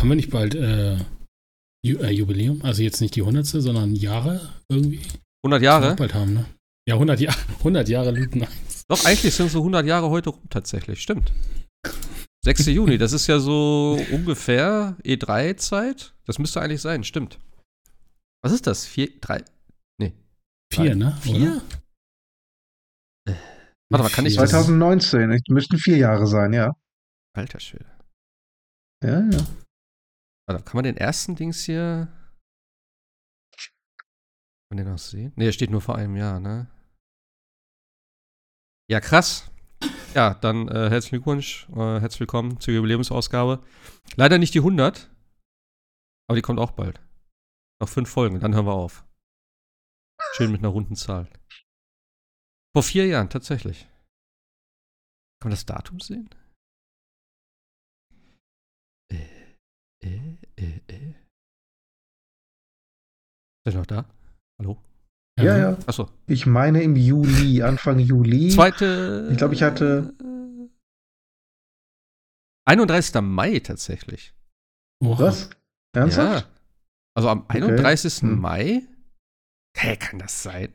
Haben wir nicht bald äh, Ju äh, Jubiläum? Also jetzt nicht die 100. sondern Jahre irgendwie? 100 Jahre? Bald haben, ne? Ja, 100, Jahr 100 Jahre Luton 1. Doch, eigentlich sind so 100 Jahre heute rum, tatsächlich. Stimmt. 6. Juni, das ist ja so ungefähr E3-Zeit. Das müsste eigentlich sein, stimmt. Was ist das? Vier, drei? Nee. Vier, ne? Vier? Warte mal, kann ich das? 2019, es müssten vier Jahre sein, ja. Alter Schwede. Ja, ja. Warte, kann man den ersten Dings hier. Kann man den noch sehen? Ne, steht nur vor einem Jahr, ne? Ja, krass. Ja, dann äh, herzlichen Glückwunsch, äh, herzlich willkommen zur Jubiläumsausgabe. Leider nicht die 100, aber die kommt auch bald. Noch fünf Folgen, dann hören wir auf. Schön mit einer runden Zahl. Vor vier Jahren, tatsächlich. Kann man das Datum sehen? Äh, äh, äh. Ist er noch da? Hallo? Ja, ja. Achso. Ich meine im Juli, Anfang Juli. Zweite. Ich glaube, ich hatte. 31. Mai tatsächlich. Was? Ernsthaft? Ja. Also am 31. Hm. Mai? Hä, kann das sein?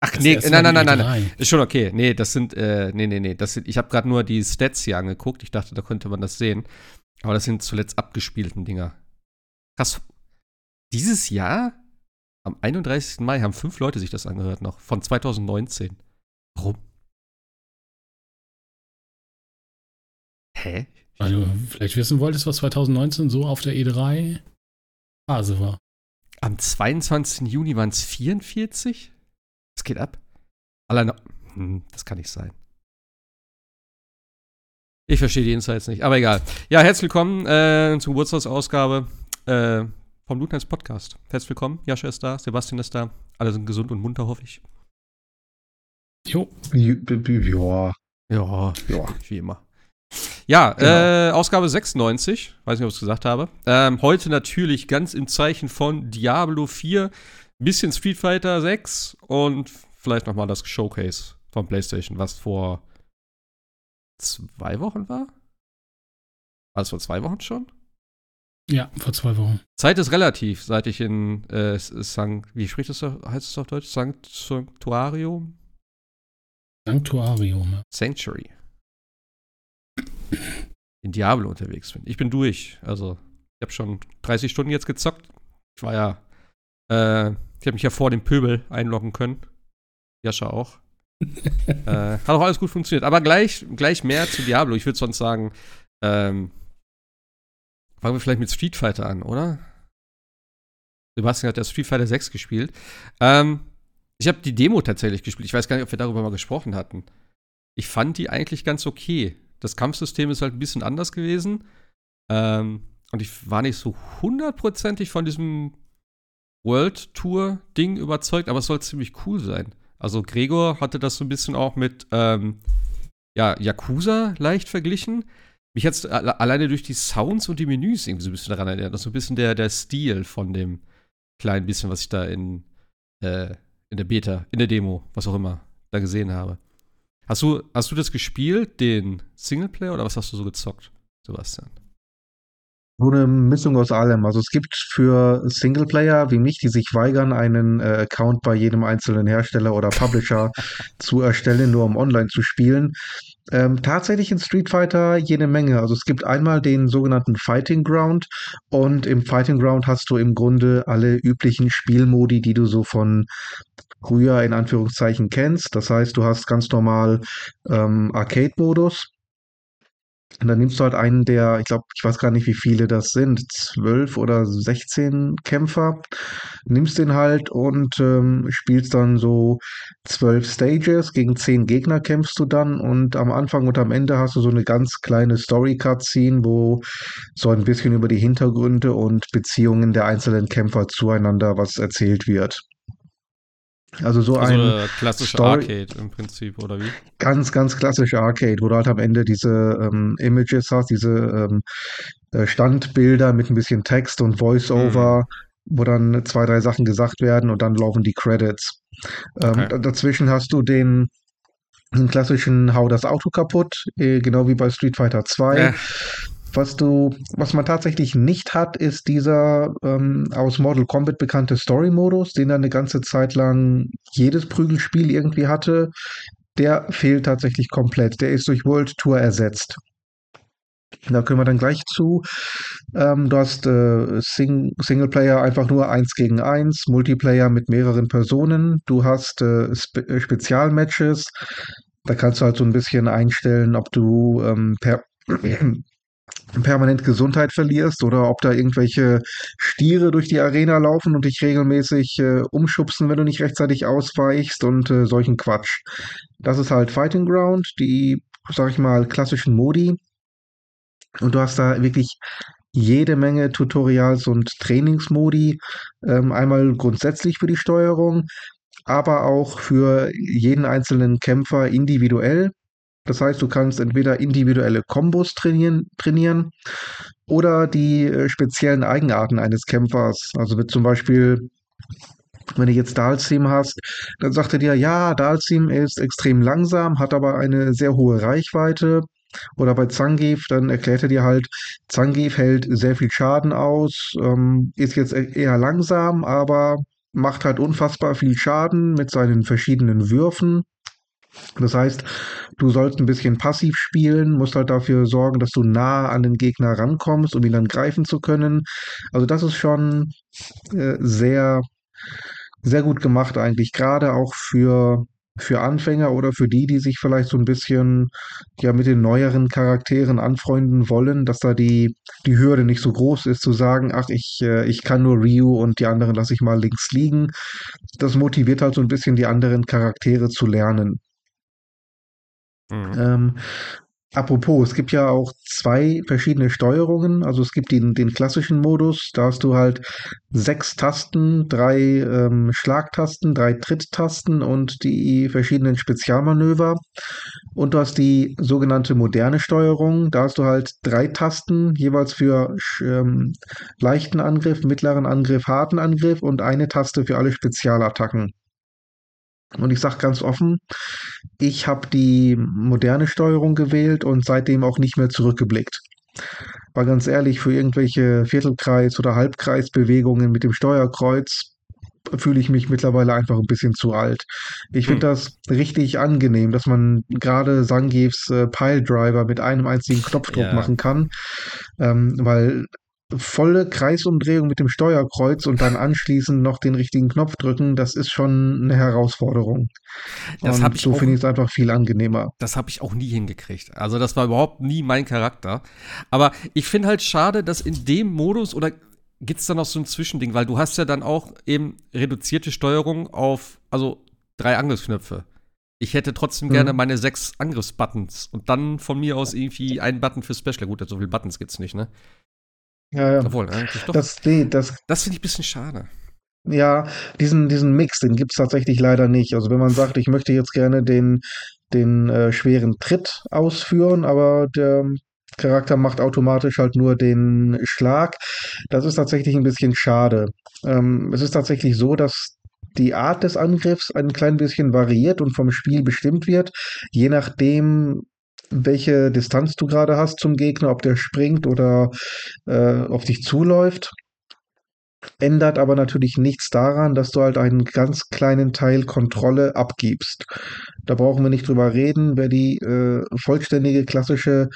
Ach Das nee, nein, nein, nein, nein. E3. Ist schon okay. Nee, das sind, äh, nee, nee, nee. Das sind, ich habe gerade nur die Stats hier angeguckt. Ich dachte, da könnte man das sehen. Aber das sind zuletzt abgespielten Dinger. Krass. Dieses Jahr, am 31. Mai, haben fünf Leute sich das angehört noch. Von 2019. Warum? Hä? Weil du vielleicht wissen wolltest, was 2019 so auf der E3 Phase war. Am 22. Juni waren es 44? Das geht ab. Alleine. Hm, das kann nicht sein. Ich verstehe die Insights nicht, aber egal. Ja, herzlich willkommen äh, zur Geburtstagsausgabe äh, vom Lutners Podcast. Herzlich willkommen. Jascha ist da, Sebastian ist da. Alle sind gesund und munter, hoffe ich. Jo. Ja, Ja. wie immer. Ja, Genau. äh, Ausgabe 96, weiß nicht, ob ich es gesagt habe. Ähm, heute natürlich ganz im Zeichen von Diablo 4, bisschen Street Fighter 6 und vielleicht nochmal das Showcase von PlayStation, was vor zwei Wochen war? Also vor zwei Wochen schon? ja, vor zwei Wochen. Zeit ist relativ, seit ich in äh, S- Sankt, wie spricht das, heißt es auf Deutsch? Sankt Sanctuarium? Sanctuarium. ja. Sanctuary. In Diablo unterwegs bin. Ich bin durch. Also, ich habe schon 30 Stunden jetzt gezockt. Ich war ja, äh, ich habe mich ja vor dem Pöbel einloggen können. Jascha auch. Äh, hat auch alles gut funktioniert. Aber gleich, gleich mehr zu Diablo. Ich würde sonst sagen, ähm, fangen wir vielleicht mit Street Fighter an, oder? Sebastian hat ja Street Fighter 6 gespielt. Ähm, ich habe die Demo tatsächlich gespielt. Ich weiß gar nicht, ob wir darüber mal gesprochen hatten. Ich fand die eigentlich ganz okay. Das Kampfsystem ist halt ein bisschen anders gewesen. Ähm, und ich war nicht so hundertprozentig von diesem World Tour-Ding überzeugt, aber es soll ziemlich cool sein. Also Gregor hatte das so ein bisschen auch mit ähm, ja, Yakuza leicht verglichen. Mich hat es alleine durch die Sounds und die Menüs irgendwie so ein bisschen daran erinnert. Das ist so ein bisschen der, der Stil von dem kleinen bisschen, was ich da in, äh, in der Beta, in der Demo, was auch immer, da gesehen habe. Hast du, hast du das gespielt, den Singleplayer, oder was hast du so gezockt, Sebastian? So eine Mischung aus allem. Also es gibt für Singleplayer wie mich, die sich weigern, einen äh, Account bei jedem einzelnen Hersteller oder Publisher zu erstellen, nur um online zu spielen. Ähm, tatsächlich in Street Fighter jede Menge. Also es gibt einmal den sogenannten Fighting Ground und im Fighting Ground hast du im Grunde alle üblichen Spielmodi, die du so von früher in Anführungszeichen kennst. Das heißt, du hast ganz normal ähm, Arcade-Modus. Und dann nimmst du halt einen der, ich glaube, ich weiß gar nicht, wie viele das sind, zwölf oder 16 Kämpfer, nimmst den halt und ähm, spielst dann so zwölf Stages, gegen zehn Gegner kämpfst du dann und am Anfang und am Ende hast du so eine ganz kleine Story-Cutscene, wo so ein bisschen über die Hintergründe und Beziehungen der einzelnen Kämpfer zueinander was erzählt wird. Also so Also ein klassische Story- Arcade im Prinzip, oder wie? ganz, ganz klassische Arcade, wo du halt am Ende diese ähm, Images hast, diese ähm, äh, Standbilder mit ein bisschen Text und Voice-Over, wo dann zwei, drei Sachen gesagt werden und dann laufen die Credits. Ähm, Okay. da- Dazwischen hast du den, den klassischen Hau das Auto kaputt, äh, genau wie bei Street Fighter 2. Ja. Was du, was man tatsächlich nicht hat, ist dieser ähm, aus Mortal Kombat bekannte Story-Modus, den er eine ganze Zeit lang jedes Prügelspiel irgendwie hatte. Der fehlt tatsächlich komplett. Der ist durch World Tour ersetzt. Da können wir dann gleich zu. Ähm, du hast äh, Sing Singleplayer einfach nur eins gegen eins, Multiplayer mit mehreren Personen. Du hast äh, Spe äh, Spezialmatches. Da kannst du halt so ein bisschen einstellen, ob du ähm, per permanent Gesundheit verlierst oder ob da irgendwelche Stiere durch die Arena laufen und dich regelmäßig äh, umschubsen, wenn du nicht rechtzeitig ausweichst und äh, solchen Quatsch. Das ist halt Fighting Ground, die, sag ich mal, klassischen Modi. Und du hast da wirklich jede Menge Tutorials und Trainingsmodi. Ähm, einmal grundsätzlich für die Steuerung, aber auch für jeden einzelnen Kämpfer individuell. Das heißt, du kannst entweder individuelle Kombos trainieren, trainieren oder die äh, speziellen Eigenarten eines Kämpfers. Also zum Beispiel, wenn du jetzt Dalsim hast, dann sagt er dir, ja, Dalsim ist extrem langsam, hat aber eine sehr hohe Reichweite. Oder bei Zangief, dann erklärt er dir halt, Zangief hält sehr viel Schaden aus, ähm, ist jetzt e-, eher langsam, aber macht halt unfassbar viel Schaden mit seinen verschiedenen Würfen. Das heißt, du sollst ein bisschen passiv spielen, musst halt dafür sorgen, dass du nah an den Gegner rankommst, um ihn dann greifen zu können. Also das ist schon äh, sehr, sehr gut gemacht eigentlich, gerade auch für für Anfänger oder für die, die sich vielleicht so ein bisschen ja mit den neueren Charakteren anfreunden wollen, dass da die, die Hürde nicht so groß ist, zu sagen, ach, ich, äh, ich kann nur Ryu und die anderen lasse ich mal links liegen. Das motiviert halt so ein bisschen die anderen Charaktere zu lernen. Mhm. Ähm, apropos, es gibt ja auch zwei verschiedene Steuerungen. Also es gibt den, den klassischen Modus, da hast du halt sechs Tasten, drei ähm, Schlagtasten, drei Tritttasten und die verschiedenen Spezialmanöver. Und du hast die sogenannte moderne Steuerung. Da hast du halt drei Tasten, jeweils für ähm, leichten Angriff, mittleren Angriff, harten Angriff und eine Taste für alle Spezialattacken. Und ich sage ganz offen, ich habe die moderne Steuerung gewählt und seitdem auch nicht mehr zurückgeblickt. Weil ganz ehrlich, für irgendwelche Viertelkreis- oder Halbkreisbewegungen mit dem Steuerkreuz fühle ich mich mittlerweile einfach ein bisschen zu alt. Ich finde hm. das richtig angenehm, dass man gerade Sangevs äh, Piledriver mit einem einzigen Knopfdruck ja. machen kann, ähm, weil volle Kreisumdrehung mit dem Steuerkreuz und dann anschließend noch den richtigen Knopf drücken, das ist schon eine Herausforderung. Das habe ich so finde ich es einfach viel angenehmer. Das habe ich auch nie hingekriegt. Also das war überhaupt nie mein Charakter. Aber ich finde halt schade, dass in dem Modus oder gibt es da noch so ein Zwischending, weil du hast ja dann auch eben reduzierte Steuerung auf, also drei Angriffsknöpfe. Ich hätte trotzdem mhm. gerne meine sechs Angriffsbuttons und dann von mir aus irgendwie einen Button für Special. Gut, so viele Buttons gibt's nicht, ne? Ja, ja. Obwohl, eigentlich doch. Das, nee, das, das finde ich ein bisschen schade. Ja, diesen, diesen Mix, den gibt es tatsächlich leider nicht. Also wenn man sagt, ich möchte jetzt gerne den, den äh, schweren Tritt ausführen, aber der Charakter macht automatisch halt nur den Schlag, das ist tatsächlich ein bisschen schade. Ähm, es ist tatsächlich so, dass die Art des Angriffs ein klein bisschen variiert und vom Spiel bestimmt wird, je nachdem, welche Distanz du gerade hast zum Gegner, ob der springt oder äh, auf dich zuläuft. Ändert aber natürlich nichts daran, dass du halt einen ganz kleinen Teil Kontrolle abgibst. Da brauchen wir nicht drüber reden. Wer die äh, vollständige klassische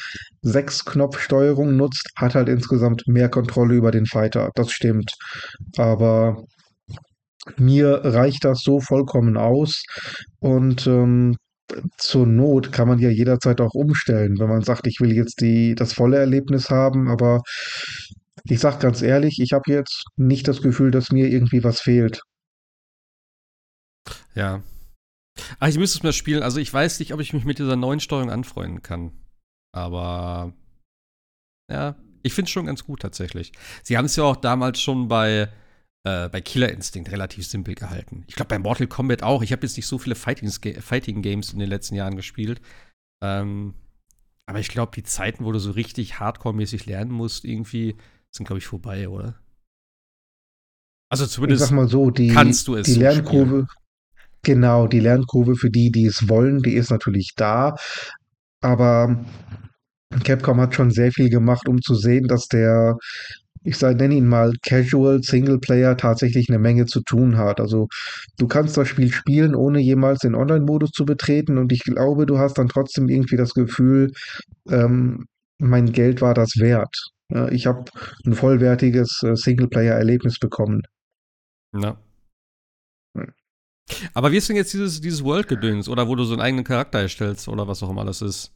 Sechs-Knopf-Steuerung nutzt, hat halt insgesamt mehr Kontrolle über den Fighter. Das stimmt. Aber mir reicht das so vollkommen aus. Und ähm, zur Not kann man ja jederzeit auch umstellen, wenn man sagt, ich will jetzt die, das volle Erlebnis haben, aber ich sag ganz ehrlich, ich habe jetzt nicht das Gefühl, dass mir irgendwie was fehlt. Ja. Ach, ich müsste es mal spielen. Also ich weiß nicht, ob ich mich mit dieser neuen Steuerung anfreunden kann. Aber ja, ich finde es schon ganz gut tatsächlich. Sie haben es ja auch damals schon bei äh, bei Killer Instinct relativ simpel gehalten. Ich glaube bei Mortal Kombat auch. Ich habe jetzt nicht so viele Fighting, Fighting Games in den letzten Jahren gespielt. Ähm, aber ich glaube, die Zeiten, wo du so richtig hardcore-mäßig lernen musst, irgendwie, sind, glaube ich, vorbei, oder? Also zumindest ich sag mal so, die, kannst du es die Lernkurve, genau, die Lernkurve für die, die es wollen, die ist natürlich da. Aber Capcom hat schon sehr viel gemacht, um zu sehen, dass der, ich sage, nenne ihn mal Casual Singleplayer tatsächlich eine Menge zu tun hat. Also du kannst das Spiel spielen, ohne jemals den Online-Modus zu betreten und ich glaube, du hast dann trotzdem irgendwie das Gefühl, ähm, mein Geld war das wert. Ich habe ein vollwertiges äh, Singleplayer-Erlebnis bekommen. Ja. Hm. Aber wie ist denn jetzt dieses, dieses World-Gedöns oder wo du so einen eigenen Charakter erstellst oder was auch immer das ist?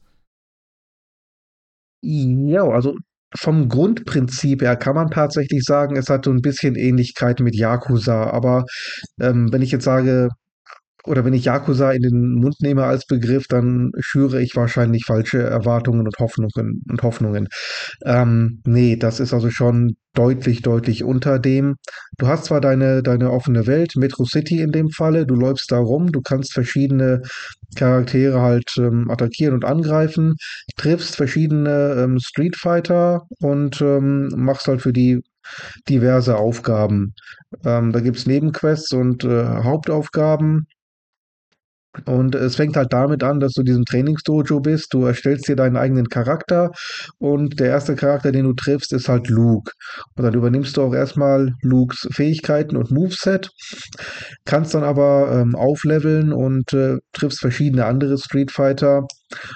Ja, also vom Grundprinzip her kann man tatsächlich sagen, es hat so ein bisschen Ähnlichkeit mit Yakuza. Aber ähm, wenn ich jetzt sage, oder wenn ich Yakuza in den Mund nehme als Begriff, dann schüre ich wahrscheinlich falsche Erwartungen und Hoffnungen und Hoffnungen. Ähm, nee, das ist also schon deutlich, deutlich unter dem. Du hast zwar deine, deine offene Welt, Metro City in dem Falle, du läufst da rum, du kannst verschiedene Charaktere halt ähm, attackieren und angreifen, triffst verschiedene ähm, Street Fighter und ähm, machst halt für die diverse Aufgaben. Ähm, da gibt's Nebenquests und äh, Hauptaufgaben. Und es fängt halt damit an, dass du diesem Trainingsdojo bist. Du erstellst dir deinen eigenen Charakter und der erste Charakter, den du triffst, ist halt Luke. Und dann übernimmst du auch erstmal Lukes Fähigkeiten und Moveset, kannst dann aber ähm, aufleveln und äh, triffst verschiedene andere Street Fighter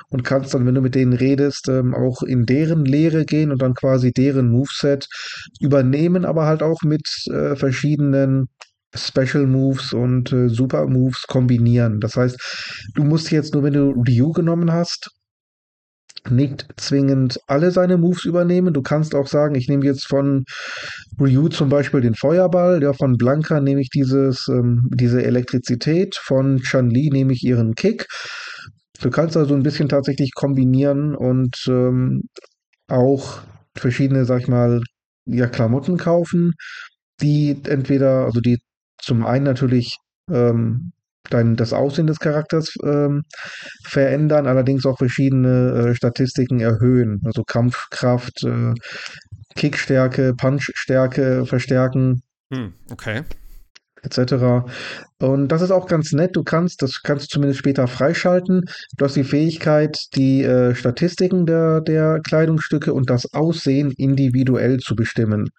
und kannst dann, wenn du mit denen redest, ähm, auch in deren Lehre gehen und dann quasi deren Moveset übernehmen, aber halt auch mit äh, verschiedenen Special Moves und äh, Super Moves kombinieren. Das heißt, du musst jetzt nur, wenn du Ryu genommen hast, nicht zwingend alle seine Moves übernehmen. Du kannst auch sagen, ich nehme jetzt von Ryu zum Beispiel den Feuerball, ja, von Blanca nehme ich dieses, ähm, diese Elektrizität, von Chun-Li nehme ich ihren Kick. Du kannst also ein bisschen tatsächlich kombinieren und ähm, auch verschiedene, sag ich mal, ja, Klamotten kaufen, die entweder, also die zum einen natürlich ähm, dein, das Aussehen des Charakters ähm, verändern, allerdings auch verschiedene äh, Statistiken erhöhen. Also Kampfkraft, äh, Kickstärke, Punchstärke verstärken. Hm, okay. Etc. Und das ist auch ganz nett. Du kannst, das kannst du zumindest später freischalten. Du hast die Fähigkeit, die äh, Statistiken der, der Kleidungsstücke und das Aussehen individuell zu bestimmen.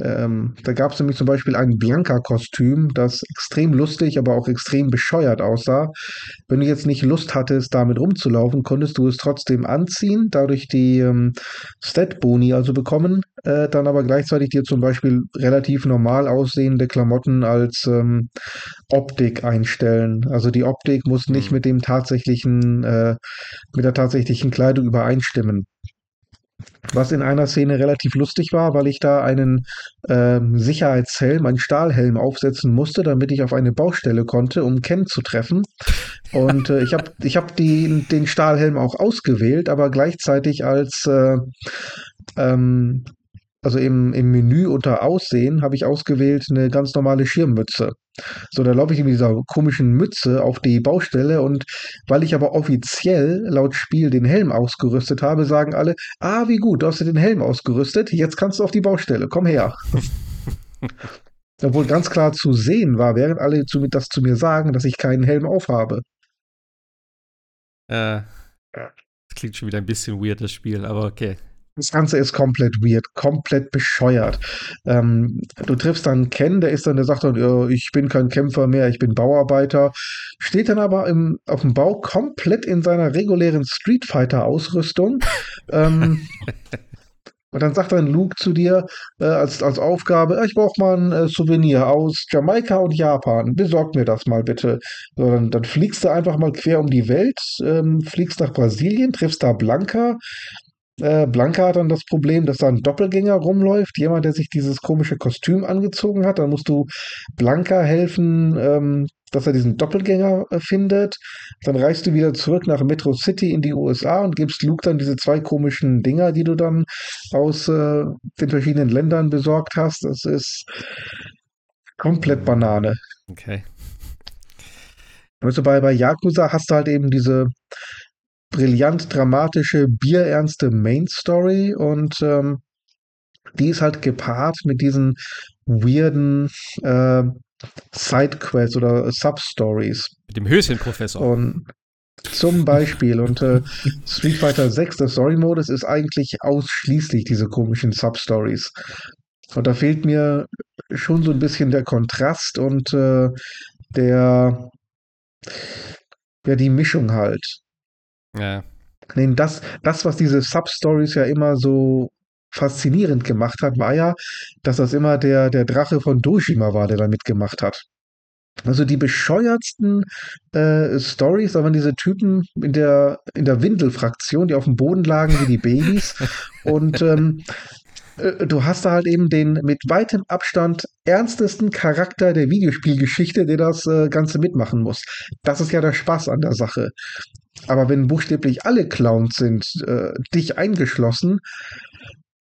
Ähm, da gab es nämlich zum Beispiel ein Bianca-Kostüm, das extrem lustig, aber auch extrem bescheuert aussah. Wenn du jetzt nicht Lust hattest, damit rumzulaufen, konntest du es trotzdem anziehen, dadurch die ähm, Stat-Boni also bekommen, äh, dann aber gleichzeitig dir zum Beispiel relativ normal aussehende Klamotten als ähm, Optik einstellen. Also die Optik muss nicht Mhm. mit dem tatsächlichen, äh, mit der tatsächlichen Kleidung übereinstimmen. Was in einer Szene relativ lustig war, weil ich da einen ähm, Sicherheitshelm, einen Stahlhelm aufsetzen musste, damit ich auf eine Baustelle konnte, um Ken zu treffen. Und äh, ich habe ich hab den Stahlhelm auch ausgewählt, aber gleichzeitig als äh, ähm, also im, im Menü unter Aussehen habe ich ausgewählt eine ganz normale Schirmmütze. So, da laufe ich mit dieser komischen Mütze auf die Baustelle und weil ich aber offiziell laut Spiel den Helm ausgerüstet habe, sagen alle, ah, wie gut, du hast den Helm ausgerüstet, jetzt kannst du auf die Baustelle, komm her. Obwohl ganz klar zu sehen war, während alle zu, das zu mir sagen, dass ich keinen Helm aufhabe. Äh, das klingt schon wieder ein bisschen weird, das Spiel, aber okay. Das Ganze ist komplett weird, komplett bescheuert. Ähm, du triffst dann Ken, der ist dann, der sagt dann, ich bin kein Kämpfer mehr, ich bin Bauarbeiter. Steht dann aber im, auf dem Bau komplett in seiner regulären Street Fighter Ausrüstung. ähm, und dann sagt dann Luke zu dir äh, als, als Aufgabe, "Ah, ich brauche mal ein äh, Souvenir aus Jamaika und Japan. Besorg mir das mal bitte. So, dann, dann fliegst du einfach mal quer um die Welt, ähm, fliegst nach Brasilien, triffst da Blanca. Äh, Blanca hat dann das Problem, dass da ein Doppelgänger rumläuft, jemand, der sich dieses komische Kostüm angezogen hat. Dann musst du Blanca helfen, ähm, dass er diesen Doppelgänger äh, findet. Dann reist du wieder zurück nach Metro City in die USA und gibst Luke dann diese zwei komischen Dinger, die du dann aus äh, den verschiedenen Ländern besorgt hast. Das ist komplett Banane. Okay. Weißt du, bei, bei Yakuza hast du halt eben diese brillant dramatische, bierernste Main Story und ähm, die ist halt gepaart mit diesen weirden äh, Sidequests oder Substories. Mit dem Höschenprofessor. Und Zum Beispiel. Und äh, Street Fighter 6, der Story-Modus, ist eigentlich ausschließlich diese komischen Sub-Stories. Und da fehlt mir schon so ein bisschen der Kontrast und äh, der, ja, die Mischung halt. Ja. Nee, das, das, was diese Sub-Stories ja immer so faszinierend gemacht hat, war ja, dass das immer der, der Drache von Doshima war, der da mitgemacht hat. Also die bescheuertsten äh, Stories, da waren diese Typen in der, in der Windelfraktion, die auf dem Boden lagen wie die Babys. Und ähm, äh, du hast da halt eben den mit weitem Abstand ernstesten Charakter der Videospielgeschichte, der das äh, Ganze mitmachen muss. Das ist ja der Spaß an der Sache. Aber wenn buchstäblich alle Clowns sind, äh, dich eingeschlossen,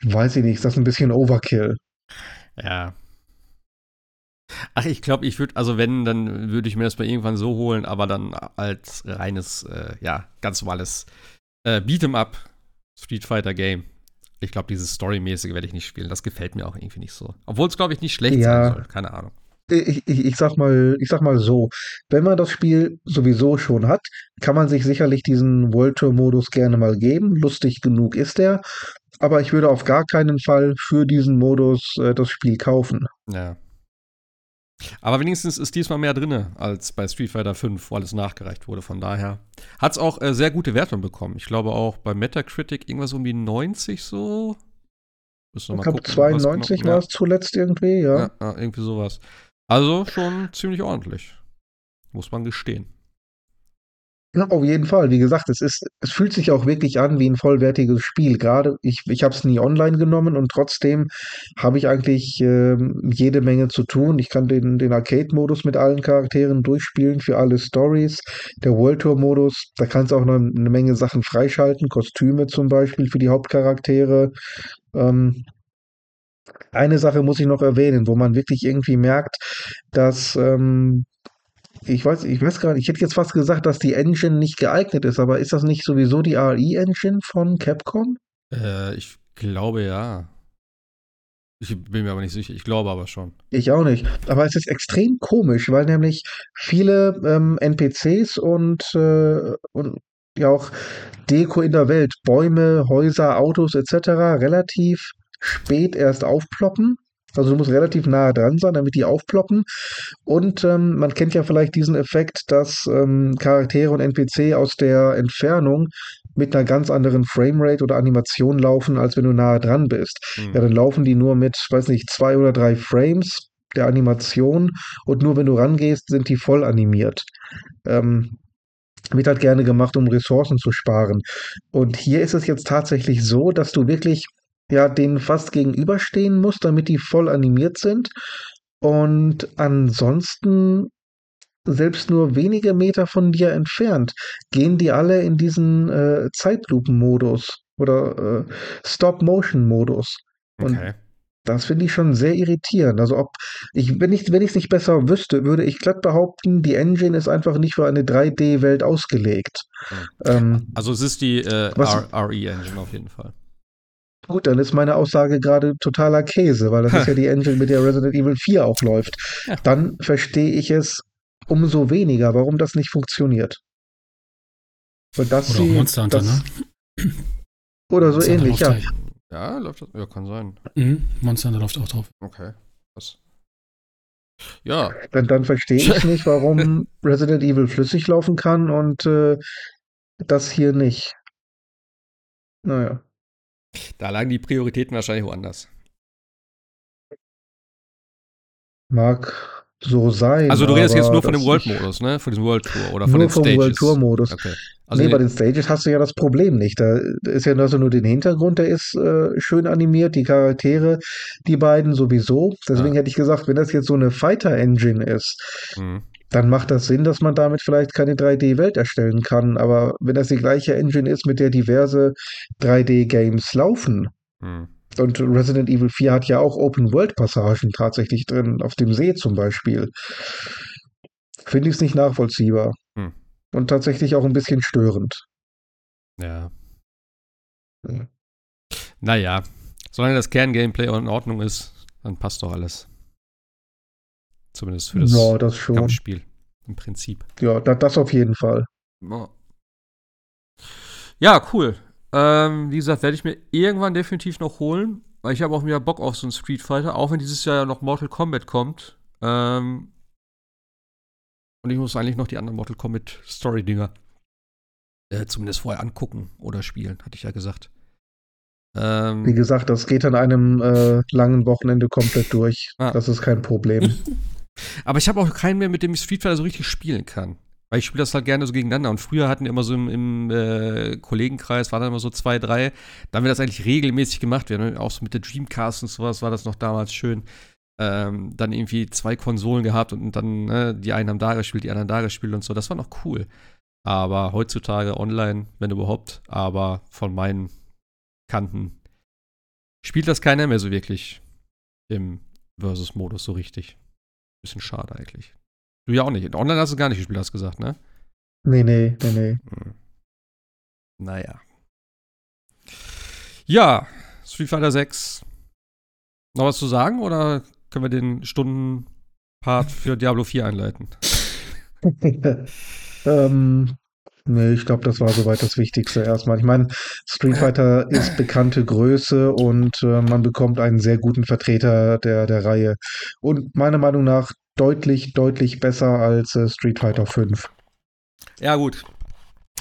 weiß ich nicht, ist das ein bisschen Overkill. Ja. Ach, ich glaube, ich würde, also wenn, dann würde ich mir das mal irgendwann so holen, aber dann als reines, äh, ja, ganz normales äh, Beat'em Up Street Fighter Game. Ich glaube, dieses Storymäßige werde ich nicht spielen. Das gefällt mir auch irgendwie nicht so. Obwohl es, glaube ich, nicht schlecht Ja. sein soll. Keine Ahnung. Ich, ich, ich sag mal, ich sag mal so, wenn man das Spiel sowieso schon hat, kann man sich sicherlich diesen World Tour Modus gerne mal geben. Lustig genug ist er. Aber ich würde auf gar keinen Fall für diesen Modus äh, das Spiel kaufen. Ja. Aber wenigstens ist diesmal mehr drin als bei Street Fighter 5, wo alles nachgereicht wurde. Von daher hat es auch äh, sehr gute Wertungen bekommen. Ich glaube auch bei Metacritic irgendwas um die 90 so. Ich glaube, gucken, was 92 genau- war es zuletzt irgendwie, ja. Ja, ja, irgendwie sowas. Also schon ziemlich ordentlich. Muss man gestehen. Ja, auf jeden Fall. Wie gesagt, es ist, es fühlt sich auch wirklich an wie ein vollwertiges Spiel. Gerade ich, ich habe es nie online genommen und trotzdem habe ich eigentlich ähm, jede Menge zu tun. Ich kann den, den Arcade-Modus mit allen Charakteren durchspielen für alle Stories. Der World Tour-Modus, da kannst du auch noch eine Menge Sachen freischalten, Kostüme zum Beispiel für die Hauptcharaktere. Ähm, eine Sache muss ich noch erwähnen, wo man wirklich irgendwie merkt, dass ähm, ich weiß, ich weiß gar nicht, ich hätte jetzt fast gesagt, dass die Engine nicht geeignet ist, aber ist das nicht sowieso die RE-Engine von Capcom? Äh, ich glaube ja. Ich bin mir aber nicht sicher. Ich glaube aber schon. Ich auch nicht. Aber es ist extrem komisch, weil nämlich viele ähm, NPCs und, äh, und ja auch Deko in der Welt, Bäume, Häuser, Autos etc. relativ spät erst aufploppen. Also du musst relativ nahe dran sein, damit die aufploppen. Und ähm, man kennt ja vielleicht diesen Effekt, dass ähm, Charaktere und NPC aus der Entfernung mit einer ganz anderen Framerate oder Animation laufen, als wenn du nahe dran bist. Hm. Ja, dann laufen die nur mit, weiß nicht, zwei oder drei Frames der Animation und nur wenn du rangehst, sind die voll animiert. Ähm, wird halt gerne gemacht, um Ressourcen zu sparen. Und hier ist es jetzt tatsächlich so, dass du wirklich ja denen fast gegenüberstehen musst, damit die voll animiert sind. Und ansonsten selbst nur wenige Meter von dir entfernt, gehen die alle in diesen äh, Zeitlupen-Modus oder äh, Stop-Motion-Modus. Und Okay. das finde ich schon sehr irritierend. Also ob ich, wenn ich, wenn ich es nicht besser wüsste, würde ich glatt behaupten, die Engine ist einfach nicht für eine 3D-Welt ausgelegt. Hm. Ähm, Also es ist die äh, RE-Engine auf jeden Fall. Gut, dann ist meine Aussage gerade totaler Käse, weil das ist ja die Engine, mit der Resident Evil 4 auch läuft. Ja. Dann verstehe ich es umso weniger, warum das nicht funktioniert. Und das Oder auch sie- Monster Hunter, das, ne? Oder so Monster ähnlich, ja. halt. Ja, läuft das? Ja, kann sein. Mhm, Monster Hunter läuft auch drauf. Okay. Was? Ja, Dann, dann verstehe ich nicht, warum Resident Evil flüssig laufen kann und äh, das hier nicht. Naja. Da lagen die Prioritäten wahrscheinlich woanders. Mag so sein. Also du redest jetzt nur von dem World-Modus, ne? Von diesem World Tour oder von Nur den vom Stages. World Tour Modus. Okay. Also nee, in bei den- den Stages hast du ja das Problem nicht. Da ist ja also nur den Hintergrund, der ist äh, schön animiert, die Charaktere, die beiden sowieso. Deswegen Ja. hätte ich gesagt, wenn das jetzt so eine Fighter-Engine ist, Mhm. Dann macht das Sinn, dass man damit vielleicht keine 3D-Welt erstellen kann. Aber wenn das die gleiche Engine ist, mit der diverse 3D-Games laufen, Mhm. und Resident Evil 4 hat ja auch Open-World-Passagen tatsächlich drin, auf dem See zum Beispiel. Finde ich es nicht nachvollziehbar. Hm. Und tatsächlich auch ein bisschen störend. Ja. Ja. Naja, solange das Kerngameplay in Ordnung ist, dann passt doch alles. Zumindest für das Ja, das schon. Kampfspiel. Im Prinzip. Ja, da, das auf jeden Fall. Ja. Ja, cool. Ähm, wie gesagt, werde ich mir irgendwann definitiv noch holen, weil ich habe auch wieder Bock auf so einen Street Fighter, auch wenn dieses Jahr noch Mortal Kombat kommt. Ähm, und ich muss eigentlich noch die anderen Mortal Kombat Story-Dinger äh, zumindest vorher angucken oder spielen, hatte ich ja gesagt. Ähm, Wie gesagt, das geht an einem äh, langen Wochenende komplett durch. Ah. Das ist kein Problem. Aber ich habe auch keinen mehr, mit dem ich Street Fighter so richtig spielen kann. Weil ich spiele das halt gerne so gegeneinander. Und früher hatten wir immer so im, im äh, Kollegenkreis, waren dann immer so zwei, drei. Da haben wir das eigentlich regelmäßig gemacht. Wir haben auch so mit der Dreamcast und sowas war das noch damals schön. Ähm, dann irgendwie zwei Konsolen gehabt und dann, ne, die einen haben da gespielt, die anderen da gespielt und so. Das war noch cool. Aber heutzutage online, wenn überhaupt, aber von meinen Kanten spielt das keiner mehr so wirklich im Versus-Modus so richtig. Bisschen schade eigentlich. Du ja auch nicht. Online hast du gar nicht gespielt, hast du gesagt, ne? Nee, nee, nee, nee. Hm. Naja. Ja, Street Fighter 6. Noch was zu sagen oder können wir den Stundenpart für Diablo 4 einleiten? ähm, nee, ich glaube, das war soweit das Wichtigste erstmal. Ich meine, Street Fighter ist bekannte Größe und äh, man bekommt einen sehr guten Vertreter der, der Reihe. Und meiner Meinung nach deutlich, deutlich besser als äh, Street Fighter 5. Ja, gut.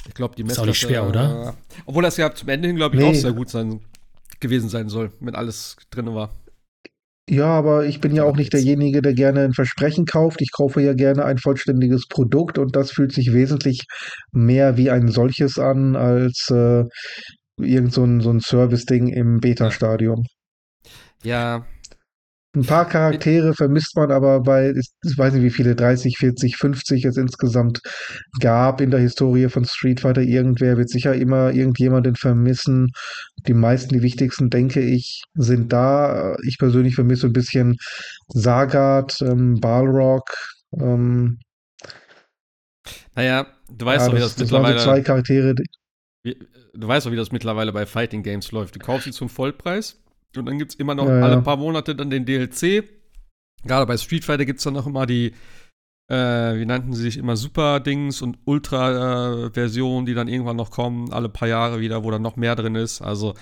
Ich glaube, die Messlatte. Ist auch nicht schwer, oder? Äh, obwohl das ja zum Ende hin, glaube ich, nee. auch sehr gut sein, gewesen sein soll, wenn alles drin war. Ja, aber ich bin ja auch nicht derjenige, der gerne ein Versprechen kauft. Ich kaufe ja gerne ein vollständiges Produkt und das fühlt sich wesentlich mehr wie ein solches an als äh, irgend so ein, so ein Service-Ding im Beta-Stadium. Ja, ein paar Charaktere vermisst man aber bei, ich weiß nicht wie viele, 30, 40, 50 es insgesamt gab in der Historie von Street Fighter. Irgendwer wird sicher immer irgendjemanden vermissen. Die meisten, die wichtigsten, denke ich, sind da. Ich persönlich vermisse ein bisschen Sagat, ähm, Balrog. Ähm, naja, du weißt ja, doch, wie das, das mittlerweile. So zwei Charaktere. Wie, du weißt doch, wie das mittlerweile bei Fighting Games läuft. Du kaufst sie zum Vollpreis und dann gibt es immer noch ja, alle paar Monate dann den DLC. Gerade bei Street Fighter gibt es dann noch immer die, äh, wie nannten sie sich immer, Super-Dings und Ultra-Versionen, die dann irgendwann noch kommen, alle paar Jahre wieder, wo dann noch mehr drin ist. Also,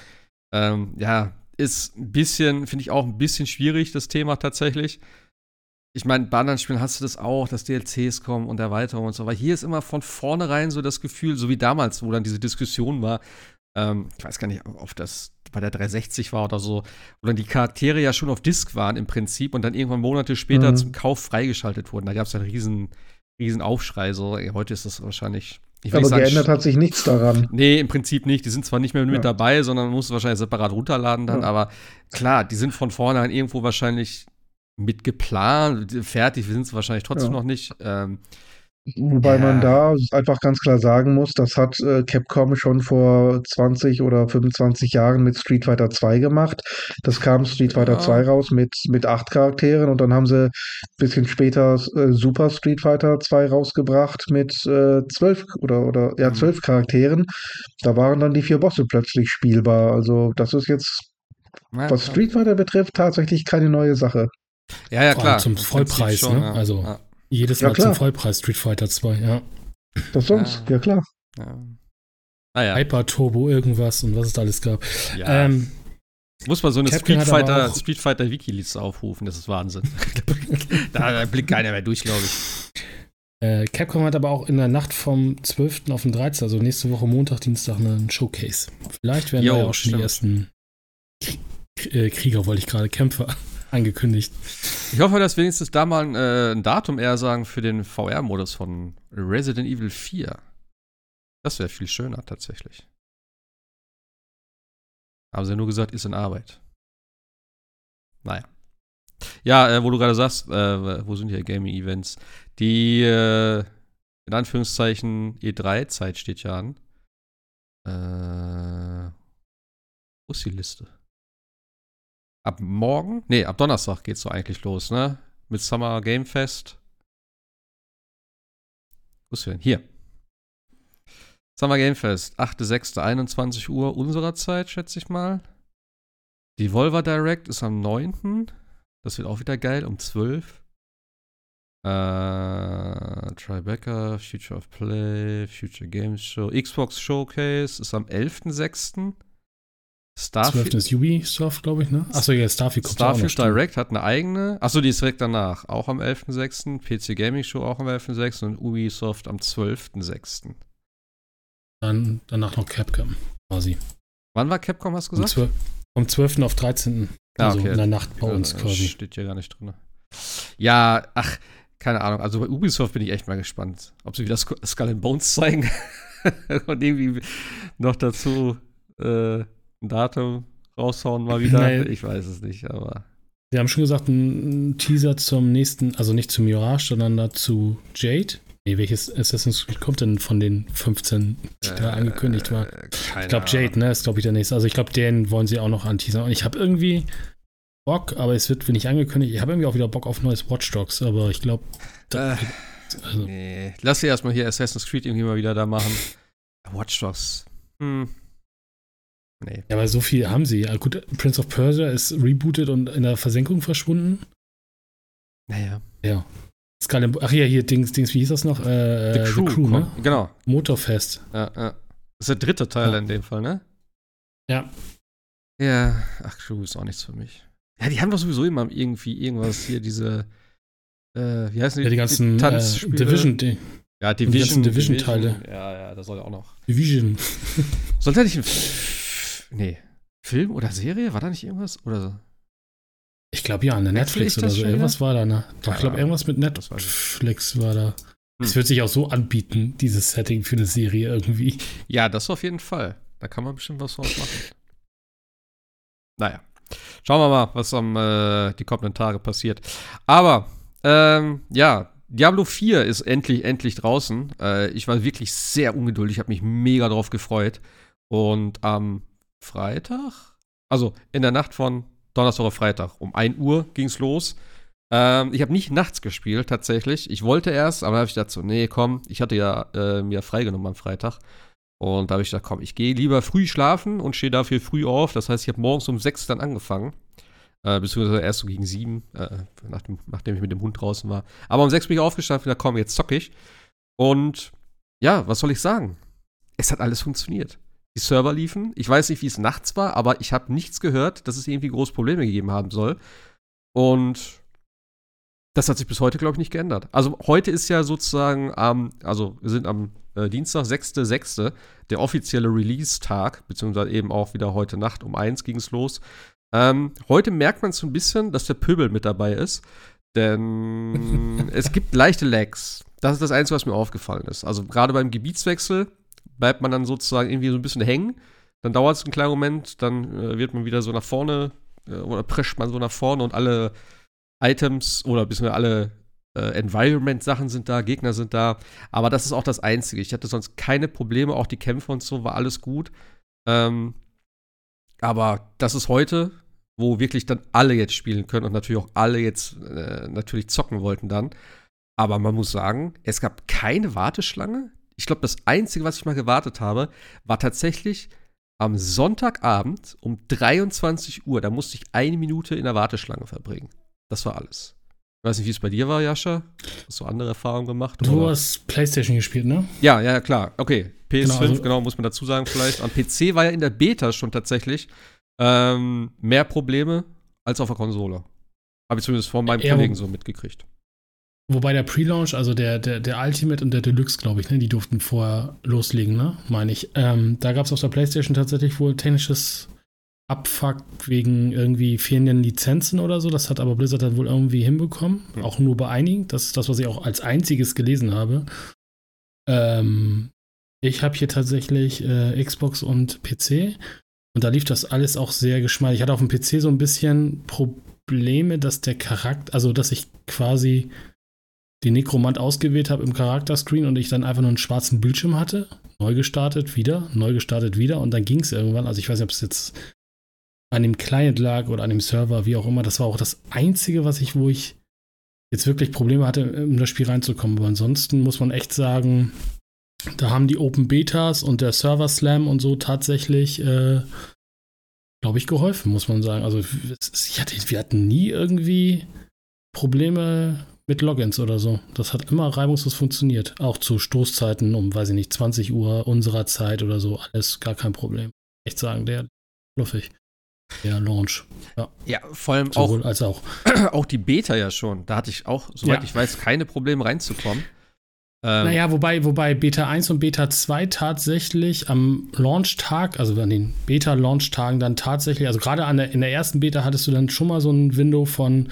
ähm, ja, ist ein bisschen, finde ich auch ein bisschen schwierig, das Thema tatsächlich. Ich meine, bei anderen Spielen hast du das auch, dass DLCs kommen und Erweiterungen und so. Aber hier ist immer von vornherein so das Gefühl, so wie damals, wo dann diese Diskussion war. Ähm, ich weiß gar nicht, ob das bei der 360 war oder so, wo dann die Charaktere ja schon auf Disk waren im Prinzip und dann irgendwann Monate später mhm. zum Kauf freigeschaltet wurden. Da gab es einen riesen, riesen Aufschrei. So, heute ist das wahrscheinlich. Aber sagen, geändert hat sich nichts daran. Nee, im Prinzip nicht. Die sind zwar nicht mehr mit ja. dabei, sondern man muss wahrscheinlich separat runterladen dann, ja. aber klar, die sind von vornherein irgendwo wahrscheinlich mit geplant, fertig, wir sind es wahrscheinlich trotzdem ja. noch nicht. Ähm, Wobei ja. man da einfach ganz klar sagen muss, das hat äh, Capcom schon vor 20 oder 25 Jahren mit Street Fighter 2 gemacht. Das kam Street Fighter ja. 2 raus mit, mit acht Charakteren und dann haben sie ein bisschen später äh, Super Street Fighter 2 rausgebracht mit äh, zwölf oder, oder ja, mhm. zwölf mhm. Charakteren. Da waren dann die vier Bosse plötzlich spielbar. Also das ist jetzt, ja, was Street Fighter betrifft, tatsächlich keine neue Sache. Ja, ja, klar. Zum Vollpreis, schon, ne? Also. Jedes Mal ja, zum Vollpreis Street Fighter 2, ja. Was sonst? Ja, ja klar. Ja. Ah, ja. Hyper Turbo, irgendwas und was es da alles gab. Ja. Ähm, muss man so eine Street Fighter, Street Fighter Wiki-Liste aufrufen, das ist Wahnsinn. da, da blickt keiner mehr durch, glaube ich. Äh, Capcom hat aber auch in der Nacht vom 12. auf den 13., also nächste Woche Montag, Dienstag, einen Showcase. Vielleicht werden jo, da ja auch schon stimmt. die ersten äh, Krieger, wollte ich gerade, Kämpfer angekündigt. Ich hoffe, dass wenigstens da mal äh, ein Datum eher sagen für den VR-Modus von Resident Evil 4. Das wäre viel schöner tatsächlich. Haben sie nur gesagt, ist in Arbeit. Naja. Ja, äh, wo du gerade sagst, äh, wo sind hier Gaming-Events? Die, äh, in Anführungszeichen, E3-Zeit steht ja an. Äh, wo ist die Liste? Ab morgen, nee, ab Donnerstag geht's so eigentlich los, ne? Mit Summer Game Fest. Wo ist denn? Hier. Summer Game Fest, 8.6., Uhr unserer Zeit, schätze ich mal. Die Volva Direct ist am 9. Das wird auch wieder geil, um 12. Äh, Tribeca, Future of Play, Future Games Show, Xbox Showcase ist am 11.06. Starfield. 12. ist Ubisoft, glaube ich, ne? Achso, ja, Starfield kommt Starfield Direct hat eine eigene. Achso, die ist direkt danach. Auch am 11.06. PC Gaming Show auch am 11.06. und Ubisoft am 12.06. Dann danach noch Capcom, quasi. Wann war Capcom, hast du gesagt? Um 12, vom 12. auf 13. Ah, also okay. in der Nacht bei uns quasi. Steht hier gar nicht drin. Ja, ach, keine Ahnung. Also bei Ubisoft bin ich echt mal gespannt, ob sie wieder Skull and Bones zeigen und irgendwie noch dazu äh, ein Datum raushauen mal wieder. Nein. Ich weiß es nicht, aber. Sie haben schon gesagt, ein Teaser zum nächsten, also nicht zu Mirage, sondern dazu Jade. Nee, welches Assassin's Creed kommt denn von den 15, die äh, da angekündigt waren? Ich glaube Jade, ne, ist glaube ich der nächste. Also ich glaube, den wollen sie auch noch anteasern. Und ich habe irgendwie Bock, aber es wird nicht angekündigt. Ich habe irgendwie auch wieder Bock auf neues Watch Dogs, aber ich glaube. Äh, also. Nee, lass sie erstmal hier Assassin's Creed irgendwie mal wieder da machen. Watch Dogs. Hm. Nee. Ja, aber so viel haben sie. Ja, gut, Prince of Persia ist rebooted und in der Versenkung verschwunden. Naja. Ja. Skull Ach ja, hier, Dings, Dings, wie hieß das noch? Äh, The Crew, The Crew ne? Genau. Motorfest. Ja, ja. Das ist der dritte Teil ja. in dem Fall, ne? Ja. Ja, ach, Crew ist auch nichts für mich. Ja, die haben doch sowieso immer irgendwie irgendwas hier, diese, äh, wie heißen die? Ja, die ganzen die äh, Division, die, ja, Division, Division-Teile. Division ja, ja, das soll ja auch noch. Division. Sollte nicht ein nee, Film oder Serie? War da nicht irgendwas? Oder so? Ich glaube ja, eine Netflix, Netflix oder so. Irgendwas war da, ne? Doch, ich glaube, irgendwas mit Netflix war da. Es hm. wird sich auch so anbieten, dieses Setting für eine Serie irgendwie. Ja, das auf jeden Fall. Da kann man bestimmt was draus machen. Naja. Schauen wir mal, was am äh, die kommenden Tage passiert. Aber, ähm, ja, Diablo 4 ist endlich, endlich draußen. Äh, ich war wirklich sehr ungeduldig, habe mich mega drauf gefreut. Und am Freitag, also in der Nacht von Donnerstag auf Freitag, um 1 Uhr ging es los. Ähm, ich habe nicht nachts gespielt, tatsächlich. Ich wollte erst, aber da habe ich gedacht so, nee, komm, ich hatte ja äh, mir freigenommen am Freitag. Und da habe ich gedacht, komm, ich gehe lieber früh schlafen und stehe dafür früh auf. Das heißt, ich habe morgens um sechs dann angefangen. Äh, beziehungsweise erst so gegen sieben, äh, nach dem, nachdem ich mit dem Hund draußen war. Aber um sechs bin ich aufgestanden und gesagt, komm, jetzt zock ich. Und ja, was soll ich sagen? Es hat alles funktioniert. Die Server liefen. Ich weiß nicht, wie es nachts war, aber ich habe nichts gehört, dass es irgendwie große Probleme gegeben haben soll. Und das hat sich bis heute, glaube ich, nicht geändert. Also heute ist ja sozusagen am, also wir sind am äh, Dienstag, 6.6., der offizielle Release-Tag, beziehungsweise eben auch wieder heute Nacht um 1 ging es los. Ähm, heute merkt man so ein bisschen, dass der Pöbel mit dabei ist, denn es gibt leichte Lags. Das ist das Einzige, was mir aufgefallen ist. Also gerade beim Gebietswechsel bleibt man dann sozusagen irgendwie so ein bisschen hängen. Dann dauert es einen kleinen Moment, dann äh, wird man wieder so nach vorne äh, oder prescht man so nach vorne und alle Items oder beziehungsweise alle äh, Environment-Sachen sind da, Gegner sind da. Aber das ist auch das Einzige. Ich hatte sonst keine Probleme, auch die Kämpfe und so, war alles gut. Ähm, aber das ist heute, wo wirklich dann alle jetzt spielen können und natürlich auch alle jetzt äh, natürlich zocken wollten dann. Aber man muss sagen, es gab keine Warteschlange. Ich glaube, das Einzige, was ich mal gewartet habe, war tatsächlich am Sonntagabend um 23 Uhr. Da musste ich eine Minute in der Warteschlange verbringen. Das war alles. Ich weiß nicht, wie es bei dir war, Jascha. Hast du andere Erfahrungen gemacht? Du oder? hast PlayStation gespielt, ne? Ja, ja, klar. Okay. PS5, genau, also genau, muss man dazu sagen, vielleicht. Am PC war ja in der Beta schon tatsächlich ähm, mehr Probleme als auf der Konsole. Habe ich zumindest von meinem Kollegen so mitgekriegt. Wobei der Pre-Launch, also der, der, der Ultimate und der Deluxe, glaube ich, ne, die durften vorher loslegen, ne? Meine ich. Ähm, da gab es auf der PlayStation tatsächlich wohl technisches Abfuck wegen irgendwie fehlenden Lizenzen oder so. Das hat aber Blizzard dann wohl irgendwie hinbekommen. Mhm. Auch nur bei einigen. Das ist das, was ich auch als einziges gelesen habe. Ähm, ich habe hier tatsächlich äh, Xbox und PC. Und da lief das alles auch sehr geschmeidig. Ich hatte auf dem PC so ein bisschen Probleme, dass der Charakter, also dass ich quasi den Nekromant ausgewählt habe im Charakterscreen und ich dann einfach nur einen schwarzen Bildschirm hatte. Neu gestartet, wieder, neu gestartet, wieder und dann ging es irgendwann. Also ich weiß nicht, ob es jetzt an dem Client lag oder an dem Server, wie auch immer. Das war auch das Einzige, was ich, wo ich jetzt wirklich Probleme hatte, in das Spiel reinzukommen. Aber ansonsten muss man echt sagen, da haben die Open Betas und der Server Slam und so tatsächlich, äh, glaube ich, geholfen, muss man sagen. Also ich hatte, wir hatten nie irgendwie Probleme mit Logins oder so. Das hat immer reibungslos funktioniert. Auch zu Stoßzeiten um, weiß ich nicht, 20 Uhr unserer Zeit oder so. Alles gar kein Problem. Echt sagen, der fluffig. Der Launch. Ja, ja vor allem Sowohl auch, als auch. auch die Beta ja schon. Da hatte ich auch, soweit ja. ich weiß, keine Probleme reinzukommen. Ähm, naja, wobei, wobei Beta 1 und Beta 2 tatsächlich am Launch-Tag, also an den Beta-Launch-Tagen dann tatsächlich, also gerade in der ersten Beta hattest du dann schon mal so ein Window von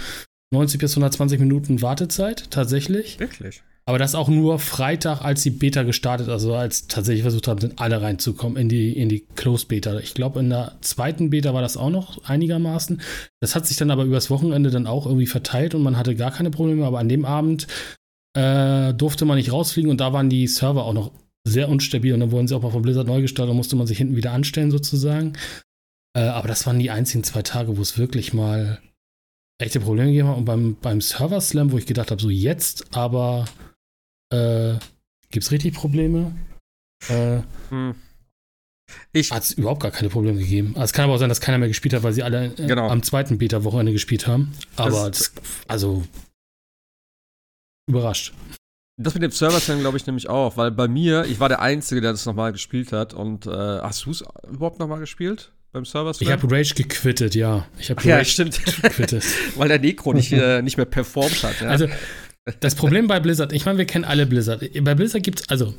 90 bis 120 Minuten Wartezeit, tatsächlich. Wirklich? Aber das auch nur Freitag, als die Beta gestartet, also als tatsächlich versucht haben, sind alle reinzukommen in die, in die Closed Beta. Ich glaube, in der zweiten Beta war das auch noch einigermaßen. Das hat sich dann aber übers Wochenende dann auch irgendwie verteilt und man hatte gar keine Probleme. Aber an dem Abend äh, durfte man nicht rausfliegen und da waren die Server auch noch sehr unstabil und dann wurden sie auch mal von Blizzard neu gestartet und musste man sich hinten wieder anstellen sozusagen. Äh, aber das waren die einzigen zwei Tage, wo es wirklich mal echte Probleme gegeben hat. Und beim, beim Server Slam, wo ich gedacht habe, so jetzt, aber äh, gibt es richtig Probleme? Äh, hm. Hat es überhaupt gar keine Probleme gegeben. Also es kann aber auch sein, dass keiner mehr gespielt hat, weil sie alle äh, genau. am zweiten Beta-Wochenende gespielt haben. Aber das, das, also überrascht. Das mit dem Server Slam glaube ich nämlich auch, weil bei mir, ich war der Einzige, der das nochmal gespielt hat. Und äh, hast du es überhaupt nochmal gespielt? Beim Server Slam? Ich habe Rage gequittet, ja. Ich habe ja, stimmt. gequittet. weil der Necro nicht, äh, nicht mehr performt hat. Ja. Also, das Problem bei Blizzard, ich meine, wir kennen alle Blizzard. Bei Blizzard gibt es, also,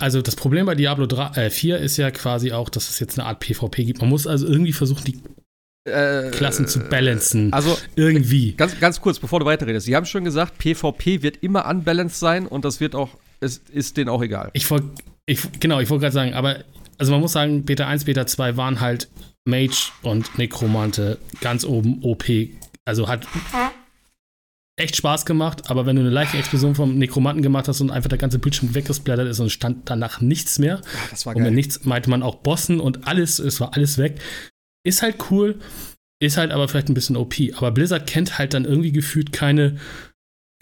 also das Problem bei Diablo 3, äh, 4 ist ja quasi auch, dass es jetzt eine Art PvP gibt. Man muss also irgendwie versuchen, die äh, Klassen zu balancen. Also irgendwie. Ganz, ganz kurz, bevor du weiterredest. Sie haben schon gesagt, PvP wird immer unbalanced sein und das wird auch, es ist denen auch egal. Ich wollte, genau, ich wollte gerade sagen, aber also man muss sagen, Beta 1, Beta 2 waren halt Mage und Necromante ganz oben OP. Also hat echt Spaß gemacht, aber wenn du eine leichte Explosion vom Nekromanten gemacht hast und einfach der ganze Bildschirm weggesplattert ist und stand danach nichts mehr. Ja, das war geil. Und mit nichts meinte man auch Bossen und alles, es war alles weg. Ist halt cool, ist halt aber vielleicht ein bisschen OP. Aber Blizzard kennt halt dann irgendwie gefühlt keine,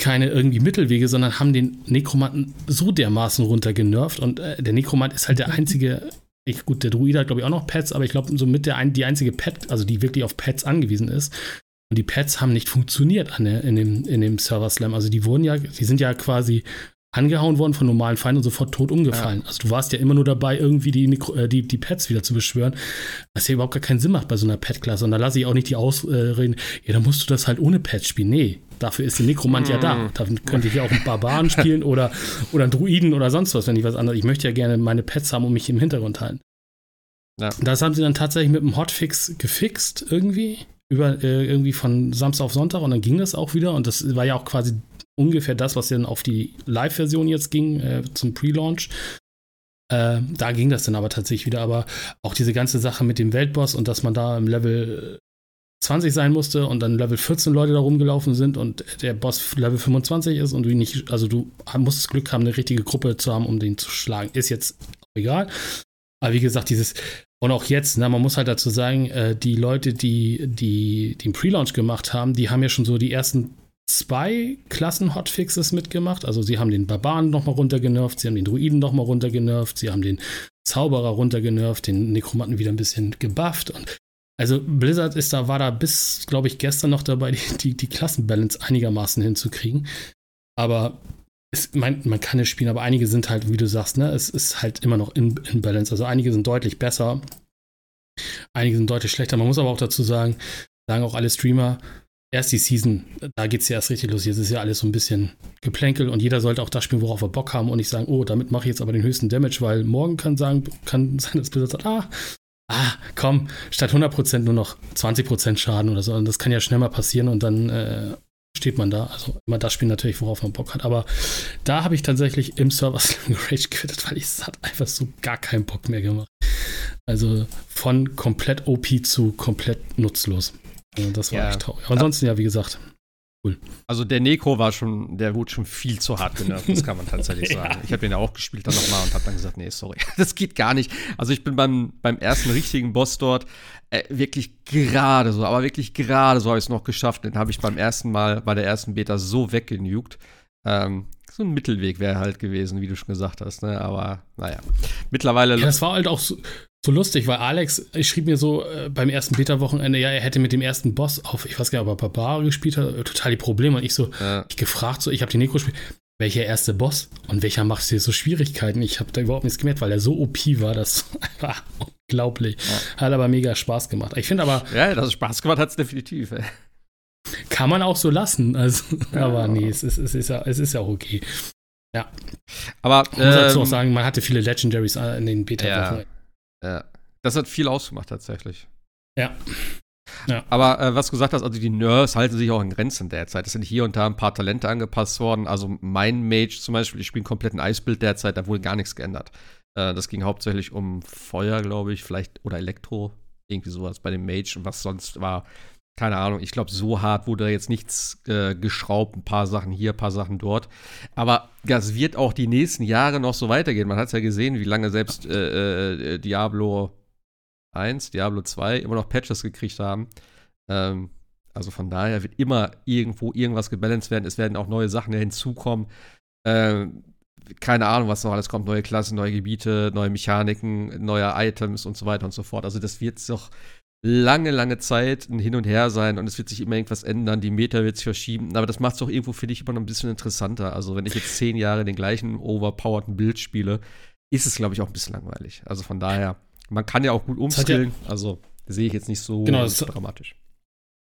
keine irgendwie Mittelwege, sondern haben den Nekromanten so dermaßen runtergenervt. Und äh, der Nekromant ist halt der einzige, ich, gut, der Druide hat glaube ich auch noch Pets, aber ich glaube somit der ein, die einzige Pet, also die wirklich auf Pets angewiesen ist. Und die Pets haben nicht funktioniert an der, in, dem, in dem Server Slam. Also die wurden ja, die sind ja quasi angehauen worden von normalen Feinden und sofort tot umgefallen. Ja. Also du warst ja immer nur dabei, irgendwie die, äh, die, die Pets wieder zu beschwören, was ja überhaupt gar keinen Sinn macht bei so einer Pet-Klasse. Und da lasse ich auch nicht die Ausreden, ja, dann musst du das halt ohne Pets spielen. Nee, dafür ist der Nekromant mm. ja da. Mhm. Da könnte ich ja auch einen Barbaren spielen oder, oder einen Druiden oder sonst was, wenn ich was anderes. Ich möchte ja gerne meine Pets haben und mich im Hintergrund halten. Ja. Das haben sie dann tatsächlich mit einem Hotfix gefixt, irgendwie. Über, äh, irgendwie von Samstag auf Sonntag und dann ging das auch wieder und das war ja auch quasi ungefähr das, was dann auf die Live-Version jetzt ging, äh, zum Pre-Launch. Äh, da ging das dann aber tatsächlich wieder. Aber auch diese ganze Sache mit dem Weltboss und dass man da im Level 20 sein musste und dann Level 14 Leute da rumgelaufen sind und der Boss Level 25 ist und du nicht, also du musst das Glück haben, eine richtige Gruppe zu haben, um den zu schlagen. Ist jetzt egal. Aber wie gesagt, dieses, und auch jetzt, na, man muss halt dazu sagen, äh, die Leute, die, die, die den Pre-Launch gemacht haben, die haben ja schon so die ersten zwei Klassen-Hotfixes mitgemacht. Also sie haben den Barbaren nochmal runtergenervt, sie haben den Druiden nochmal runtergenervt, sie haben den Zauberer runtergenervt, den Nekromanten wieder ein bisschen gebufft. Und also Blizzard ist da, war da bis, glaube ich, gestern noch dabei, die, die, die Klassenbalance einigermaßen hinzukriegen. Aber es, man, man kann es spielen, aber einige sind halt, wie du sagst, ne, es ist halt immer noch in, in Balance. Also einige sind deutlich besser, einige sind deutlich schlechter. Man muss aber auch dazu sagen, sagen auch alle Streamer, erst die Season, da geht es ja erst richtig los. Jetzt ist ja alles so ein bisschen Geplänkel und jeder sollte auch das spielen, worauf er Bock haben und nicht sagen, oh, damit mache ich jetzt aber den höchsten Damage, weil morgen kann sagen, kann sein, dass Blizzard sagt, ah, ah, komm, statt 100% nur noch 20% Schaden oder so. Und das kann ja schnell mal passieren und dann äh, steht man da. Also immer das spielen natürlich, worauf man Bock hat. Aber da habe ich tatsächlich im Server Slam Rage quittet, weil ich es hat einfach so gar keinen Bock mehr gemacht. Also von komplett OP zu komplett nutzlos. Also das war ja. echt traurig. ansonsten, ja, wie gesagt, cool. Also der Necro war schon, der wurde schon viel zu hart genervt, das kann man tatsächlich sagen. ja. Ich habe den ja auch gespielt dann nochmal und habe dann gesagt, nee, sorry, das geht gar nicht. Also ich bin beim, beim ersten richtigen Boss dort äh, wirklich gerade so, aber wirklich gerade so habe ich es noch geschafft. Den habe ich beim ersten Mal, bei der ersten Beta so weggenugt. Ähm, so ein Mittelweg wäre halt gewesen, wie du schon gesagt hast, ne? Aber naja. Mittlerweile. Ja, das war halt auch so, so lustig, weil Alex ich schrieb mir so äh, beim ersten Beta-Wochenende, ja, er hätte mit dem ersten Boss auf, ich weiß gar nicht, ob er Barbar gespielt hat, äh, total die Probleme. Und ich so, ja. ich gefragt, so, ich habe die Necro gespielt, welcher erste Boss und welcher macht dir so Schwierigkeiten? Ich habe da überhaupt nichts gemerkt, weil er so OP war, das war unglaublich. Ja. Hat aber mega Spaß gemacht. Ich finde aber. Ja, das Spaß gemacht hat es definitiv. Ey. Kann man auch so lassen. Also, ja. Aber nee, es ist, es, ist ja, es ist ja auch okay. Ja. Aber. Man ähm, muss dazu auch sagen, man hatte viele Legendaries äh, in den Beta-Wochen. Ja. Das hat viel ausgemacht, tatsächlich. Ja. Ja. Aber äh, was du gesagt hast, also die Nerves halten sich auch in Grenzen derzeit. Es sind hier und da ein paar Talente angepasst worden. Also mein Mage zum Beispiel, ich spiele einen kompletten Eisbild derzeit, da wurde gar nichts geändert. Äh, das ging hauptsächlich um Feuer, glaube ich, vielleicht oder Elektro, irgendwie sowas bei dem Mage und was sonst war. Keine Ahnung, ich glaube, so hart wurde da jetzt nichts äh, geschraubt. Ein paar Sachen hier, ein paar Sachen dort. Aber das wird auch die nächsten Jahre noch so weitergehen. Man hat es ja gesehen, wie lange selbst äh, äh, Diablo 1, Diablo 2 immer noch Patches gekriegt haben. Ähm, also von daher wird immer irgendwo irgendwas gebalanced werden. Es werden auch neue Sachen hinzukommen. Ähm, keine Ahnung, was noch alles kommt. Neue Klassen, neue Gebiete, neue Mechaniken, neue Items und so weiter und so fort. Also das wird doch lange, lange Zeit ein Hin und Her sein und es wird sich immer irgendwas ändern. Die Meta wird sich verschieben. Aber das macht es doch irgendwo für dich immer noch ein bisschen interessanter. Also wenn ich jetzt zehn Jahre den gleichen overpowerten Bild spiele, ist es, glaube ich, auch ein bisschen langweilig. Also von daher man kann ja auch gut umskillen, ja, also sehe ich jetzt nicht so genau, dramatisch.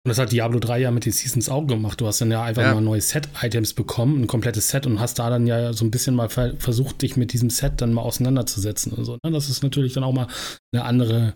Und das hat Diablo 3 ja mit den Seasons auch gemacht. Du hast dann ja einfach ja. mal neue Set-Items bekommen, ein komplettes Set und hast da dann ja so ein bisschen mal versucht, dich mit diesem Set dann mal auseinanderzusetzen und so. Ne? Das ist natürlich dann auch mal eine andere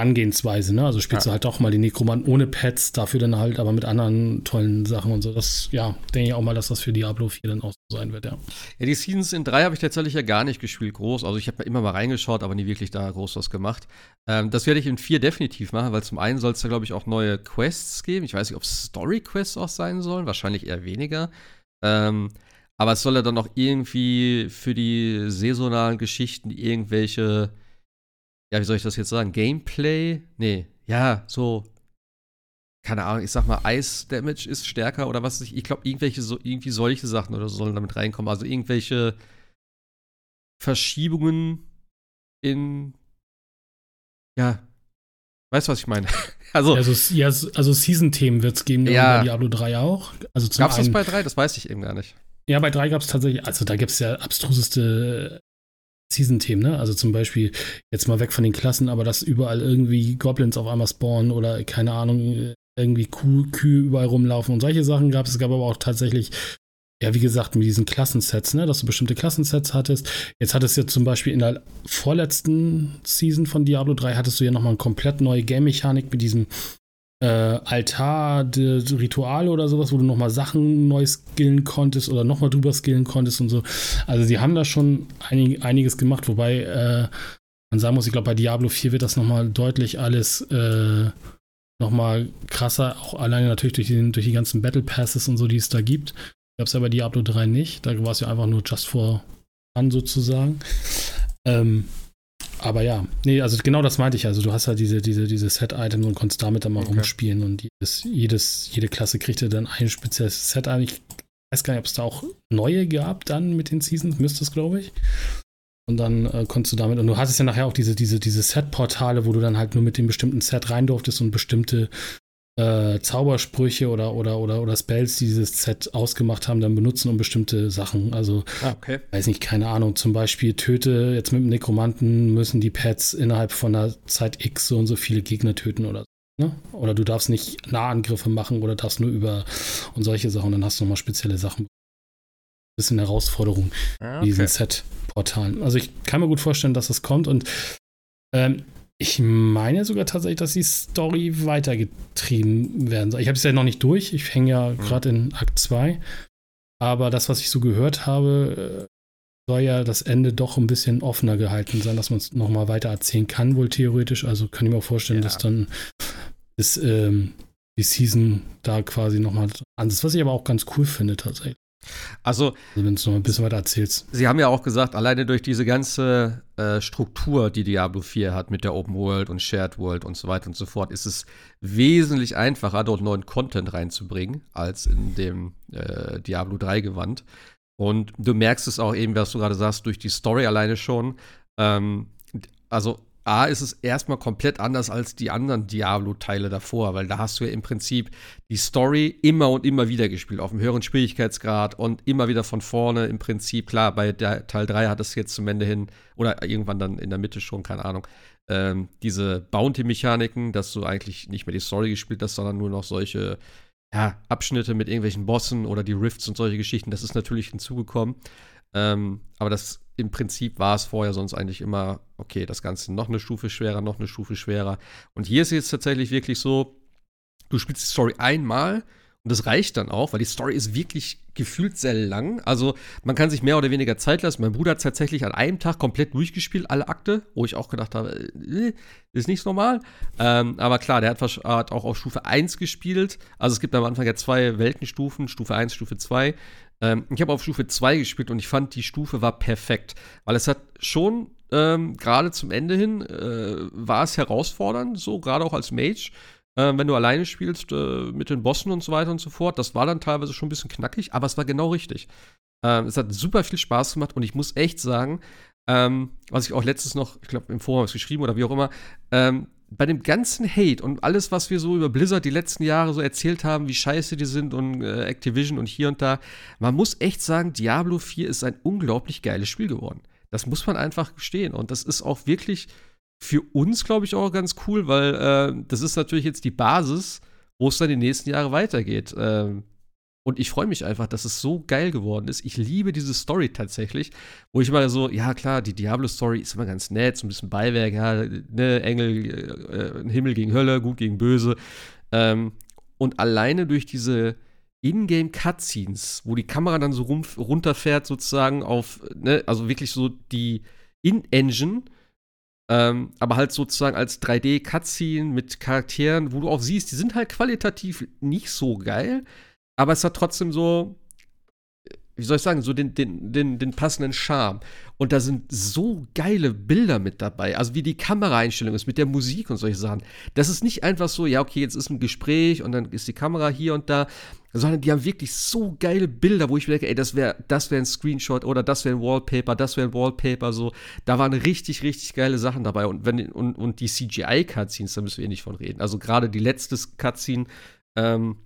Angehensweise, ne? Also spielst ja. du halt auch mal die Nekromanten ohne Pets, dafür dann halt aber mit anderen tollen Sachen und so. Das, ja, denke ich auch mal, dass das für Diablo 4 dann auch so sein wird, ja. Ja, die Seasons in 3 habe ich tatsächlich ja gar nicht gespielt, groß. Also ich habe immer mal reingeschaut, aber nie wirklich da groß was gemacht. Ähm, das werde ich in 4 definitiv machen, weil zum einen soll es da, glaube ich, auch neue Quests geben. Ich weiß nicht, ob es Story-Quests auch sein sollen, wahrscheinlich eher weniger. Ähm, aber es soll ja dann auch irgendwie für die saisonalen Geschichten irgendwelche ja, wie soll ich das jetzt sagen? Gameplay? Nee, ja, so, keine Ahnung, ich sag mal, Ice Damage ist stärker oder was ich, ich glaube, irgendwelche, so, irgendwie solche Sachen oder so sollen damit reinkommen. Also irgendwelche Verschiebungen in, ja, weißt du, was ich meine? also, also, ja, also Season-Themen wird es geben, ja. bei Diablo 3 auch. Also Gab es das bei 3? Das weiß ich eben gar nicht. Ja, bei 3 gab es tatsächlich, also da gibt es ja abstruseste Season-Themen, ne? Also zum Beispiel, jetzt mal weg von den Klassen, aber dass überall irgendwie Goblins auf einmal spawnen oder keine Ahnung, irgendwie Kuh, Kühe überall rumlaufen und solche Sachen gab es. Es gab aber auch tatsächlich, ja, wie gesagt, mit diesen Klassensets, ne? Dass du bestimmte Klassensets hattest. Jetzt hattest du ja zum Beispiel in der vorletzten Season von Diablo 3 hattest du ja nochmal eine komplett neue Game-Mechanik mit diesem äh, Altar, de, de Rituale oder sowas, wo du nochmal Sachen neu skillen konntest oder nochmal drüber skillen konntest und so. Also sie haben da schon einig, einiges gemacht, wobei äh, man sagen muss, ich glaube, bei Diablo 4 wird das nochmal deutlich alles äh, nochmal krasser, auch alleine natürlich durch, den, durch die ganzen Battle Passes und so, die es da gibt. Gab es ja bei Diablo 3 nicht. Da war es ja einfach nur just for fun sozusagen. Ähm, aber ja, nee, also genau das meinte ich. Also du hast halt diese, diese, diese Set-Items und konntest damit dann mal okay. rumspielen und jedes, jedes, jede Klasse kriegte dann ein spezielles Set ein. Ich weiß gar nicht, ob es da auch neue gab dann mit den Seasons, müsste es, glaube ich. Und dann äh, konntest du damit, und du hattest ja nachher auch diese, diese, diese Set-Portale, wo du dann halt nur mit dem bestimmten Set rein durftest und bestimmte äh, Zaubersprüche oder, oder, oder, oder Spells, die dieses Set ausgemacht haben, dann benutzen, um bestimmte Sachen. Also, ah, okay. weiß nicht, keine Ahnung, zum Beispiel töte jetzt mit dem Nekromanten müssen die Pads innerhalb von einer Zeit X so und so viele Gegner töten oder so. Ne? Oder du darfst nicht Nahangriffe machen oder darfst nur über und solche Sachen. Dann hast du nochmal spezielle Sachen. Bisschen Herausforderung ah, okay. diesen Set-Portalen. Also ich kann mir gut vorstellen, dass das kommt und ähm, ich meine sogar tatsächlich, dass die Story weitergetrieben werden soll. Ich habe es ja noch nicht durch. Ich hänge ja mhm. gerade in Akt 2. Aber das, was ich so gehört habe, äh, soll ja das Ende doch ein bisschen offener gehalten sein, dass man es nochmal weiter erzählen kann, wohl theoretisch. Also kann ich mir auch vorstellen, ja. dass dann ist, ähm, die Season da quasi nochmal anders, was ich aber auch ganz cool finde tatsächlich. Also, also wenn du noch ein bisschen weiter erzählst. Sie haben ja auch gesagt, alleine durch diese ganze äh, Struktur, die Diablo 4 hat mit der Open World und Shared World und so weiter und so fort, ist es wesentlich einfacher, dort neuen Content reinzubringen, als in dem äh, Diablo 3 Gewand. Und du merkst es auch eben, was du gerade sagst, durch die Story alleine schon. Ähm, also A ist es erstmal komplett anders als die anderen Diablo-Teile davor, weil da hast du ja im Prinzip die Story immer und immer wieder gespielt, auf einem höheren Schwierigkeitsgrad und immer wieder von vorne im Prinzip. Klar, bei der Teil 3 hat es jetzt zum Ende hin, oder irgendwann dann in der Mitte schon, keine Ahnung, ähm, diese Bounty-Mechaniken, dass du eigentlich nicht mehr die Story gespielt hast, sondern nur noch solche ja, Abschnitte mit irgendwelchen Bossen oder die Rifts und solche Geschichten. Das ist natürlich hinzugekommen. Ähm, aber das im Prinzip war es vorher sonst eigentlich immer, okay, das Ganze noch eine Stufe schwerer, noch eine Stufe schwerer. Und hier ist es jetzt tatsächlich wirklich so, du spielst die Story einmal und das reicht dann auch, weil die Story ist wirklich gefühlt sehr lang. Also man kann sich mehr oder weniger Zeit lassen. Mein Bruder hat tatsächlich an einem Tag komplett durchgespielt, alle Akte, wo ich auch gedacht habe, äh, ist nicht normal. Ähm, aber klar, der hat, hat, auch auf Stufe 1 gespielt. Also es gibt am Anfang ja zwei Weltenstufen, Stufe 1, Stufe 2. Ähm, ich habe auf Stufe 2 gespielt und ich fand, die Stufe war perfekt, weil es hat schon ähm, gerade zum Ende hin äh, war es herausfordernd, so gerade auch als Mage, äh, wenn du alleine spielst äh, mit den Bossen und so weiter und so fort. Das war dann teilweise schon ein bisschen knackig, aber es war genau richtig. Ähm, es hat super viel Spaß gemacht und ich muss echt sagen, ähm, was ich auch letztes noch, ich glaube im Forum geschrieben oder wie auch immer, ähm, bei dem ganzen Hate und alles, was wir so über Blizzard die letzten Jahre so erzählt haben, wie scheiße die sind und äh, Activision und hier und da, man muss echt sagen, Diablo 4 ist ein unglaublich geiles Spiel geworden. Das muss man einfach gestehen. Und das ist auch wirklich für uns, glaube ich, auch ganz cool, weil äh, das ist natürlich jetzt die Basis, wo es dann die nächsten Jahre weitergeht. Ähm, und ich freue mich einfach, dass es so geil geworden ist. Ich liebe diese Story tatsächlich, wo ich immer so, ja klar, die Diablo-Story ist immer ganz nett, so ein bisschen Beiwerk, ja, ne, Engel, äh, Himmel gegen Hölle, gut gegen Böse. Ähm, und alleine durch diese Ingame-Cutscenes, wo die Kamera dann so rum, runterfährt, sozusagen auf, ne, also wirklich so die In-Engine, ähm, aber halt sozusagen als 3D-Cutscene mit Charakteren, wo du auch siehst, die sind halt qualitativ nicht so geil, aber es hat trotzdem so, wie soll ich sagen, so den, den, den, den passenden Charme. Und da sind so geile Bilder mit dabei. Also wie die Kameraeinstellung ist mit der Musik und solche Sachen. Das ist nicht einfach so, ja, okay, jetzt ist ein Gespräch und dann ist die Kamera hier und da, sondern die haben wirklich so geile Bilder, wo ich mir denke, ey, das wäre das wär ein Screenshot oder das wäre ein Wallpaper, das wäre ein Wallpaper, so. Da waren richtig, richtig geile Sachen dabei. Und, wenn, und, und die CGI-Cutscenes, da müssen wir eh nicht von reden. Also gerade die letzte Cutscene, ähm,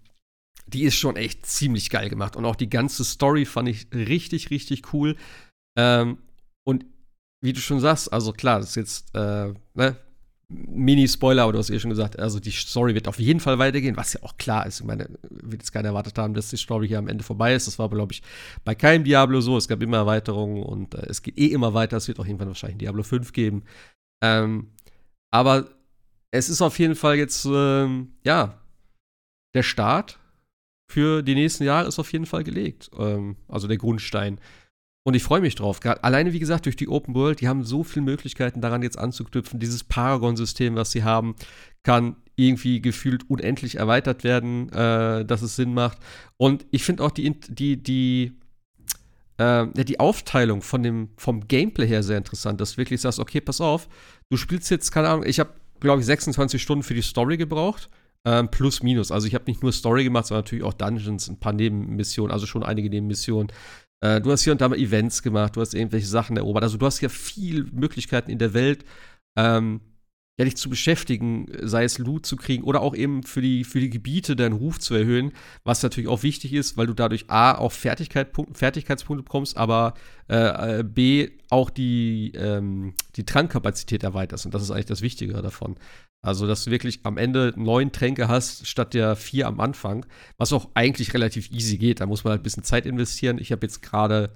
die ist schon echt ziemlich geil gemacht. Und auch die ganze Story fand ich richtig, richtig cool. Ähm, und wie du schon sagst, also klar, das ist jetzt, äh, ne, Mini-Spoiler, aber du hast eh schon gesagt, also die Story wird auf jeden Fall weitergehen, was ja auch klar ist. Ich meine, wird jetzt keiner erwartet haben, dass die Story hier am Ende vorbei ist. Das war, glaube ich, bei keinem Diablo so. Es gab immer Erweiterungen und äh, es geht eh immer weiter. Es wird auch irgendwann wahrscheinlich ein Diablo 5 geben. Ähm, aber es ist auf jeden Fall jetzt, ähm, ja, der Start für die nächsten Jahre ist auf jeden Fall gelegt. Ähm, also der Grundstein. Und ich freue mich drauf. alleine, wie gesagt, durch die Open World, die haben so viele Möglichkeiten daran jetzt anzuknüpfen. Dieses Paragon-System, was sie haben, kann irgendwie gefühlt unendlich erweitert werden, äh, dass es Sinn macht. Und ich finde auch die, die, die, äh, die Aufteilung von dem, vom Gameplay her sehr interessant, dass du wirklich sagst, okay, pass auf, du spielst jetzt, keine Ahnung, ich habe, glaube ich, 26 Stunden für die Story gebraucht. Ähm, plus, minus. Also ich habe nicht nur Story gemacht, sondern natürlich auch Dungeons, ein paar Nebenmissionen, also schon einige Nebenmissionen. Äh, du hast hier und da mal Events gemacht, du hast irgendwelche Sachen erobert. Also du hast ja viel Möglichkeiten in der Welt, ähm, ja, dich zu beschäftigen, sei es Loot zu kriegen oder auch eben für die, für die Gebiete deinen Ruf zu erhöhen, was natürlich auch wichtig ist, weil du dadurch A, auch Fertigkeit, Fertigkeitspunkte bekommst, aber äh, B, auch die, ähm, die Trankkapazität erweiterst. Und das ist eigentlich das Wichtige davon. Also, dass du wirklich am Ende neun Tränke hast, statt der vier am Anfang, was auch eigentlich relativ easy geht. Da muss man halt ein bisschen Zeit investieren. Ich habe jetzt gerade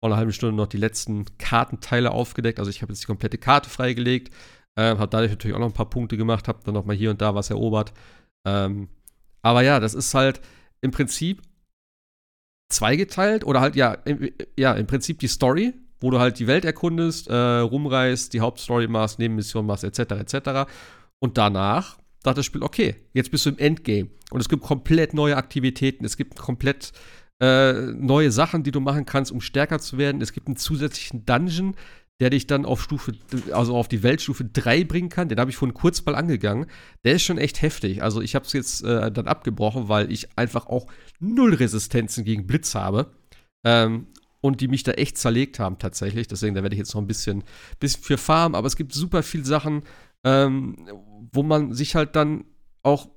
vor einer halben Stunde noch die letzten Kartenteile aufgedeckt. Also, ich habe jetzt die komplette Karte freigelegt. Ähm, habe dadurch natürlich auch noch ein paar Punkte gemacht, habe dann noch mal hier und da was erobert. Ähm, aber ja, das ist halt im Prinzip zweigeteilt oder halt ja, im, ja, im Prinzip die Story, wo du halt die Welt erkundest, äh, rumreist, die Hauptstory machst, Nebenmission machst, etc., etc. Und danach sagt das Spiel, okay, jetzt bist du im Endgame. Und es gibt komplett neue Aktivitäten, es gibt komplett äh, neue Sachen, die du machen kannst, um stärker zu werden. Es gibt einen zusätzlichen Dungeon, der dich dann auf Stufe, also auf die Weltstufe 3 bringen kann. Den habe ich vorhin kurz mal angegangen. Der ist schon echt heftig. Also ich habe es jetzt äh, dann abgebrochen, weil ich einfach auch null Resistenzen gegen Blitz habe. Ähm, und die mich da echt zerlegt haben tatsächlich. Deswegen, da werde ich jetzt noch ein bisschen, bisschen für farmen. Aber es gibt super viele Sachen, ähm, wo man sich halt dann auch,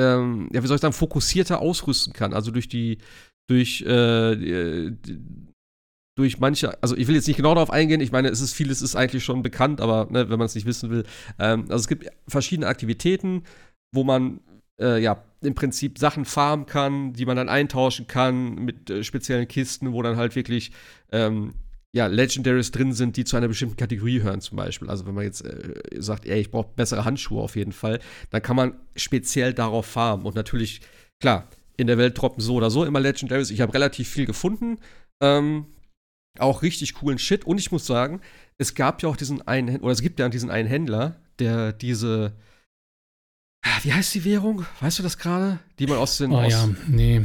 ähm, ja, wie soll ich sagen, fokussierter ausrüsten kann. Also durch die, durch, äh, durch manche, also ich will jetzt nicht genau darauf eingehen, ich meine, es ist vieles ist eigentlich schon bekannt, aber ne, wenn man es nicht wissen will, ähm, also es gibt verschiedene Aktivitäten, wo man äh, ja im Prinzip Sachen farmen kann, die man dann eintauschen kann mit äh, speziellen Kisten, wo dann halt wirklich ähm, ja, Legendaries drin sind, die zu einer bestimmten Kategorie hören, zum Beispiel. Also, wenn man jetzt äh, sagt, ey, ich brauche bessere Handschuhe auf jeden Fall, dann kann man speziell darauf farmen. Und natürlich, klar, in der Welt droppen so oder so immer Legendaries. Ich habe relativ viel gefunden. Ähm, auch richtig coolen Shit. Und ich muss sagen, es gab ja auch diesen einen, oder es gibt ja diesen einen Händler, der diese wie heißt die Währung? Weißt du das gerade? Die man aus den. Oh aus ja, nee.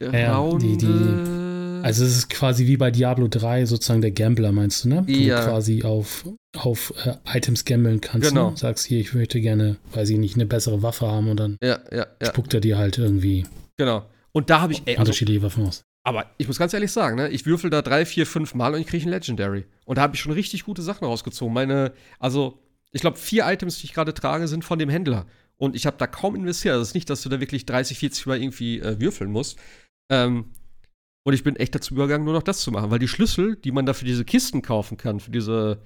Ja, die, die, also es ist quasi wie bei Diablo 3 sozusagen der Gambler, meinst du, ne? Wo ja. du quasi auf, auf äh, Items gambeln kannst. Genau. Ne? Sagst hier, ich möchte gerne, weiß ich nicht, eine bessere Waffe haben und dann ja, ja, spuckt er dir halt irgendwie genau. Und da habe ich ey, also, unterschiedliche Waffen aus. Aber ich muss ganz ehrlich sagen, ne, ich würfel da drei, vier, fünf Mal und ich kriege ein Legendary. Und da habe ich schon richtig gute Sachen rausgezogen. Meine, also, ich glaube, vier Items, die ich gerade trage, sind von dem Händler. Und ich habe da kaum investiert. Also es ist nicht, dass du da wirklich 30, 40 Mal irgendwie äh, würfeln musst. Ähm, und ich bin echt dazu übergegangen, nur noch das zu machen, weil die Schlüssel, die man da für diese Kisten kaufen kann, für diese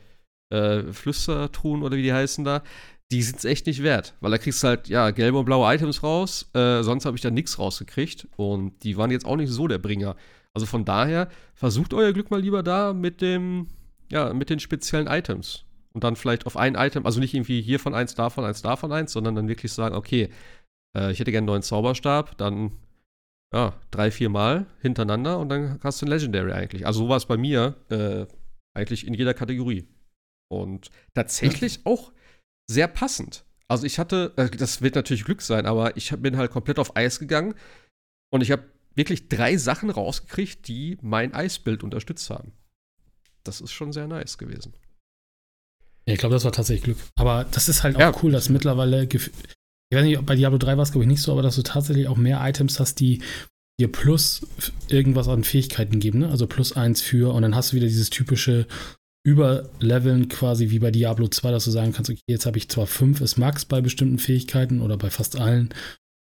äh, Flüstertruhen oder wie die heißen da, die sind es echt nicht wert. Weil da kriegst du halt, ja, gelbe und blaue Items raus. Äh, sonst habe ich da nichts rausgekriegt. Und die waren jetzt auch nicht so der Bringer. Also von daher, versucht euer Glück mal lieber da mit dem, ja, mit den speziellen Items und dann vielleicht auf ein Item, also nicht irgendwie hier von eins, davon eins, davon eins, sondern dann wirklich sagen, okay, äh, ich hätte gerne einen neuen Zauberstab, dann ja, drei, vier Mal hintereinander und dann hast du ein Legendary eigentlich. Also so war es bei mir äh, eigentlich in jeder Kategorie. Und tatsächlich auch sehr passend. Also ich hatte, äh, das wird natürlich Glück sein, aber ich bin halt komplett auf Eis gegangen und ich habe wirklich drei Sachen rausgekriegt, die mein Eisbild unterstützt haben. Das ist schon sehr nice gewesen. Ich glaube, das war tatsächlich Glück. Aber das ist halt auch Ja. cool, dass mittlerweile, ich weiß nicht, bei Diablo 3 war es, glaube ich, nicht so, aber dass du tatsächlich auch mehr Items hast, die dir plus irgendwas an Fähigkeiten geben, ne? Also plus eins für, und dann hast du wieder dieses typische Überleveln quasi wie bei Diablo 2, dass du sagen kannst, okay, jetzt habe ich zwar fünf ist Max bei bestimmten Fähigkeiten oder bei fast allen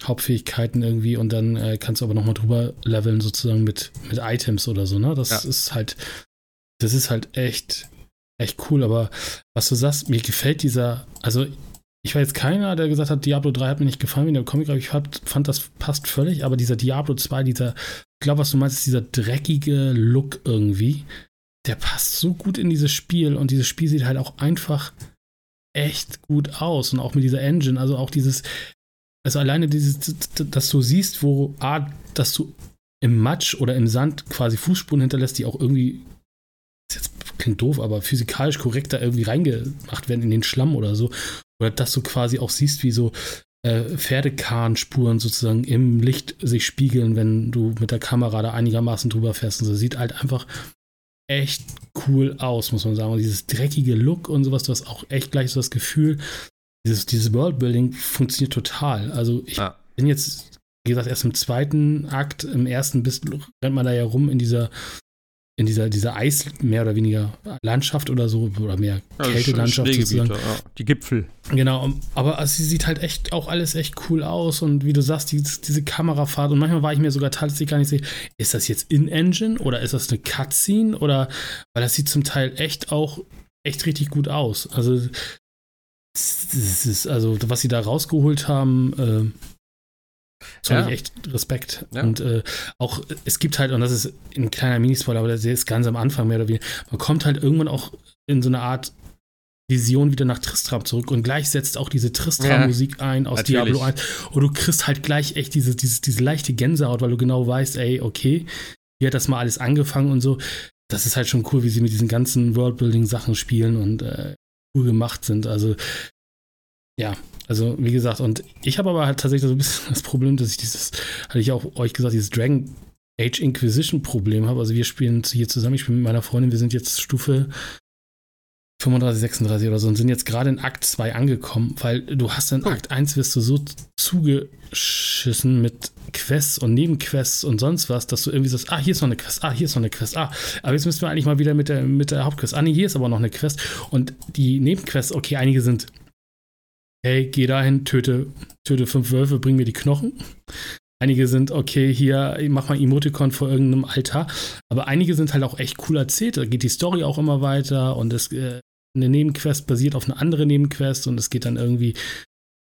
Hauptfähigkeiten irgendwie und dann äh, kannst du aber nochmal drüber leveln sozusagen mit, mit Items oder so, ne? Das Ja. ist halt, das ist halt echt, echt cool, aber was du sagst, mir gefällt dieser, also ich war jetzt keiner, der gesagt hat, Diablo 3 hat mir nicht gefallen wie der Comic, aber ich fand, fand das passt völlig, aber dieser Diablo 2, dieser, ich glaube, was du meinst, ist dieser dreckige Look irgendwie, der passt so gut in dieses Spiel und dieses Spiel sieht halt auch einfach echt gut aus und auch mit dieser Engine, also auch dieses, also alleine dieses, dass du siehst, wo, A, dass du im Matsch oder im Sand quasi Fußspuren hinterlässt, die auch irgendwie, das jetzt klingt doof, aber physikalisch korrekt da irgendwie reingemacht werden in den Schlamm oder so. Oder dass du quasi auch siehst, wie so äh, Pferdekarrenspuren sozusagen im Licht sich spiegeln, wenn du mit der Kamera da einigermaßen drüber fährst und so. Sieht halt einfach echt cool aus, muss man sagen. Und dieses dreckige Look und sowas, du hast auch echt gleich so das Gefühl, dieses, dieses Worldbuilding funktioniert total. Also ich Ja. bin jetzt, wie gesagt, erst im zweiten Akt, im ersten bist, rennt man da ja rum in dieser, in dieser, dieser Eis, mehr oder weniger Landschaft oder so, oder mehr Ja, Kältelandschaft sozusagen. ja. Die Gipfel. Genau, aber also, sie sieht halt echt auch alles echt cool aus und wie du sagst, die, diese Kamerafahrt und manchmal war ich mir sogar tatsächlich gar nicht sicher, ist das jetzt in-Engine oder ist das eine Cutscene oder, weil das sieht zum Teil echt auch echt richtig gut aus. Also, das ist, also was sie da rausgeholt haben, äh, zoll Ja. ich echt Respekt. Ja. Und äh, auch, es gibt halt, und das ist ein kleiner Minispoiler, aber das ist ganz am Anfang mehr oder weniger, man kommt halt irgendwann auch in so eine Art Vision wieder nach Tristram zurück und gleich setzt auch diese Tristram-Musik ein aus natürlich. Diablo 1 und du kriegst halt gleich echt diese, diese, diese leichte Gänsehaut, weil du genau weißt, ey, okay, hier hat das mal alles angefangen und so. Das ist halt schon cool, wie sie mit diesen ganzen Worldbuilding-Sachen spielen und äh, cool gemacht sind. Also, ja, also wie gesagt, und ich habe aber halt tatsächlich so ein bisschen das Problem, dass ich dieses, hatte ich auch euch gesagt, dieses Dragon Age Inquisition Problem habe. Also wir spielen hier zusammen, ich spiele mit meiner Freundin, wir sind jetzt Stufe 35, 36 oder so und sind jetzt gerade in Akt 2 angekommen, weil du hast in Akt 1 wirst du so zugeschissen mit Quests und Nebenquests und sonst was, dass du irgendwie sagst, ah, hier ist noch eine Quest, ah, hier ist noch eine Quest, ah, aber jetzt müssen wir eigentlich mal wieder mit der, mit der Hauptquest, ah, nee, hier ist aber noch eine Quest. Und die Nebenquests, okay, einige sind, hey, geh dahin, töte, töte fünf Wölfe, bring mir die Knochen. Einige sind, okay, hier, mach mal Emoticon vor irgendeinem Altar. Aber einige sind halt auch echt cool erzählt. Da geht die Story auch immer weiter und es, äh, eine Nebenquest basiert auf eine andere Nebenquest und es geht dann irgendwie,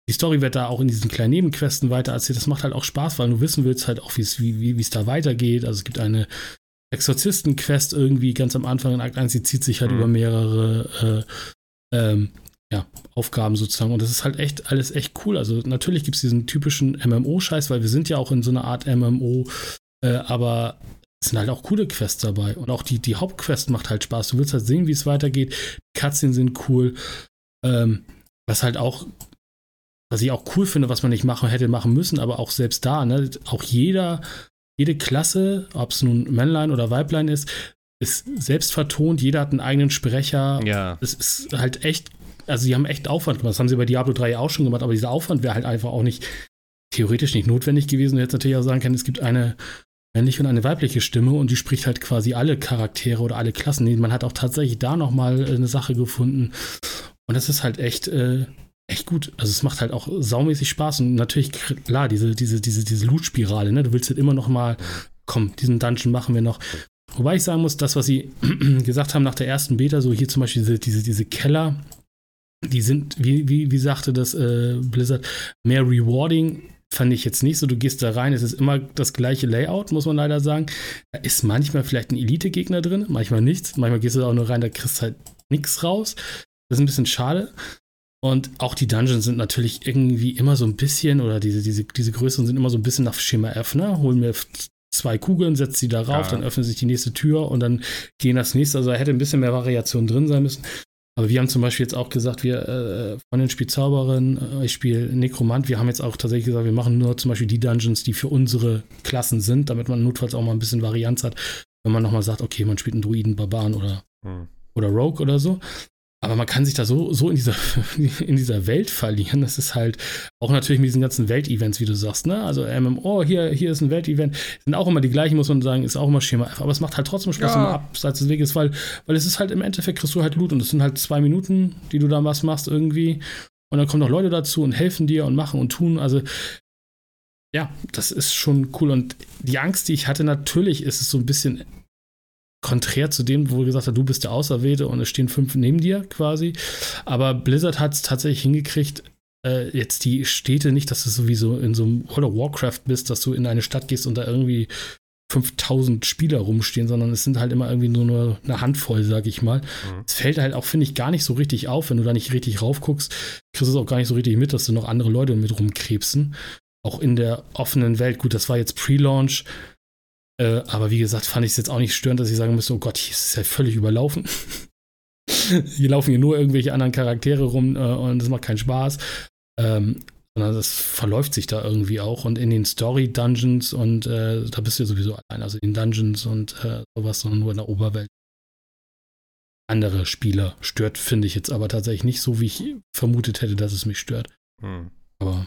die Story wird da auch in diesen kleinen Nebenquesten weiter erzählt. Das macht halt auch Spaß, weil du wissen willst halt auch, wie es wie, wie, da weitergeht. Also es gibt eine Exorzisten-Quest irgendwie ganz am Anfang in Akt 1, die zieht sich halt mhm. über mehrere äh, ähm, ja, Aufgaben sozusagen. Und das ist halt echt alles echt cool. Also natürlich gibt es diesen typischen MMO-Scheiß, weil wir sind ja auch in so einer Art MMO, äh, aber es sind halt auch coole Quests dabei. Und auch die, die Hauptquest macht halt Spaß. Du willst halt sehen, wie es weitergeht. Die Cutscenes sind cool. Ähm, was halt auch, was ich auch cool finde, was man nicht machen hätte machen müssen, aber auch selbst da, ne, auch jeder, jede Klasse, ob es nun Männlein oder Weiblein ist, ist selbst vertont, jeder hat einen eigenen Sprecher. Ja. Es ist halt echt also sie haben echt Aufwand gemacht. Das haben sie bei Diablo 3 auch schon gemacht, aber dieser Aufwand wäre halt einfach auch nicht, theoretisch nicht notwendig gewesen. Du hättest natürlich auch sagen können, es gibt eine männliche und eine weibliche Stimme und die spricht halt quasi alle Charaktere oder alle Klassen. Man hat auch tatsächlich da nochmal eine Sache gefunden. Und das ist halt echt, äh, echt gut. Also es macht halt auch saumäßig Spaß und natürlich, klar, diese, diese, diese, diese Loot-Spirale, ne? Du willst halt immer noch mal, komm, diesen Dungeon machen wir noch. Wobei ich sagen muss, das, was sie gesagt haben nach der ersten Beta, so hier zum Beispiel diese, diese, diese Keller, die sind, wie, wie, wie sagte das äh, Blizzard, mehr rewarding fand ich jetzt nicht so. Du gehst da rein, es ist immer das gleiche Layout, muss man leider sagen. Da ist manchmal vielleicht ein Elite-Gegner drin, manchmal nichts. Manchmal gehst du da auch nur rein, da kriegst du halt nichts raus. Das ist ein bisschen schade. Und auch die Dungeons sind natürlich irgendwie immer so ein bisschen, oder diese, diese, diese größeren sind immer so ein bisschen nach Schema F, ne? Holen mir zwei Kugeln, setzt sie da rauf, ja. dann öffnet sich die nächste Tür und dann gehen das nächste. Also da hätte ein bisschen mehr Variation drin sein müssen. Aber wir haben zum Beispiel jetzt auch gesagt, wir äh, von den Spielzauberin, äh, ich spiele Nekromant, wir haben jetzt auch tatsächlich gesagt, wir machen nur zum Beispiel die Dungeons, die für unsere Klassen sind, damit man notfalls auch mal ein bisschen Varianz hat, wenn man nochmal sagt, okay, man spielt einen Druiden, Barbaren oder, hm. oder Rogue oder so. Aber man kann sich da so, so in, dieser, in dieser Welt verlieren. Das ist halt auch natürlich mit diesen ganzen Weltevents, wie du sagst, ne? Also MMO, hier, hier ist ein Weltevent. Sind auch immer die gleichen, muss man sagen, ist auch immer Schema F. Aber es macht halt trotzdem Spaß, ja. abseits des Weges, weil, weil es ist halt im Endeffekt kriegst du halt Loot und es sind halt zwei Minuten, die du da was machst irgendwie. Und dann kommen noch Leute dazu und helfen dir und machen und tun. Also ja, das ist schon cool. Und die Angst, die ich hatte, natürlich ist es so ein bisschen konträr zu dem, wo gesagt hast, du bist der Auserwählte und es stehen fünf neben dir quasi. Aber Blizzard hat es tatsächlich hingekriegt, äh, jetzt die Städte nicht, dass du sowieso in so einem World of Warcraft bist, dass du in eine Stadt gehst und da irgendwie 5000 Spieler rumstehen, sondern es sind halt immer irgendwie nur eine Handvoll, sag ich mal. Mhm. Es fällt halt auch, finde ich, gar nicht so richtig auf, wenn du da nicht richtig raufguckst, kriegst du es auch gar nicht so richtig mit, dass du noch andere Leute mit rumkrebsen. Auch in der offenen Welt. Gut, das war jetzt Pre-Launch. Äh, aber wie gesagt, fand ich es jetzt auch nicht störend, dass ich sagen müsste, oh Gott, hier ist es ja völlig überlaufen. hier laufen hier nur irgendwelche anderen Charaktere rum äh, und das macht keinen Spaß. Ähm, sondern das verläuft sich da irgendwie auch. Und in den Story-Dungeons und äh, da bist du ja sowieso allein, also in den Dungeons und äh, sowas, sondern nur in der Oberwelt. Andere Spieler stört, finde ich jetzt aber tatsächlich nicht so, wie ich vermutet hätte, dass es mich stört. Hm. Aber,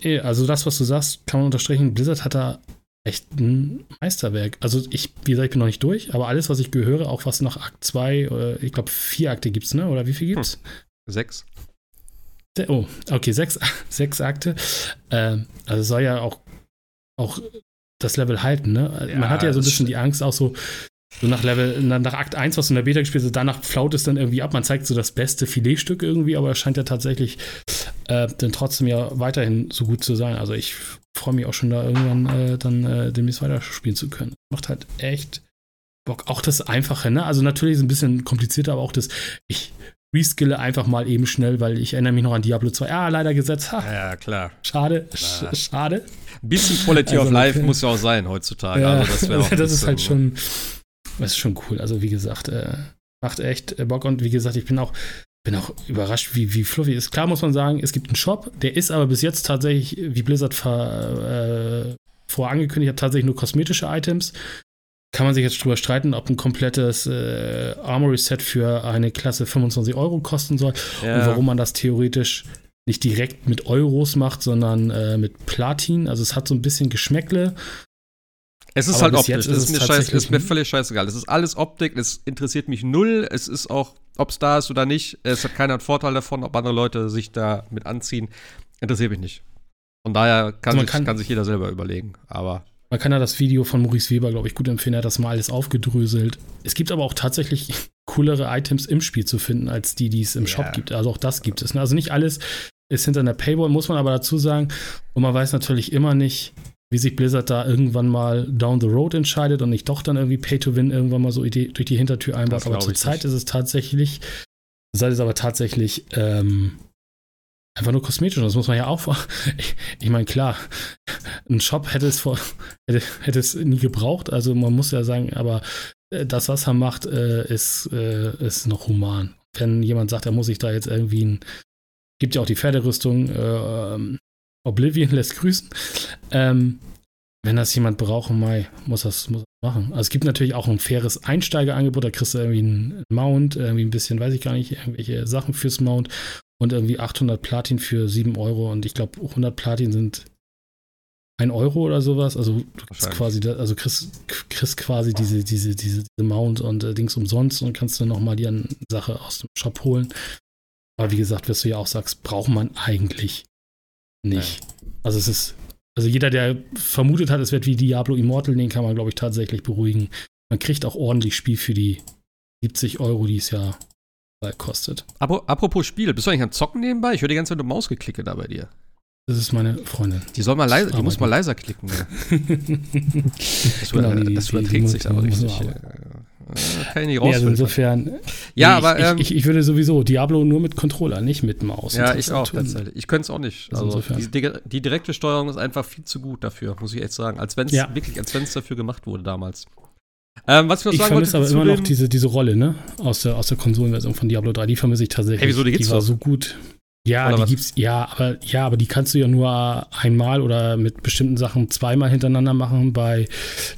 eh, also das, was du sagst, kann man unterstreichen. Blizzard hat da echt ein Meisterwerk. Also ich, wie gesagt, ich bin noch nicht durch, aber alles, was ich gehöre, auch was nach Akt 2, ich glaube vier Akte gibt es, ne? Oder wie viel gibt's? Hm. Sechs. Oh, okay, sechs, sechs Akte. Ähm, also soll ja auch, auch das Level halten, ne? Ja, Man hat ja so ein bisschen die Angst, auch so, so nach Level, nach Akt 1, was du in der Beta gespielt hast, danach flaut es dann irgendwie ab. Man zeigt so das beste Filetstück irgendwie, aber es scheint ja tatsächlich äh, dann trotzdem ja weiterhin so gut zu sein. Also ich freue mich auch schon da irgendwann äh, dann äh, demnächst weiterspielen zu können. Macht halt echt Bock. Auch das Einfache, ne? Also natürlich ist es ein bisschen komplizierter, aber auch das, ich reskille einfach mal eben schnell, weil ich erinnere mich noch an Diablo 2. Ah, leider gesetzt. Ha. Ja, klar. Schade, sch schade. Ein bisschen Quality also, of Life muss ja auch sein heutzutage. Ja, also das, das ist halt schon, das ist schon cool. Also wie gesagt, äh, macht echt äh, Bock und wie gesagt, ich bin auch bin auch überrascht, wie, wie fluffy ist. Klar muss man sagen, es gibt einen Shop, der ist aber bis jetzt tatsächlich, wie Blizzard vor, äh, vorangekündigt hat, tatsächlich nur kosmetische Items. kann man sich jetzt drüber streiten, ob ein komplettes äh, Armory-Set für eine Klasse 25 Euro kosten soll ja. und warum man das theoretisch nicht direkt mit Euros macht, sondern äh, mit Platin. Also es hat so ein bisschen Geschmäckle. Es ist Aber halt optisch. Ist es ist, mir scheiß, ist mir völlig scheißegal. Es ist alles Optik. Es interessiert mich null. Es ist auch, ob es da ist oder nicht. Es hat keiner einen Vorteil davon, ob andere Leute sich da mit anziehen. Interessiert mich nicht. Von daher kann, also sich, kann, kann sich jeder selber überlegen. Aber man kann ja das Video von Maurice Weber, glaube ich, gut empfehlen. Er hat das mal alles aufgedröselt. Es gibt aber auch tatsächlich coolere Items im Spiel zu finden, als die, die es im yeah. Shop gibt. Also auch das gibt es. Ne? Also nicht alles ist hinter einer Paywall, muss man aber dazu sagen. Und man weiß natürlich immer nicht, wie sich Blizzard da irgendwann mal down the road entscheidet und nicht doch dann irgendwie Pay to Win irgendwann mal so durch die Hintertür einbaut. Aber zurzeit ist es tatsächlich, zurzeit ist aber tatsächlich ähm, einfach nur kosmetisch. Das muss man ja auch. Ich, ich meine, klar, ein Shop hätte es vor, hätte, hätte, es nie gebraucht. Also man muss ja sagen, aber äh, das, was er macht, äh, ist, äh, ist noch human. Wenn jemand sagt, er muss sich da jetzt irgendwie ein, gibt ja auch die Pferderüstung, äh, ähm, Oblivion lässt grüßen. Ähm, wenn das jemand braucht, Mai, muss das, muss das machen. Also es gibt natürlich auch ein faires Einsteigerangebot, da kriegst du irgendwie einen Mount, irgendwie ein bisschen, weiß ich gar nicht, irgendwelche Sachen fürs Mount und irgendwie 800 Platin für 7 Euro und ich glaube 100 Platin sind 1 Euro oder sowas. Also du kriegst quasi, also kriegst, kriegst quasi diese, diese, diese, diese Mount und äh, Dings umsonst und kannst dann nochmal die Sache aus dem Shop holen. Aber wie gesagt, was du ja auch sagst, braucht man eigentlich nicht. Nein. Also es ist, also jeder, der vermutet hat, es wird wie Diablo Immortal, den kann man, glaube ich, tatsächlich beruhigen. Man kriegt auch ordentlich Spiel für die 70 Euro, die es ja kostet. Apropos Spiel, bist du eigentlich am Zocken nebenbei? Ich höre die ganze Zeit nur Mausklicke da bei dir. Das ist meine Freundin. Die soll mal leiser, die muss mal leiser klicken. Ja. das, genau, die, das überträgt die, die sich aber richtig. Äh, kann ich nicht rausfinden. Ja, also insofern. Ja, aber. Ich, ähm, ich, ich, würde sowieso Diablo nur mit Controller, nicht mit Maus. Ja, ich auch tatsächlich. Ich könnte es auch nicht. Also, also die, die, direkte Steuerung ist einfach viel zu gut dafür, muss ich echt sagen. Als wenn es ja. wirklich, als wenn es dafür gemacht wurde damals. Ähm, was ich noch ich sagen vermisse aber immer noch diese, diese Rolle, ne? Aus der, aus der Konsolenversion von Diablo 3. Die vermisse ich tatsächlich. Hey, wieso, die gibt's die war doch. so gut. Ja, oder die was? gibt's, ja, aber ja, aber die kannst du ja nur einmal oder mit bestimmten Sachen zweimal hintereinander machen. Bei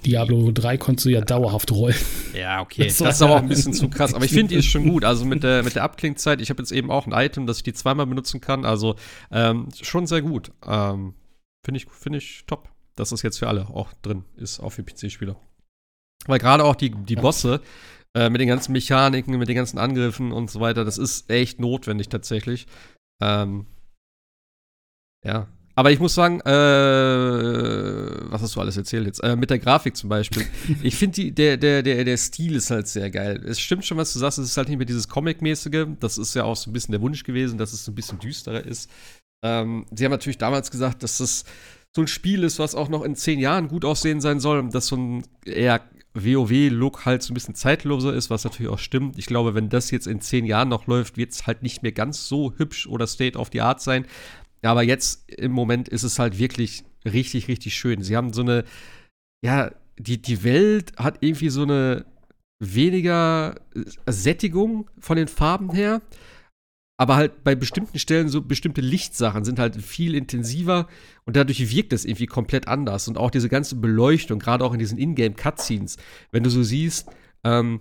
Diablo 3 konntest du ja dauerhaft rollen. Ja, okay. Das, das ist aber auch ein bisschen zu krass. Aber ich finde, die ist schon gut. Also mit der, mit der Abklingzeit, ich habe jetzt eben auch ein Item, dass ich die zweimal benutzen kann. Also ähm, schon sehr gut. Ähm, finde ich, find ich top, dass das jetzt für alle auch drin ist, auch für PC-Spieler. Weil gerade auch die, die Bosse äh, mit den ganzen Mechaniken, mit den ganzen Angriffen und so weiter, das ist echt notwendig tatsächlich. Ähm, ja. Aber ich muss sagen, äh, was hast du alles erzählt jetzt? Äh, mit der Grafik zum Beispiel. ich finde, der, der, der, der Stil ist halt sehr geil. Es stimmt schon, was du sagst, es ist halt nicht mehr dieses Comic-mäßige. Das ist ja auch so ein bisschen der Wunsch gewesen, dass es so ein bisschen düsterer ist. Ähm, sie haben natürlich damals gesagt, dass das so ein Spiel ist, was auch noch in zehn Jahren gut aussehen sein soll. Dass so ein eher WoW-Look halt so ein bisschen zeitloser ist, was natürlich auch stimmt. Ich glaube, wenn das jetzt in zehn Jahren noch läuft, wird es halt nicht mehr ganz so hübsch oder State of the Art sein. Aber jetzt im Moment ist es halt wirklich richtig, richtig schön. Sie haben so eine, ja, die, die Welt hat irgendwie so eine weniger Sättigung von den Farben her aber halt bei bestimmten Stellen so bestimmte Lichtsachen sind halt viel intensiver und dadurch wirkt das irgendwie komplett anders. Und auch diese ganze Beleuchtung, gerade auch in diesen Ingame-Cutscenes, wenn du so siehst, ähm,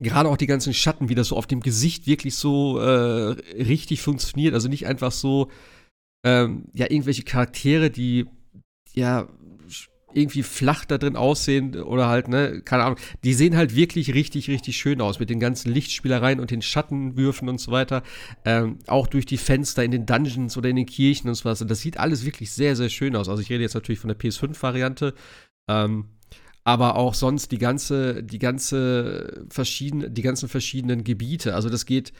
gerade auch die ganzen Schatten, wie das so auf dem Gesicht wirklich so äh, richtig funktioniert. Also nicht einfach so, ähm, ja, irgendwelche Charaktere, die ja irgendwie flach da drin aussehen oder halt, ne, keine Ahnung. Die sehen halt wirklich richtig, richtig schön aus mit den ganzen Lichtspielereien und den Schattenwürfen und so weiter. Ähm, auch durch die Fenster in den Dungeons oder in den Kirchen und so was. Das sieht alles wirklich sehr, sehr schön aus. Also ich rede jetzt natürlich von der PS5-Variante. Ähm, aber auch sonst die ganze, die ganze verschiedene, die ganzen verschiedenen Gebiete. Also das geht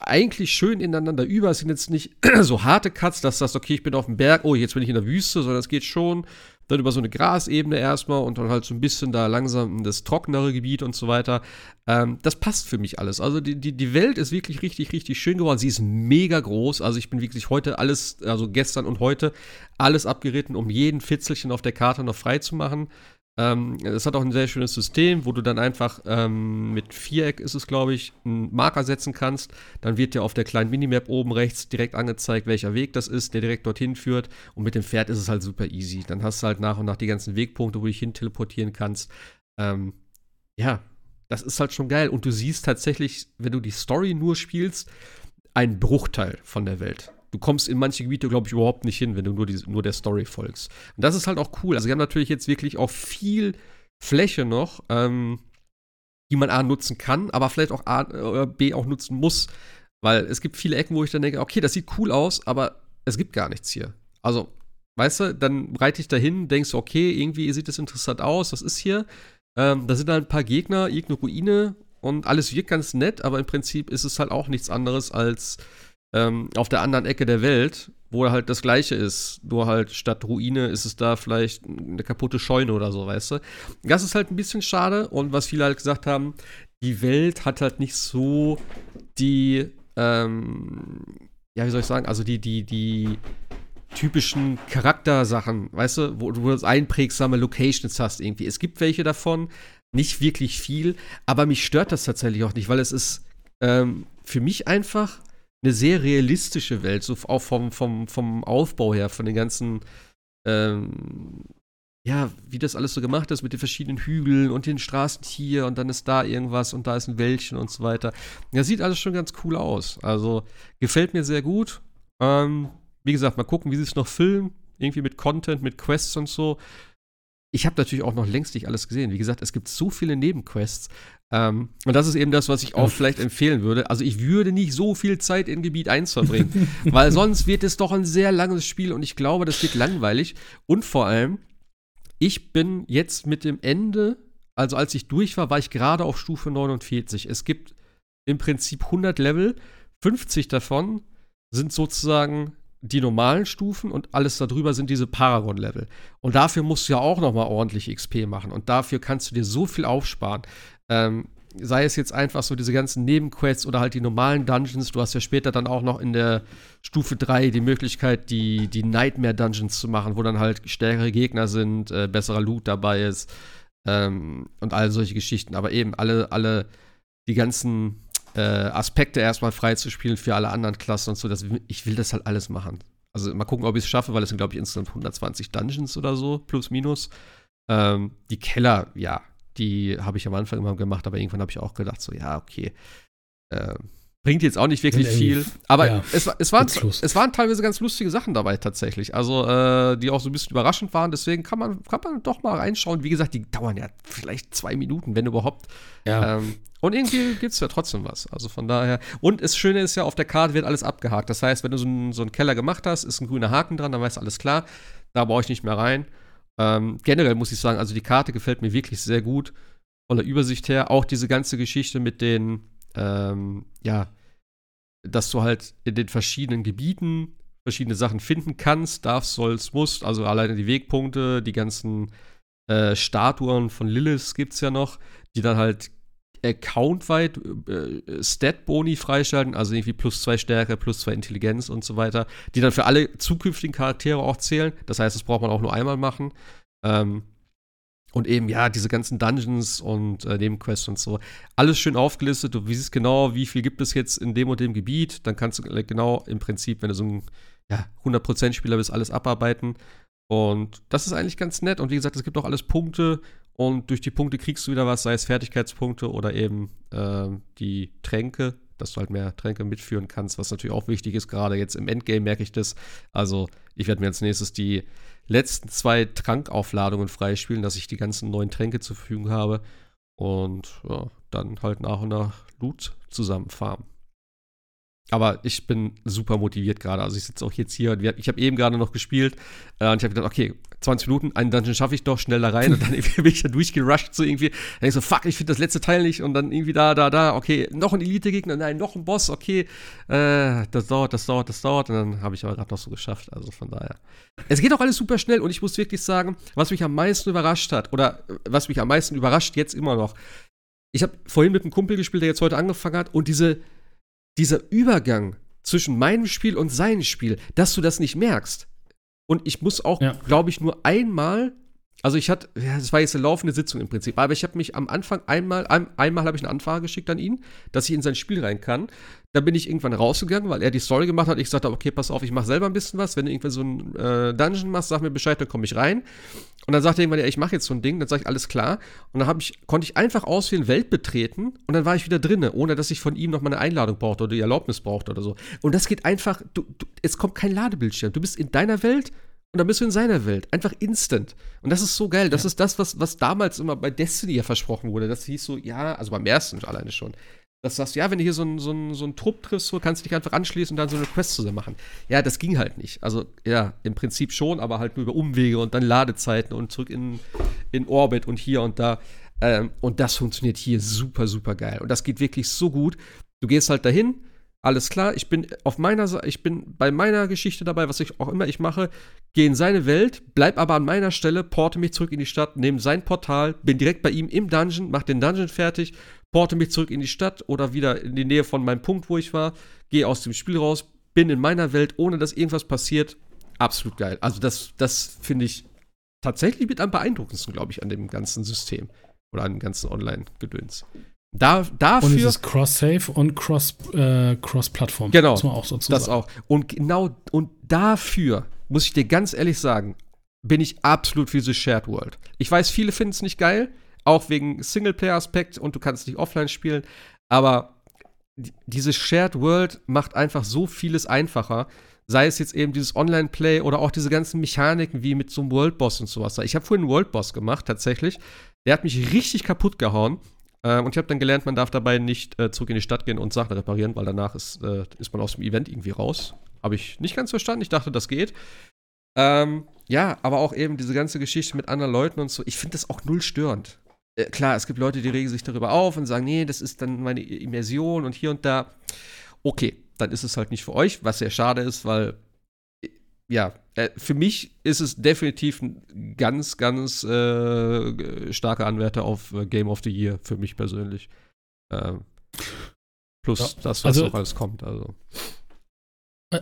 eigentlich schön ineinander über. Es sind jetzt nicht so harte Cuts, dass das, okay, ich bin auf dem Berg, oh, jetzt bin ich in der Wüste, sondern es geht schon dann über so eine Grasebene erstmal und dann halt so ein bisschen da langsam in das trockenere Gebiet und so weiter. Ähm, das passt für mich alles. Also die, die, die Welt ist wirklich richtig, richtig schön geworden. Sie ist mega groß. Also ich bin wirklich heute alles, also gestern und heute, alles abgeritten, um jeden Fitzelchen auf der Karte noch frei zu machen. Ähm, es hat auch ein sehr schönes System, wo du dann einfach ähm, mit Viereck ist es, glaube ich, einen Marker setzen kannst. Dann wird dir auf der kleinen Minimap oben rechts direkt angezeigt, welcher Weg das ist, der direkt dorthin führt. Und mit dem Pferd ist es halt super easy. Dann hast du halt nach und nach die ganzen Wegpunkte, wo du dich hin teleportieren kannst. ähm, ja, das ist halt schon geil. Und du siehst tatsächlich, wenn du die Story nur spielst, einen Bruchteil von der Welt. Du kommst in manche Gebiete, glaube ich, überhaupt nicht hin, wenn du nur, die, nur der Story folgst. Und das ist halt auch cool. Also, sie haben natürlich jetzt wirklich auch viel Fläche noch, ähm, die man A nutzen kann, aber vielleicht auch A oder B auch nutzen muss. Weil es gibt viele Ecken, wo ich dann denke, okay, das sieht cool aus, aber es gibt gar nichts hier. Also, weißt du, dann reite ich dahin, denkst du, okay, irgendwie sieht das interessant aus, was ist hier? Ähm, da sind dann ein paar Gegner, irgendeine Ruine und alles wirkt ganz nett, aber im Prinzip ist es halt auch nichts anderes als ähm, auf der anderen Ecke der Welt, wo halt das Gleiche ist. Nur halt statt Ruine ist es da vielleicht eine kaputte Scheune oder so, weißt du? Das ist halt ein bisschen schade und was viele halt gesagt haben, die Welt hat halt nicht so die, ähm, ja, wie soll ich sagen, also die, die, die typischen Charaktersachen, weißt du, wo du einprägsame Locations hast irgendwie. Es gibt welche davon, nicht wirklich viel, aber mich stört das tatsächlich auch nicht, weil es ist ähm, für mich einfach eine sehr realistische Welt, so auch vom, vom, vom Aufbau her, von den ganzen, ähm, ja, wie das alles so gemacht ist mit den verschiedenen Hügeln und den Straßen hier und dann ist da irgendwas und da ist ein Wäldchen und so weiter. Ja, sieht alles schon ganz cool aus. Also gefällt mir sehr gut. Ähm, wie gesagt, mal gucken, wie sie es noch filmen. Irgendwie mit Content, mit Quests und so. Ich habe natürlich auch noch längst nicht alles gesehen. Wie gesagt, es gibt so viele Nebenquests. Ähm, und das ist eben das, was ich auch vielleicht empfehlen würde. Also ich würde nicht so viel Zeit in Gebiet 1 verbringen, weil sonst wird es doch ein sehr langes Spiel und ich glaube, das wird langweilig. Und vor allem, ich bin jetzt mit dem Ende, also als ich durch war, war ich gerade auf Stufe 49. Es gibt im Prinzip 100 Level, 50 davon sind sozusagen die normalen Stufen und alles darüber sind diese Paragon-Level. Und dafür musst du ja auch noch mal ordentlich XP machen. Und dafür kannst du dir so viel aufsparen. Ähm, sei es jetzt einfach so diese ganzen Nebenquests oder halt die normalen Dungeons. Du hast ja später dann auch noch in der Stufe 3 die Möglichkeit, die, die Nightmare Dungeons zu machen, wo dann halt stärkere Gegner sind, äh, besserer Loot dabei ist ähm, und all solche Geschichten. Aber eben alle, alle die ganzen äh, Aspekte erstmal freizuspielen für alle anderen Klassen und so. Das, ich will das halt alles machen. Also mal gucken, ob ich es schaffe, weil es sind, glaube ich, insgesamt 120 Dungeons oder so, plus minus. Ähm, die Keller, ja, die habe ich am Anfang immer gemacht, aber irgendwann habe ich auch gedacht, so, ja, okay. Äh, bringt jetzt auch nicht wirklich viel. Aber ja, es, es, waren, es waren teilweise ganz lustige Sachen dabei tatsächlich. Also, äh, die auch so ein bisschen überraschend waren. Deswegen kann man, kann man doch mal reinschauen. Wie gesagt, die dauern ja vielleicht zwei Minuten, wenn überhaupt. Ja. Ähm, und irgendwie gibt es ja trotzdem was. Also von daher. Und das Schöne ist ja, auf der Karte wird alles abgehakt. Das heißt, wenn du so, ein, so einen Keller gemacht hast, ist ein grüner Haken dran, dann weißt du alles klar. Da brauche ich nicht mehr rein. Ähm, generell muss ich sagen, also die Karte gefällt mir wirklich sehr gut. Von der Übersicht her. Auch diese ganze Geschichte mit den, ähm, ja, dass du halt in den verschiedenen Gebieten verschiedene Sachen finden kannst, darfst, sollst, musst. Also alleine die Wegpunkte, die ganzen äh, Statuen von Lilith gibt es ja noch, die dann halt accountweit äh, Stat-Boni freischalten, also irgendwie plus zwei Stärke, plus zwei Intelligenz und so weiter, die dann für alle zukünftigen Charaktere auch zählen. Das heißt, das braucht man auch nur einmal machen. Ähm, und eben, ja, diese ganzen Dungeons und äh, Nebenquests und so. Alles schön aufgelistet. Du siehst genau, wie viel gibt es jetzt in dem und dem Gebiet. Dann kannst du genau im Prinzip, wenn du so ein ja, 100%-Spieler bist, alles abarbeiten. Und das ist eigentlich ganz nett. Und wie gesagt, es gibt auch alles Punkte. Und durch die Punkte kriegst du wieder was, sei es Fertigkeitspunkte oder eben äh, die Tränke, dass du halt mehr Tränke mitführen kannst, was natürlich auch wichtig ist. Gerade jetzt im Endgame merke ich das. Also, ich werde mir als nächstes die letzten zwei Trankaufladungen freispielen, dass ich die ganzen neuen Tränke zur Verfügung habe. Und ja, dann halt nach und nach Loot zusammen farmen. Aber ich bin super motiviert gerade. Also ich sitze auch jetzt hier und ich habe eben gerade noch gespielt äh, und ich habe gedacht, okay, 20 Minuten, einen Dungeon schaffe ich doch schnell da rein und dann bin ich da durchgerusht so irgendwie. Dann ich so, fuck, ich finde das letzte Teil nicht und dann irgendwie da, da, da, okay, noch ein Elite-Gegner, nein, noch ein Boss, okay, äh, das dauert, das dauert, das dauert und dann habe ich aber gerade noch so geschafft. Also von daher. Es geht auch alles super schnell und ich muss wirklich sagen, was mich am meisten überrascht hat oder was mich am meisten überrascht jetzt immer noch. Ich habe vorhin mit einem Kumpel gespielt, der jetzt heute angefangen hat und diese dieser Übergang zwischen meinem Spiel und seinem Spiel, dass du das nicht merkst. Und ich muss auch, ja. glaube ich, nur einmal Also ich hatte, ja, das war jetzt eine laufende Sitzung im Prinzip, aber ich habe mich am Anfang einmal, ein, einmal habe ich eine Anfrage geschickt an ihn, dass ich in sein Spiel rein kann. Da bin ich irgendwann rausgegangen, weil er die Story gemacht hat. Ich sagte, okay, pass auf, ich mache selber ein bisschen was. Wenn du irgendwann so ein äh, Dungeon machst, sag mir Bescheid, dann komme ich rein. Und dann sagte er irgendwann, ja, ich mache jetzt so ein Ding. Dann sage ich, alles klar. Und dann ich, konnte ich einfach auswählen, Welt betreten und dann war ich wieder drinne, ohne dass ich von ihm noch mal eine Einladung brauchte oder die Erlaubnis brauchte oder so. Und das geht einfach, du, du, es kommt kein Ladebildschirm. Du bist in deiner Welt und dann bist du in seiner Welt. Einfach instant. Und das ist so geil. Das ja. ist das, was, was damals immer bei Destiny ja versprochen wurde. Das hieß so, ja, also beim ersten alleine schon. Das sagst, ja, wenn du hier so einen so so einen Trupp triffst, so kannst du dich einfach anschließen und dann so eine Quest zusammen machen. Ja, das ging halt nicht. Also, ja, im Prinzip schon, aber halt nur über Umwege und dann Ladezeiten und zurück in, in Orbit und hier und da. Ähm, und das funktioniert hier super, super geil. Und das geht wirklich so gut. Du gehst halt dahin, alles klar, ich bin auf meiner ich bin bei meiner Geschichte dabei, was ich auch immer ich mache, gehe in seine Welt, bleib aber an meiner Stelle, porte mich zurück in die Stadt, nehme sein Portal, bin direkt bei ihm im Dungeon, mach den Dungeon fertig, porte mich zurück in die Stadt oder wieder in die Nähe von meinem Punkt, wo ich war, gehe aus dem Spiel raus, bin in meiner Welt, ohne dass irgendwas passiert. Absolut geil. Also das, das finde ich tatsächlich mit am beeindruckendsten, glaube ich, an dem ganzen System oder an dem ganzen Online-Gedöns. Da, dafür. Und es ist Cross-Save und Cross-Plattform. Äh, Cross genau. Muss man auch so das sagen. auch. Und genau, und dafür, muss ich dir ganz ehrlich sagen, bin ich absolut für diese Shared World. Ich weiß, viele finden es nicht geil, auch wegen Singleplayer-Aspekt und du kannst nicht offline spielen, aber diese Shared World macht einfach so vieles einfacher. Sei es jetzt eben dieses Online-Play oder auch diese ganzen Mechaniken wie mit so einem World Boss und sowas. Ich habe vorhin einen World Boss gemacht, tatsächlich. Der hat mich richtig kaputt gehauen. Äh, und ich habe dann gelernt, man darf dabei nicht äh, zurück in die Stadt gehen und Sachen reparieren, weil danach ist, äh, ist man aus dem Event irgendwie raus. Habe ich nicht ganz verstanden. Ich dachte, das geht. Ähm, ja, aber auch eben diese ganze Geschichte mit anderen Leuten und so. Ich finde das auch null störend. Äh, klar, es gibt Leute, die regen sich darüber auf und sagen, nee, das ist dann meine Immersion und hier und da. Okay, dann ist es halt nicht für euch, was sehr schade ist, weil ja, äh, für mich ist es definitiv ein ganz, ganz äh, starker Anwärter auf äh, Game of the Year, für mich persönlich. Ähm, plus ja, das, was also, noch alles kommt. Also.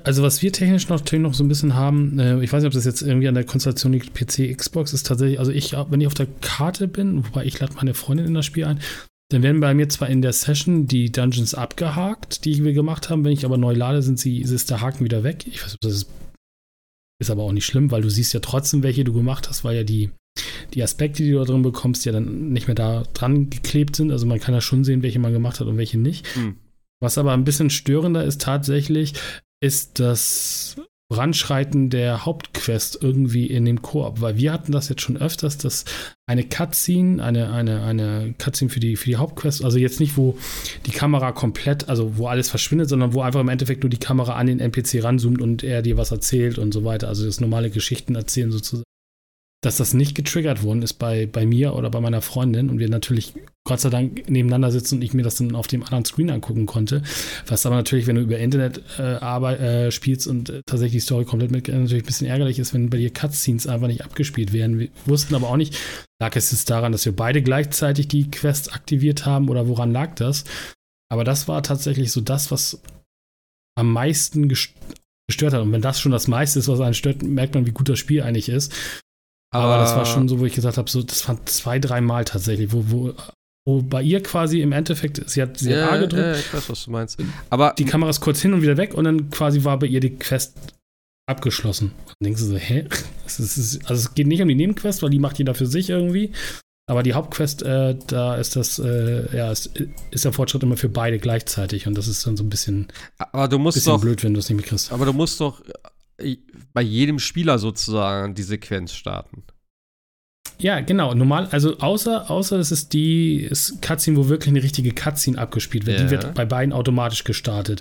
Also was wir technisch noch, noch so ein bisschen haben, äh, ich weiß nicht, ob das jetzt irgendwie an der Konstellation liegt, PC, Xbox, ist tatsächlich, also ich, wenn ich auf der Karte bin, wobei ich lade meine Freundin in das Spiel ein, dann werden bei mir zwar in der Session die Dungeons abgehakt, die wir gemacht haben, wenn ich aber neu lade, sind sie, ist der Haken wieder weg. Ich weiß nicht, ob das ist aber auch nicht schlimm, weil du siehst ja trotzdem, welche du gemacht hast, weil ja die, die Aspekte, die du da drin bekommst, ja dann nicht mehr da dran geklebt sind. Also man kann ja schon sehen, welche man gemacht hat und welche nicht. Mhm. Was aber ein bisschen störender ist tatsächlich, ist das Voranschreiten der Hauptquest irgendwie in dem Koop, weil wir hatten das jetzt schon öfters, dass eine Cutscene, eine, eine, eine Cutscene für die, für die Hauptquest, also jetzt nicht, wo die Kamera komplett, also wo alles verschwindet, sondern wo einfach im Endeffekt nur die Kamera an den NPC ranzoomt und er dir was erzählt und so weiter, also das normale Geschichten erzählen sozusagen dass das nicht getriggert worden ist bei, bei mir oder bei meiner Freundin und wir natürlich Gott sei Dank nebeneinander sitzen und ich mir das dann auf dem anderen Screen angucken konnte. Was aber natürlich, wenn du über Internet äh, Arbeit, äh, spielst und äh, tatsächlich die Story komplett mit, natürlich ein bisschen ärgerlich ist, wenn bei dir Cutscenes einfach nicht abgespielt werden. Wir wussten aber auch nicht, lag es jetzt daran, dass wir beide gleichzeitig die Quest aktiviert haben oder woran lag das? Aber das war tatsächlich so das, was am meisten gestört hat. Und wenn das schon das meiste ist, was einen stört, merkt man, wie gut das Spiel eigentlich ist. Aber das war schon so, wo ich gesagt habe, so, das waren zwei, dreimal tatsächlich, wo, wo, wo bei ihr quasi im Endeffekt, sie hat, sie ja, hat A gedrückt. Ja, ich weiß, was du meinst. Aber die Kamera ist kurz hin und wieder weg und dann quasi war bei ihr die Quest abgeschlossen. Und dann denkst du so, hä? Es ist, also es geht nicht um die Nebenquest, weil die macht jeder für sich irgendwie. Aber die Hauptquest, äh, da ist das, äh, ja, ist, ist, der Fortschritt immer für beide gleichzeitig und das ist dann so ein bisschen, aber du musst bisschen doch, blöd, wenn du es nicht mitkriegst. Aber du musst doch bei jedem Spieler sozusagen die Sequenz starten. Ja, genau. Normal, also außer, außer es ist die ist Cutscene, wo wirklich eine richtige Cutscene abgespielt wird. Ja. Die wird bei beiden automatisch gestartet.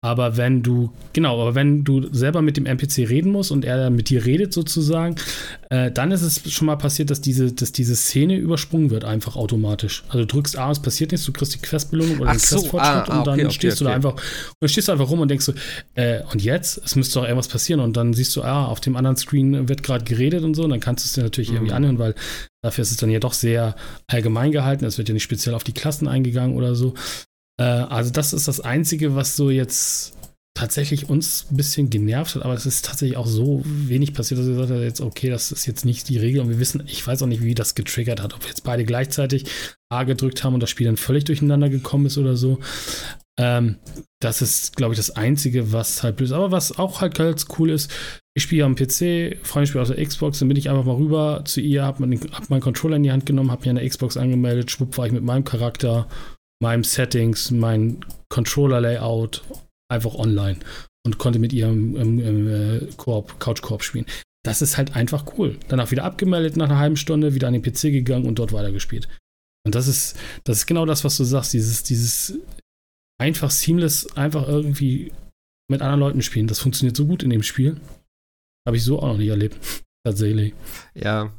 Aber wenn du, genau, aber wenn du selber mit dem NPC reden musst und er mit dir redet sozusagen, äh, dann ist es schon mal passiert, dass diese, dass diese Szene übersprungen wird, einfach automatisch. Also du drückst A, es passiert nichts, du kriegst die Questbelohnung oder Ach den so, Questfortschritt ah, ah, und dann okay, stehst okay, du da einfach, und dann stehst du einfach rum und denkst so, äh, und jetzt? Es müsste doch irgendwas passieren. Und dann siehst du, ah, auf dem anderen Screen wird gerade geredet und so, und dann kannst du es dir natürlich mhm. irgendwie anhören, weil dafür ist es dann ja doch sehr allgemein gehalten. Es wird ja nicht speziell auf die Klassen eingegangen oder so. Äh, also das ist das Einzige, was so jetzt tatsächlich uns ein bisschen genervt hat, aber es ist tatsächlich auch so wenig passiert, dass wir gesagt haben, jetzt, okay, das ist jetzt nicht die Regel und wir wissen, ich weiß auch nicht, wie das getriggert hat, ob wir jetzt beide gleichzeitig A gedrückt haben und das Spiel dann völlig durcheinander gekommen ist oder so. Ähm, das ist, glaube ich, das Einzige, was halt blöd ist. Aber was auch halt ganz cool ist, ich spiele am PC, Freund spielt auf der Xbox, dann bin ich einfach mal rüber zu ihr, habe hab meinen Controller in die Hand genommen, habe mir eine Xbox angemeldet, schwupp war ich mit meinem Charakter, meinem Settings, mein Controller-Layout einfach online und konnte mit ihr im, im, im äh, Koop, Couch-Koop spielen. Das ist halt einfach cool. Danach wieder abgemeldet nach einer halben Stunde, wieder an den PC gegangen und dort weitergespielt. Und das ist, das ist genau das, was du sagst, dieses, dieses einfach seamless, einfach irgendwie mit anderen Leuten spielen. Das funktioniert so gut in dem Spiel. Habe ich so auch noch nicht erlebt. Tatsächlich. Ja.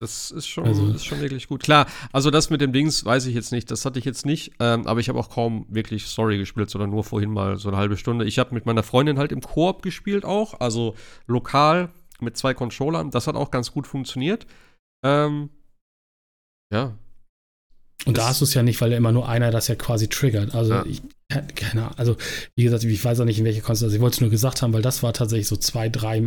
Das ist schon, also, ist schon wirklich gut. Klar, also das mit dem Dings weiß ich jetzt nicht. Das hatte ich jetzt nicht. Ähm, aber ich habe auch kaum wirklich Story gespielt, sondern nur vorhin mal so eine halbe Stunde. Ich habe mit meiner Freundin halt im Koop gespielt auch. Also lokal mit zwei Controllern. Das hat auch ganz gut funktioniert. Ähm, ja, und da hast du es ja nicht, weil immer nur einer das ja quasi triggert. Also ja. ich, keine Ahnung, also wie gesagt, ich weiß auch nicht, in welche Konstellation. Ich wollte es nur gesagt haben, weil das war tatsächlich so zwei, drei,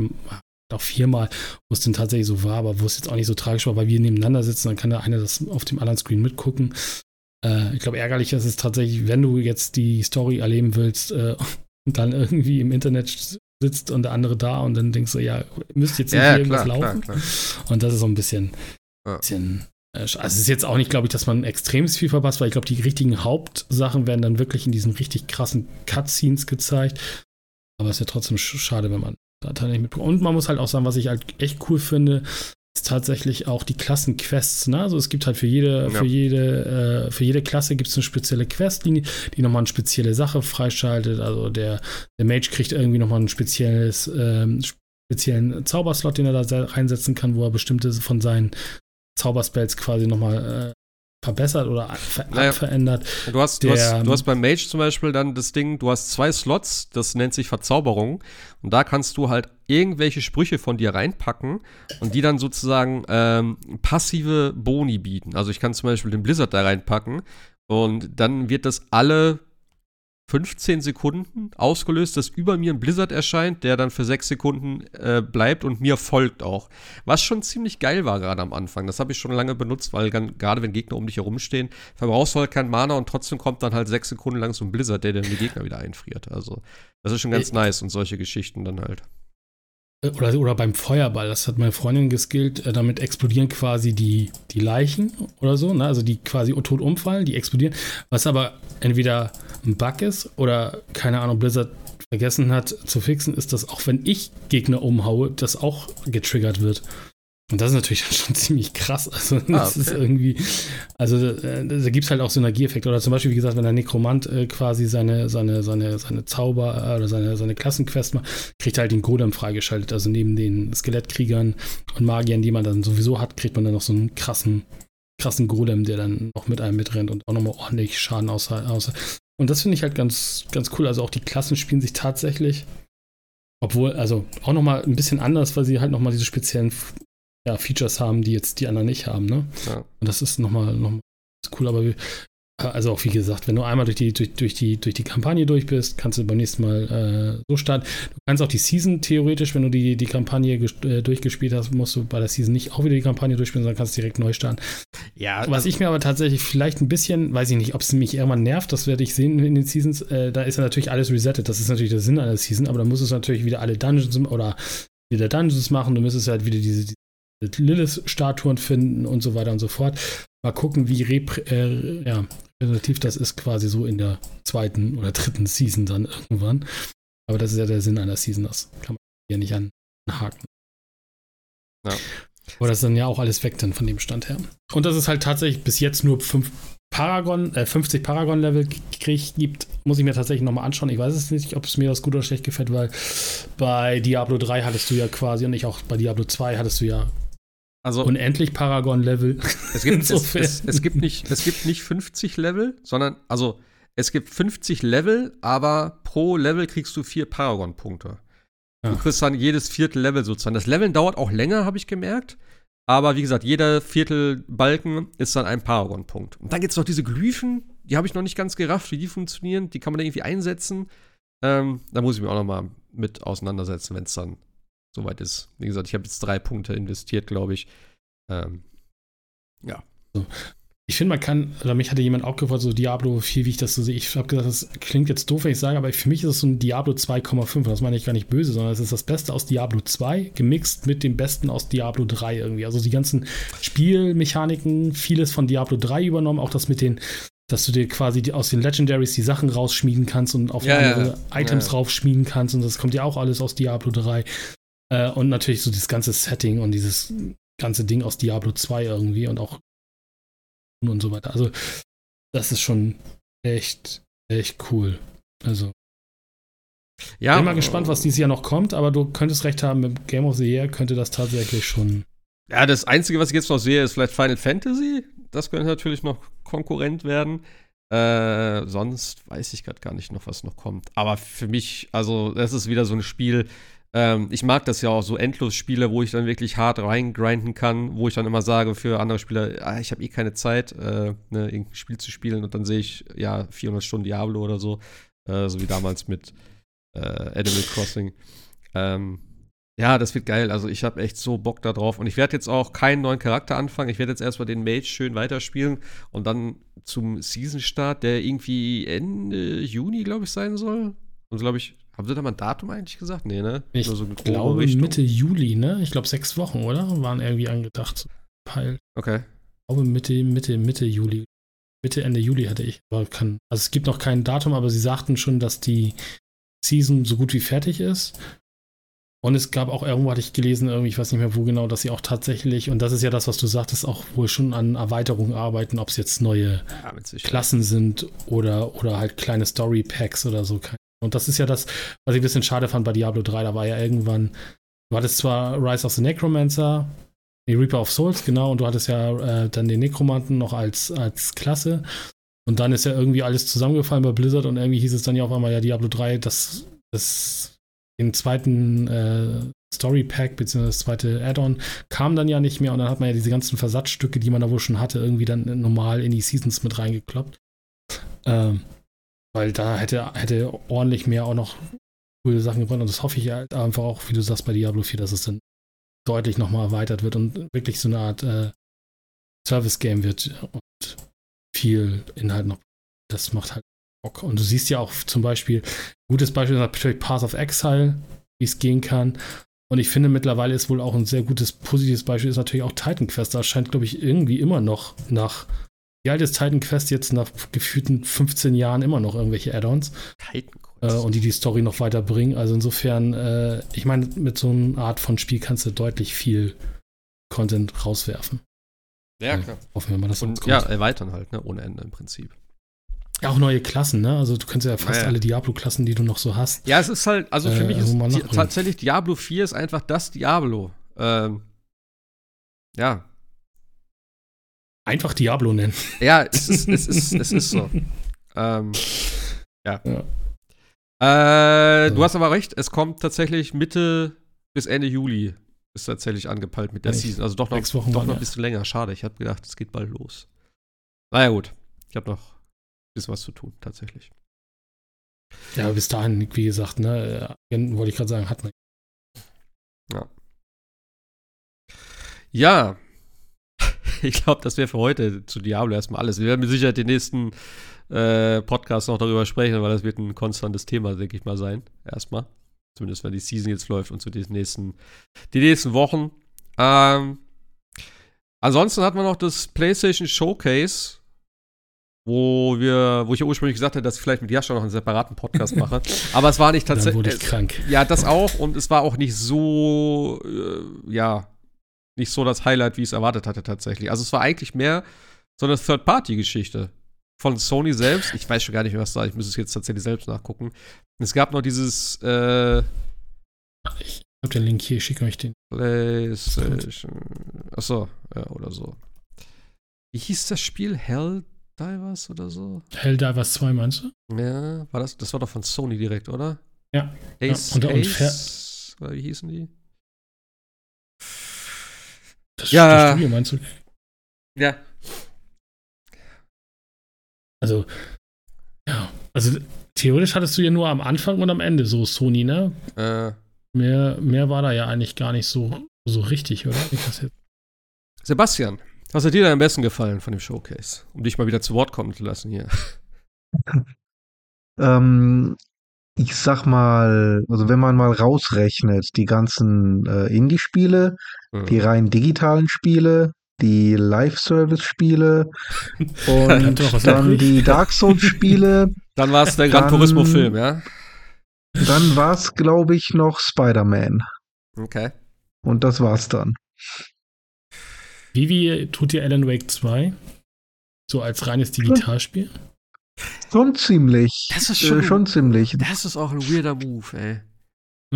auch viermal, wo es dann tatsächlich so war, aber wo es jetzt auch nicht so tragisch war, weil wir nebeneinander sitzen, dann kann der eine das auf dem anderen Screen mitgucken. Äh, ich glaube, ärgerlich ist es tatsächlich, wenn du jetzt die Story erleben willst äh, und dann irgendwie im Internet sitzt und der andere da und dann denkst du, ja, müsste jetzt nicht ja, irgendwas klar, laufen. Klar, klar. Und das ist so ein bisschen, ja. bisschen äh, also es ist jetzt auch nicht, glaube ich, dass man extrem viel verpasst, weil ich glaube, die richtigen Hauptsachen werden dann wirklich in diesen richtig krassen Cutscenes gezeigt. Aber es ist ja trotzdem schade, wenn man da nicht mitbekommt. Und man muss halt auch sagen, was ich halt echt cool finde, ist tatsächlich auch die Klassenquests. Ne? Also es gibt halt für jede, ja. für jede, äh, für jede Klasse gibt es eine spezielle Questlinie, die nochmal eine spezielle Sache freischaltet. Also der, der Mage kriegt irgendwie nochmal ein spezielles, ähm, speziellen Zauberslot, den er da reinsetzen kann, wo er bestimmte von seinen Zauberspells quasi nochmal äh, verbessert oder ver naja, verändert. Du hast, du, hast, du hast beim Mage zum Beispiel dann das Ding, du hast zwei Slots, das nennt sich Verzauberung. Und da kannst du halt irgendwelche Sprüche von dir reinpacken und die dann sozusagen ähm, passive Boni bieten. Also ich kann zum Beispiel den Blizzard da reinpacken und dann wird das alle 15 Sekunden ausgelöst, dass über mir ein Blizzard erscheint, der dann für 6 Sekunden äh, bleibt und mir folgt auch. Was schon ziemlich geil war gerade am Anfang. Das habe ich schon lange benutzt, weil gerade wenn Gegner um dich herumstehen, verbrauchst du halt kein Mana und trotzdem kommt dann halt 6 Sekunden lang so ein Blizzard, der dann die Gegner wieder einfriert. Also, das ist schon ganz ich, nice und solche Geschichten dann halt. Oder, oder beim Feuerball, das hat meine Freundin geskillt, äh, damit explodieren quasi die, die Leichen oder so, ne? also die quasi tot umfallen, die explodieren, was aber entweder ein Bug ist oder, keine Ahnung, Blizzard vergessen hat zu fixen, ist, dass auch wenn ich Gegner umhaue, das auch getriggert wird. Und das ist natürlich schon ziemlich krass. Also, das ah, okay. ist irgendwie, also äh, da gibt es halt auch Synergieeffekte. Oder zum Beispiel, wie gesagt, wenn der Nekromant äh, quasi seine, seine, seine, seine Zauber äh, oder seine, seine Klassenquest macht, kriegt er halt den Golem freigeschaltet. Also neben den Skelettkriegern und Magiern, die man dann sowieso hat, kriegt man dann noch so einen krassen, krassen Golem, der dann noch mit einem mitrennt und auch nochmal ordentlich Schaden aus. aus. Und das finde ich halt ganz, ganz cool. Also auch die Klassen spielen sich tatsächlich obwohl, also auch nochmal ein bisschen anders, weil sie halt nochmal diese speziellen ja, Features haben, die jetzt die anderen nicht haben. Ne? Ja. Und das ist nochmal noch mal cool, aber wir, also auch wie gesagt, wenn du einmal durch die, durch, durch, die, durch die Kampagne durch bist, kannst du beim nächsten Mal äh, so starten. Du kannst auch die Season theoretisch, wenn du die, die Kampagne äh, durchgespielt hast, musst du bei der Season nicht auch wieder die Kampagne durchspielen, sondern kannst direkt neu starten. Ja. Was ich mir aber tatsächlich vielleicht ein bisschen, weiß ich nicht, ob es mich irgendwann nervt, das werde ich sehen in den Seasons. Äh, da ist ja natürlich alles resettet. Das ist natürlich der Sinn einer Season, aber da musst du natürlich wieder alle Dungeons oder wieder Dungeons machen. Du müsstest halt wieder diese, Lilith-Statuen finden und so weiter und so fort. Mal gucken, wie reprä äh, ja, relativ das ist, quasi so in der zweiten oder dritten Season dann irgendwann. Aber das ist ja der Sinn einer Season, das kann man ja nicht anhaken. Ja. Aber das ist dann ja auch alles weg dann von dem Stand her. Und das ist halt tatsächlich bis jetzt nur fünf Paragon, äh, 50 Paragon-Level gibt, muss ich mir tatsächlich nochmal anschauen. Ich weiß es nicht, ob es mir das gut oder schlecht gefällt, weil bei Diablo 3 hattest du ja quasi und ich auch bei Diablo 2 hattest du ja also, Unendlich Paragon-Level. Es gibt, es, es, es, gibt nicht, es gibt nicht 50 Level, sondern, also, es gibt 50 Level, aber pro Level kriegst du vier Paragon-Punkte. Ja. Du kriegst dann jedes vierte Level sozusagen. Das Leveln dauert auch länger, habe ich gemerkt. Aber wie gesagt, jeder Viertelbalken ist dann ein Paragon-Punkt. Und dann gibt es noch diese Glyphen, die habe ich noch nicht ganz gerafft, wie die funktionieren. Die kann man da irgendwie einsetzen. Ähm, da muss ich mich auch noch mal mit auseinandersetzen, wenn es dann soweit ist. Wie gesagt, ich habe jetzt drei Punkte investiert, glaube ich. Ähm, ja. Ich finde, man kann, oder mich hatte jemand auch gefragt, so Diablo 4, wie ich das so sehe. Ich habe gesagt, das klingt jetzt doof, wenn ich sage, aber für mich ist es so ein Diablo 2,5. Das meine ich gar nicht böse, sondern es ist das Beste aus Diablo 2 gemixt mit dem Besten aus Diablo 3 irgendwie. Also die ganzen Spielmechaniken, vieles von Diablo 3 übernommen, auch das mit den dass du dir quasi die, aus den Legendaries die Sachen rausschmieden kannst und auf ja, andere ja. Items ja, raufschmieden kannst. Und das kommt ja auch alles aus Diablo 3. Äh, und natürlich so dieses ganze Setting und dieses ganze Ding aus Diablo 2 irgendwie und auch und so weiter. Also, das ist schon echt, echt cool. Also. Ja, bin mal gespannt, was dieses Jahr noch kommt, aber du könntest recht haben, mit Game of the Year könnte das tatsächlich schon. Ja, das Einzige, was ich jetzt noch sehe, ist vielleicht Final Fantasy. Das könnte natürlich noch Konkurrent werden. Äh, sonst weiß ich gerade gar nicht noch, was noch kommt. Aber für mich, also, das ist wieder so ein Spiel, ähm, ich mag das ja auch, so endlos Spiele, wo ich dann wirklich hart reingrinden kann, wo ich dann immer sage für andere Spieler, ah, ich habe eh keine Zeit, äh, ne, irgendein Spiel zu spielen und dann sehe ich, ja, 400 Stunden Diablo oder so, äh, so wie damals mit äh, Animal Crossing. Ähm, ja, das wird geil. Also ich habe echt so Bock da drauf. Und ich werde jetzt auch keinen neuen Charakter anfangen. Ich werde jetzt erstmal den Mage schön weiterspielen und dann zum Season-Start, der irgendwie Ende Juni, glaube ich, sein soll. Und glaube ich, haben sie da mal ein Datum eigentlich gesagt? Nee, ne? Ich so glaube Richtung. Mitte Juli, ne? Ich glaube sechs Wochen, oder? Waren irgendwie angedacht. Peil. Okay. Ich glaube Mitte, Mitte, Mitte Juli. Mitte, Ende Juli hatte ich. Aber kann, also es gibt noch kein Datum, aber sie sagten schon, dass die Season so gut wie fertig ist. Und es gab auch irgendwo, hatte ich gelesen, irgendwie, ich weiß nicht mehr wo genau, dass sie auch tatsächlich, und das ist ja das, was du sagtest, auch wohl schon an Erweiterungen arbeiten, ob es jetzt neue ja, Klassen sind oder, oder halt kleine Story Packs oder so. Und das ist ja das, was ich ein bisschen schade fand bei Diablo 3. Da war ja irgendwann, du hattest zwar Rise of the Necromancer, die Reaper of Souls, genau, und du hattest ja äh, dann den Nekromanten noch als, als Klasse. Und dann ist ja irgendwie alles zusammengefallen bei Blizzard und irgendwie hieß es dann ja auf einmal, ja, Diablo 3, das, das den zweiten äh, Story Pack bzw. das zweite Add-on kam dann ja nicht mehr und dann hat man ja diese ganzen Versatzstücke, die man da wohl schon hatte, irgendwie dann normal in die Seasons mit reingekloppt. Ähm, weil da hätte, hätte ordentlich mehr auch noch coole Sachen gebracht. Und das hoffe ich halt einfach auch, wie du sagst, bei Diablo 4, dass es dann deutlich nochmal erweitert wird und wirklich so eine Art äh, Service-Game wird und viel Inhalt noch. Das macht halt Bock. Und du siehst ja auch zum Beispiel, gutes Beispiel ist natürlich Path of Exile, wie es gehen kann. Und ich finde mittlerweile ist wohl auch ein sehr gutes, positives Beispiel ist natürlich auch Titan Quest. Da scheint, glaube ich, irgendwie immer noch nach wie alt ist Titan Quest jetzt nach gefühlten 15 Jahren immer noch irgendwelche Add-ons? Titan Quest. Äh, und die die Story noch weiterbringen. Also insofern, äh, ich meine, mit so einer Art von Spiel kannst du deutlich viel Content rauswerfen. Ja, klar. hoffen wir mal, dass Und ja, erweitern halt, ne? Ohne Ende im Prinzip. Ja, auch neue Klassen, ne? Also du kannst ja fast naja. alle Diablo-Klassen, die du noch so hast. Ja, es ist halt, also für äh, mich ist die, tatsächlich Diablo 4 ist einfach das Diablo. Ähm, ja, Einfach Diablo nennen. Ja, es ist, es ist, es ist so. ähm, ja. ja. Äh, du hast aber recht, es kommt tatsächlich Mitte bis Ende Juli. Ist tatsächlich angepeilt mit der Echt? Season. Also doch noch, doch noch ein bisschen länger. Schade, ich habe gedacht, es geht bald los. Naja, gut. Ich habe noch ein bisschen was zu tun, tatsächlich. Ja, bis dahin, wie gesagt, ne, wollte ich gerade sagen, hat man. Ja. Ja, ich glaube, das wäre für heute zu Diablo erstmal alles. Wir werden mit Sicherheit den nächsten äh, Podcast noch darüber sprechen, weil das wird ein konstantes Thema, denke ich mal, sein. Erstmal. Zumindest, wenn die Season jetzt läuft und zu den nächsten, die nächsten Wochen. Ähm, ansonsten hatten wir noch das PlayStation Showcase, wo wir, wo ich ja ursprünglich gesagt hatte, dass ich vielleicht mit Jascha noch einen separaten Podcast mache. Aber es war nicht tatsächlich. Dann wurde ich krank. Ja, das auch. Und es war auch nicht so, äh, ja, nicht so das Highlight, wie ich es erwartet hatte tatsächlich. Also es war eigentlich mehr so eine Third-Party-Geschichte von Sony selbst. Ich weiß schon gar nicht mehr, was da. Ich muss es jetzt tatsächlich selbst nachgucken. Es gab noch dieses. Äh, ich hab den Link hier, ich schicke euch den. PlayStation. Achso, ja, oder so. Wie hieß das Spiel? Helldivers oder so? Helldivers 2 meinst du? Ja, war das? Das war doch von Sony direkt, oder? Ja. Ace, ja. Und, Ace, und wie hießen die? Das, ja. das Studio meinst du? Ja. Also, ja, also theoretisch hattest du ja nur am Anfang und am Ende so Sony, ne? Äh. Mehr, mehr war da ja eigentlich gar nicht so, so richtig, oder? Sebastian, was hat dir denn am besten gefallen von dem Showcase? Um dich mal wieder zu Wort kommen zu lassen hier. ähm, ich sag mal, also wenn man mal rausrechnet, die ganzen äh, Indie-Spiele, mhm. die rein digitalen Spiele, die Live-Service-Spiele und dann die Dark Souls-Spiele. Dann war es der Gran Turismo-Film, ja? Dann war es, glaube ich, noch Spider-Man. Okay. Und das war's dann. Wie, wie tut ihr Alan Wake 2? So als reines Digitalspiel? Schon ziemlich. Das ist schon, äh, schon ziemlich. Das ist auch ein weirder Move, ey.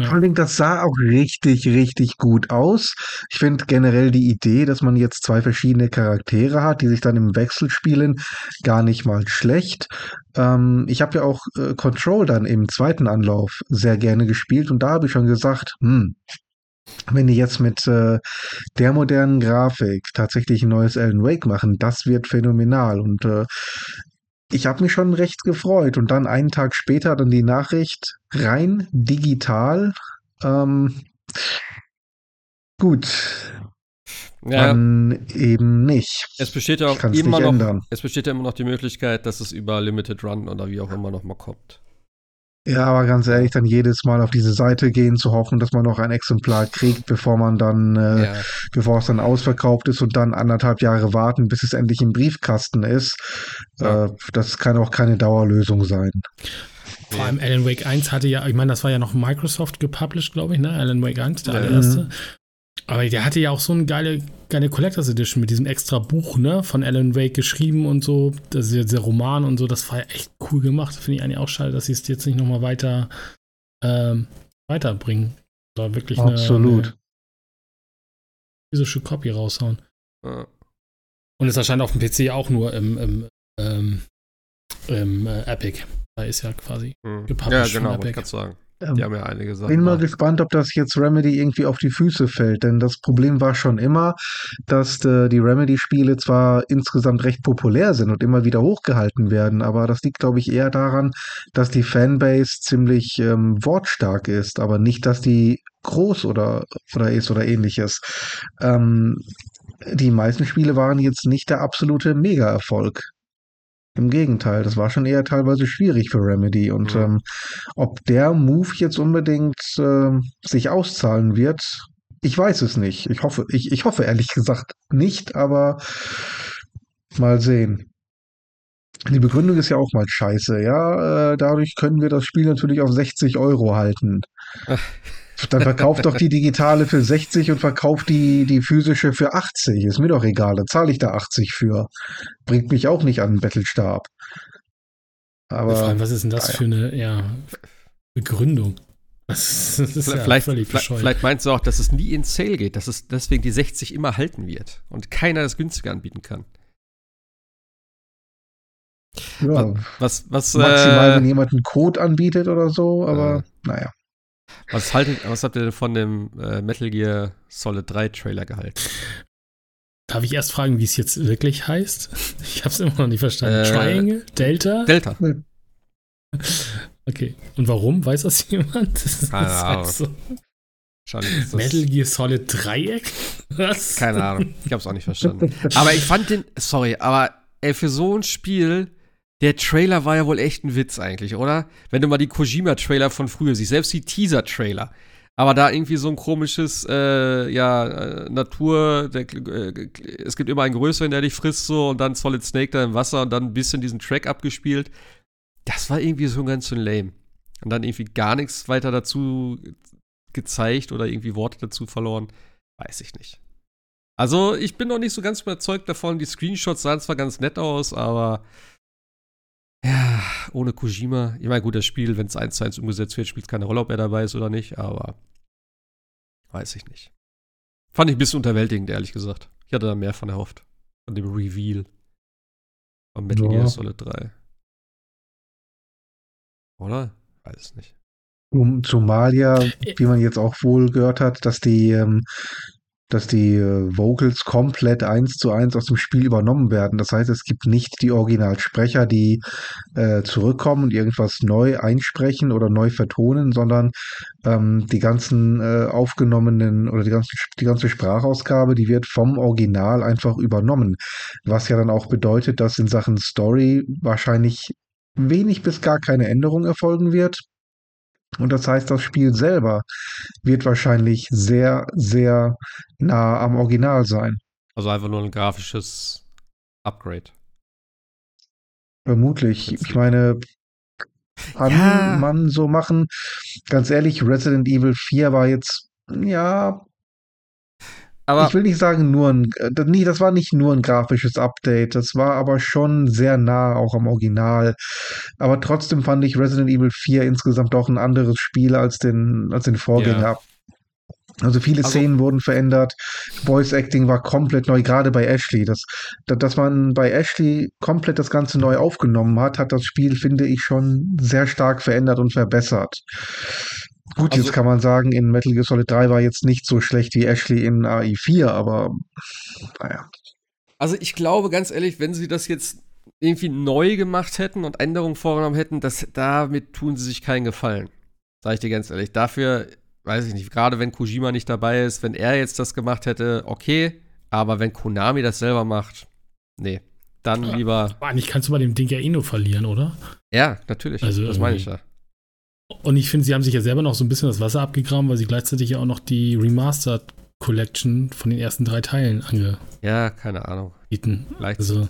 Vor allem, das sah auch richtig, richtig gut aus. Ich finde generell die Idee, dass man jetzt zwei verschiedene Charaktere hat, die sich dann im Wechsel spielen, gar nicht mal schlecht. Ähm, ich habe ja auch äh, Control dann im zweiten Anlauf sehr gerne gespielt und da habe ich schon gesagt, hm, wenn die jetzt mit äh, der modernen Grafik tatsächlich ein neues Alan Wake machen, das wird phänomenal. Und äh, ich habe mich schon recht gefreut und dann einen Tag später dann die Nachricht rein digital. Ähm, gut. Ja. Dann eben nicht. Es besteht ja auch immer noch, ändern. es besteht ja immer noch die Möglichkeit, dass es über Limited Run oder wie auch immer noch mal kommt. Ja, aber ganz ehrlich, dann jedes Mal auf diese Seite gehen, zu hoffen, dass man noch ein Exemplar kriegt, bevor man dann, äh, ja. bevor es dann ausverkauft ist und dann anderthalb Jahre warten, bis es endlich im Briefkasten ist. Ja. Äh, das kann auch keine Dauerlösung sein. Vor allem Alan Wake 1 hatte ja, ich meine, das war ja noch Microsoft gepublished, glaube ich, ne? Alan Wake 1, der allererste. Mhm. Aber der hatte ja auch so eine geile, geile Collectors Edition mit diesem extra Buch, ne, von Alan Wake geschrieben und so. Das ist der Roman und so, das war ja echt cool gemacht. Finde ich eigentlich auch schade, dass sie es jetzt nicht nochmal weiter ähm, weiterbringen. Da wirklich Absolut. eine, eine physische Copy raushauen. Ja. Und es erscheint auf dem PC auch nur im, im, ähm, im äh, Epic. Da ist ja quasi mhm. gepublished. Ja, genau, wollte ich gerade sagen. Ähm, Die haben ja einige Sachen. Bin mal gespannt, ob das jetzt Remedy irgendwie auf die Füße fällt, denn das Problem war schon immer, dass äh, die Remedy-Spiele zwar insgesamt recht populär sind und immer wieder hochgehalten werden, aber das liegt, glaube ich, eher daran, dass die Fanbase ziemlich ähm, wortstark ist, aber nicht, dass die groß oder, oder ist oder ähnliches. Ähm, die meisten Spiele waren jetzt nicht der absolute Mega-Erfolg. Im Gegenteil, das war schon eher teilweise schwierig für Remedy. Und mhm. ähm, ob der Move jetzt unbedingt äh, sich auszahlen wird, ich weiß es nicht. Ich hoffe, ich, ich hoffe ehrlich gesagt nicht, aber mal sehen. Die Begründung ist ja auch mal scheiße. Ja, äh, dadurch können wir das Spiel natürlich auf 60 Euro halten. Dann verkauft doch die digitale für 60 und verkauft die, die physische für 80. Ist mir doch egal, da zahle ich da 80 für. Bringt mich auch nicht an den Bettelstab. Aber. Vor allem, was ist denn das ja. für eine ja, Begründung? Das, ist vielleicht, ja vielleicht, vielleicht meinst du auch, dass es nie in Sale geht, dass es deswegen die 60 immer halten wird und keiner das günstiger anbieten kann. Ja, was, was, maximal, äh, wenn jemand einen Code anbietet oder so, aber äh, naja. Was, haltet, was habt ihr denn von dem äh, Metal Gear Solid 3 Trailer gehalten? Darf ich erst fragen, wie es jetzt wirklich heißt? Ich habe es immer noch nicht verstanden. Äh, Triangle? Delta? Delta. Okay. Und warum? Weiß das jemand? Das ist Keine Ahnung. So. Metal Gear Solid Dreieck? Was? Keine Ahnung. Ich habe es auch nicht verstanden. Aber ich fand den, sorry, aber ey, für so ein Spiel der Trailer war ja wohl echt ein Witz eigentlich, oder? Wenn du mal die Kojima-Trailer von früher siehst, selbst die Teaser-Trailer. Aber da irgendwie so ein komisches, äh, ja, äh, Natur, der, äh, es gibt immer einen größeren, der dich frisst, so, und dann Solid Snake da im Wasser und dann ein bisschen diesen Track abgespielt. Das war irgendwie so ganz schön lame. Und dann irgendwie gar nichts weiter dazu gezeigt oder irgendwie Worte dazu verloren. Weiß ich nicht. Also, ich bin noch nicht so ganz überzeugt davon. Die Screenshots sahen zwar ganz nett aus, aber ja, ohne Kojima. Ich meine, gut, das Spiel, wenn es eins zu eins umgesetzt wird, spielt es keine Rolle, ob er dabei ist oder nicht, aber weiß ich nicht. Fand ich ein bisschen unterwältigend, ehrlich gesagt. Ich hatte da mehr von erhofft. Von dem Reveal von Metal Gear Solid 3. Oder? Weiß es nicht. Zumal ja, wie man jetzt auch wohl gehört hat, dass die ähm, dass die äh, Vocals komplett eins zu eins aus dem Spiel übernommen werden. Das heißt, es gibt nicht die Originalsprecher, die äh, zurückkommen und irgendwas neu einsprechen oder neu vertonen, sondern ähm, die ganzen äh, aufgenommenen oder die ganze, die ganze Sprachausgabe, die wird vom Original einfach übernommen. Was ja dann auch bedeutet, dass in Sachen Story wahrscheinlich wenig bis gar keine Änderung erfolgen wird. Und das heißt, das Spiel selber wird wahrscheinlich sehr, sehr nah am Original sein. Also einfach nur ein grafisches Upgrade. Vermutlich. Ich meine, kann ja. man so machen. Ganz ehrlich, Resident Evil 4 war jetzt, ja, aber ich will nicht sagen nur ein, äh, nee, das war nicht nur ein grafisches Update, das war aber schon sehr nah auch am Original. Aber trotzdem fand ich Resident Evil 4 insgesamt auch ein anderes Spiel als den, als den Vorgänger. Ja. Also viele also, Szenen wurden verändert, Voice Acting war komplett neu, gerade bei Ashley. Das, dass man bei Ashley komplett das Ganze neu aufgenommen hat, hat das Spiel, finde ich, schon sehr stark verändert und verbessert. Gut, also, jetzt kann man sagen, in Metal Gear Solid 3 war jetzt nicht so schlecht wie Ashley in AI4, aber naja. Also ich glaube, ganz ehrlich, wenn sie das jetzt irgendwie neu gemacht hätten und Änderungen vorgenommen hätten, das, damit tun sie sich keinen Gefallen. Sag ich dir ganz ehrlich. Dafür, weiß ich nicht, gerade wenn Kojima nicht dabei ist, wenn er jetzt das gemacht hätte, okay. Aber wenn Konami das selber macht, nee. Dann ja, lieber. Eigentlich kannst du bei dem Ding ja eh nur verlieren, oder? Ja, natürlich. Also das meine ich ja. Und ich finde, sie haben sich ja selber noch so ein bisschen das Wasser abgegraben, weil sie gleichzeitig ja auch noch die Remastered Collection von den ersten drei Teilen ange. Ja, keine Ahnung. Bieten. Also,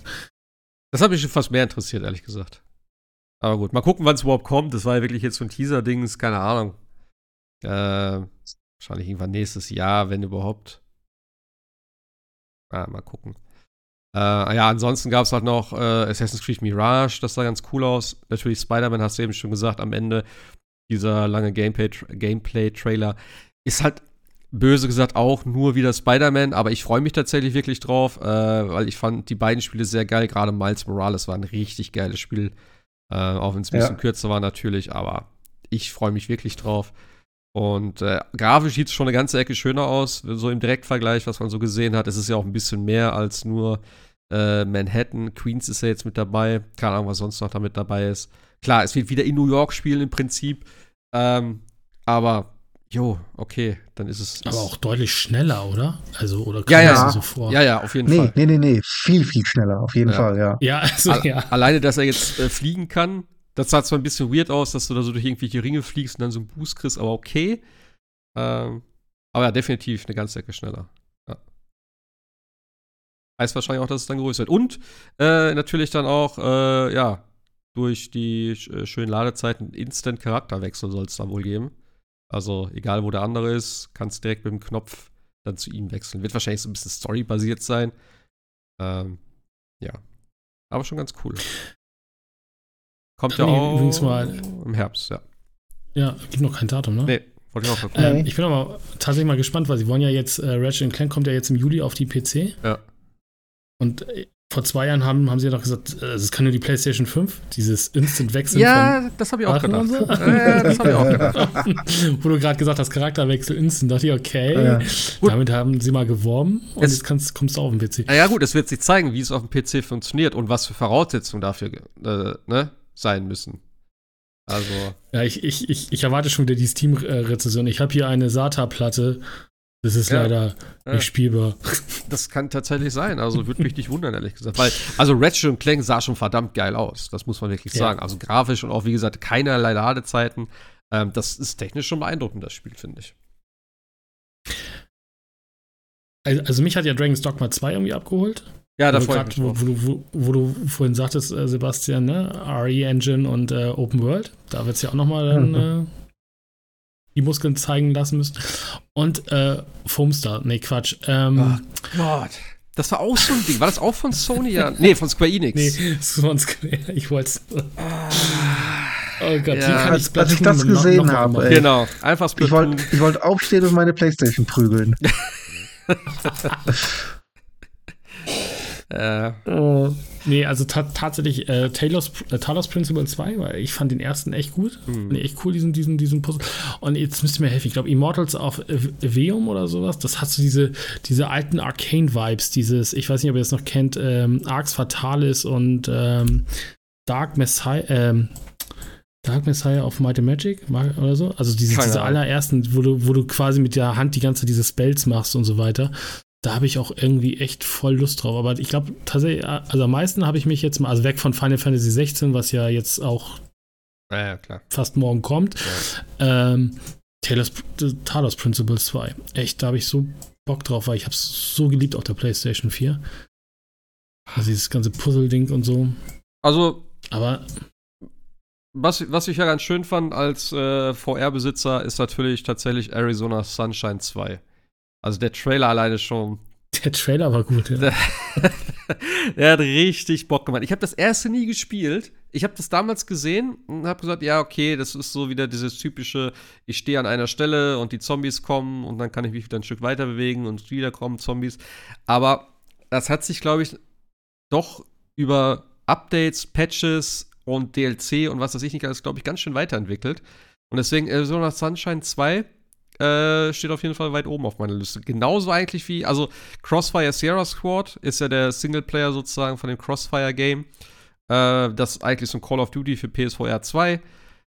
das hat mich schon fast mehr interessiert, ehrlich gesagt. Aber gut, mal gucken, wann es überhaupt kommt. Das war ja wirklich jetzt so ein Teaser-Dings, keine Ahnung. Äh, wahrscheinlich irgendwann nächstes Jahr, wenn überhaupt. Ah, mal gucken. Äh, ja, ansonsten gab es halt noch äh, Assassin's Creed Mirage, das sah ganz cool aus. Natürlich Spider-Man, hast du eben schon gesagt, am Ende dieser lange Gameplay-Trailer Gameplay ist halt böse gesagt auch nur wieder Spider-Man, aber ich freue mich tatsächlich wirklich drauf, äh, weil ich fand die beiden Spiele sehr geil. Gerade Miles Morales war ein richtig geiles Spiel, äh, auch wenn es ein bisschen ja. kürzer war natürlich, aber ich freue mich wirklich drauf. Und äh, grafisch sieht es schon eine ganze Ecke schöner aus, so im Direktvergleich, was man so gesehen hat. Es ist ja auch ein bisschen mehr als nur äh, Manhattan. Queens ist ja jetzt mit dabei. Keine Ahnung, was sonst noch damit dabei ist. Klar, es wird wieder in New York spielen im Prinzip. Ähm, aber, jo, okay, dann ist es. Aber auch deutlich schneller, oder? Also, oder ja, ja. so vor? Ja, ja, auf jeden nee, Fall. Nee, nee, nee, viel, viel schneller, auf jeden ja. Fall, ja. Ja, also, ja. Alleine, dass er jetzt äh, fliegen kann, das sah zwar ein bisschen weird aus, dass du da so durch irgendwelche Ringe fliegst und dann so einen Boost kriegst, aber okay. Ähm, aber ja, definitiv eine ganze Ecke schneller. Heißt wahrscheinlich auch, dass es dann größer wird. Und äh, natürlich dann auch, äh, ja, durch die äh, schönen Ladezeiten Instant-Charakterwechsel soll es da wohl geben. Also, egal wo der andere ist, kannst direkt mit dem Knopf dann zu ihm wechseln. Wird wahrscheinlich so ein bisschen storybasiert sein. Ähm, ja. Aber schon ganz cool. Kommt ja auch mal, im Herbst, ja. Ja, gibt noch kein Datum, ne? Nee, wollte ich auch gucken. Ähm, ich bin aber tatsächlich mal gespannt, weil sie wollen ja jetzt, äh, Ratchet Clank kommt ja jetzt im Juli auf die PC. Ja. Und äh, vor zwei Jahren haben, haben sie ja doch gesagt, äh, es kann nur die PlayStation 5, dieses Instant-Wechsel. Ja, das habe ich auch gedacht. So. Ja, das habe ich auch gedacht. Wo du gerade gesagt hast, Charakterwechsel Instant, dachte ich, okay, ja. damit haben sie mal geworben und es, jetzt kannst, kommst du auf den PC. Ja, gut, es wird sich zeigen, wie es auf dem PC funktioniert und was für Voraussetzungen dafür äh, ne, sein müssen. Also. Ja, ich, ich, ich, ich erwarte schon wieder die Steam-Rezession. Ich habe hier eine SATA-Platte das ist ja, leider ja. nicht spielbar. Das kann tatsächlich sein. Also würde mich nicht wundern, ehrlich gesagt. Weil, also Ratchet und Clank sah schon verdammt geil aus. Das muss man wirklich ja. sagen. Also grafisch und auch, wie gesagt, keinerlei Ladezeiten. Ähm, das ist technisch schon beeindruckend, das Spiel, finde ich. Also, also, mich hat ja Dragon's Dogma 2 irgendwie abgeholt. Ja, da freue ich wo, wo, wo, du vorhin sagtest, äh, Sebastian, ne? RE Engine und äh, Open World. Da wird es ja auch nochmal dann. Mhm. Äh, die Muskeln zeigen lassen müssen. Und äh, Foamstar, nee, Quatsch. Ähm, oh Gott. Das war auch so ein Ding. War das auch von Sony? Ja. Nee, von Square Enix. Nee, von Square. Ich wollte es. Oh Gott, ja. wie kann als, als ich das gesehen noch, habe. Ey. Genau, einfach Ich wollte wollt aufstehen und meine Playstation prügeln. äh, oh, Nee, also ta tatsächlich äh, Taylor's, äh, Talos Principle 2, weil ich fand den ersten echt gut. Hm. Nee, echt cool, diesen, diesen, diesen Puzzle. Und jetzt müsst ihr mir helfen. Ich glaube, Immortals of Veum oder sowas, das hat so diese, diese alten Arcane-Vibes, dieses, ich weiß nicht, ob ihr das noch kennt, ähm, Arx Fatalis und ähm, Dark Messiah, ähm, Dark Messiah of Might and Magic oder so. Also diese, diese allerersten, wo du, wo du quasi mit der Hand die ganze Zeit diese Spells machst und so weiter. Da habe ich auch irgendwie echt voll Lust drauf. Aber ich glaube tatsächlich, also am meisten habe ich mich jetzt mal, also weg von Final Fantasy 16, was ja jetzt auch ja, fast morgen kommt. Ja. Ähm, Taylor's, Talos Principles 2. Echt, da habe ich so Bock drauf, weil ich habe es so geliebt auf der PlayStation 4. Also dieses ganze Puzzle-Ding und so. Also, aber was, was ich ja ganz schön fand als äh, VR-Besitzer, ist natürlich tatsächlich Arizona Sunshine 2. Also der Trailer alleine schon. Der Trailer war gut, ja. Der, hat richtig Bock gemacht. Ich habe das erste nie gespielt. Ich habe das damals gesehen und habe gesagt, ja, okay, das ist so wieder dieses typische, ich stehe an einer Stelle und die Zombies kommen und dann kann ich mich wieder ein Stück weiter bewegen und wieder kommen Zombies. Aber das hat sich, glaube ich, doch über Updates, Patches und DLC und was weiß ich nicht alles, glaube ich, ganz schön weiterentwickelt. Und deswegen Arizona Sunshine 2 äh, steht auf jeden Fall weit oben auf meiner Liste. Genauso eigentlich wie, also Crossfire Sierra Squad ist ja der Singleplayer sozusagen von dem Crossfire Game. Äh, das ist eigentlich so ein Call of Duty für PSVR 2.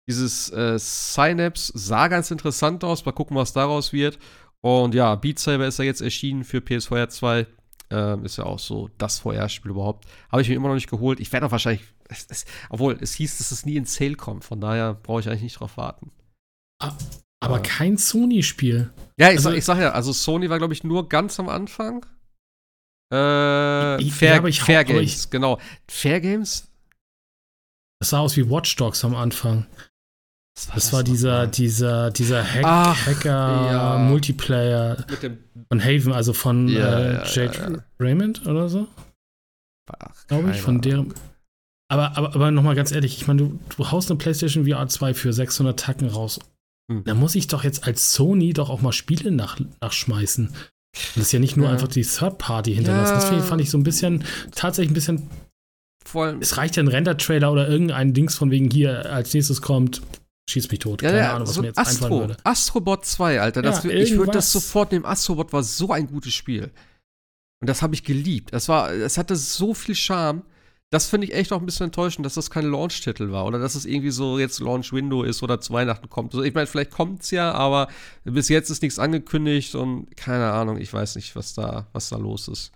Dieses äh, Synapse sah ganz interessant aus. Mal gucken, was daraus wird. Und ja, Beat Saber ist ja jetzt erschienen für PSVR 2. Ähm, ist ja auch so das VR-Spiel überhaupt. Habe ich mir immer noch nicht geholt. Ich werde auch wahrscheinlich. Es, es, obwohl, es hieß, dass es nie in Sale kommt. Von daher brauche ich eigentlich nicht drauf warten. Aber ja. kein Sony-Spiel. Ja, ich, also, sag, ich sag ja, also Sony war, glaube ich, nur ganz am Anfang. Äh, ich, Fair, ja, Fair Games, ich, genau. Fair Games? Das sah aus wie Watch Dogs am Anfang. Das war, das war dieser, dieser, dieser Hack, Ach, Hacker ja. Multiplayer von Haven, also von ja, äh, Jade ja, Raymond oder so. Glaube ich, von der. Aber, aber, aber nochmal ganz ehrlich, ich meine, du, du haust eine PlayStation VR 2 für 600 Tacken raus. Hm. Da muss ich doch jetzt als Sony doch auch mal Spiele nach, nachschmeißen. Und das ist ja nicht nur ja. einfach die Third-Party hinterlassen. Ja. Das fand ich so ein bisschen, tatsächlich ein bisschen. Voll. Es reicht ja ein Render-Trailer oder irgendein Dings von wegen hier als nächstes kommt. Schieß mich tot. Keine ja, Ahnung, was so mir jetzt Astro, einfallen würde. Astrobot 2, Alter. Das, ich würde das sofort nehmen. Astrobot war so ein gutes Spiel. Und das habe ich geliebt. Es war, es hatte so viel Charme das finde ich echt auch ein bisschen enttäuschend, dass das kein Launch-Titel war oder dass es irgendwie so jetzt Launch-Window ist oder zu Weihnachten kommt. Also ich meine, vielleicht kommt es ja, aber bis jetzt ist nichts angekündigt und keine Ahnung, ich weiß nicht, was da, was da los ist.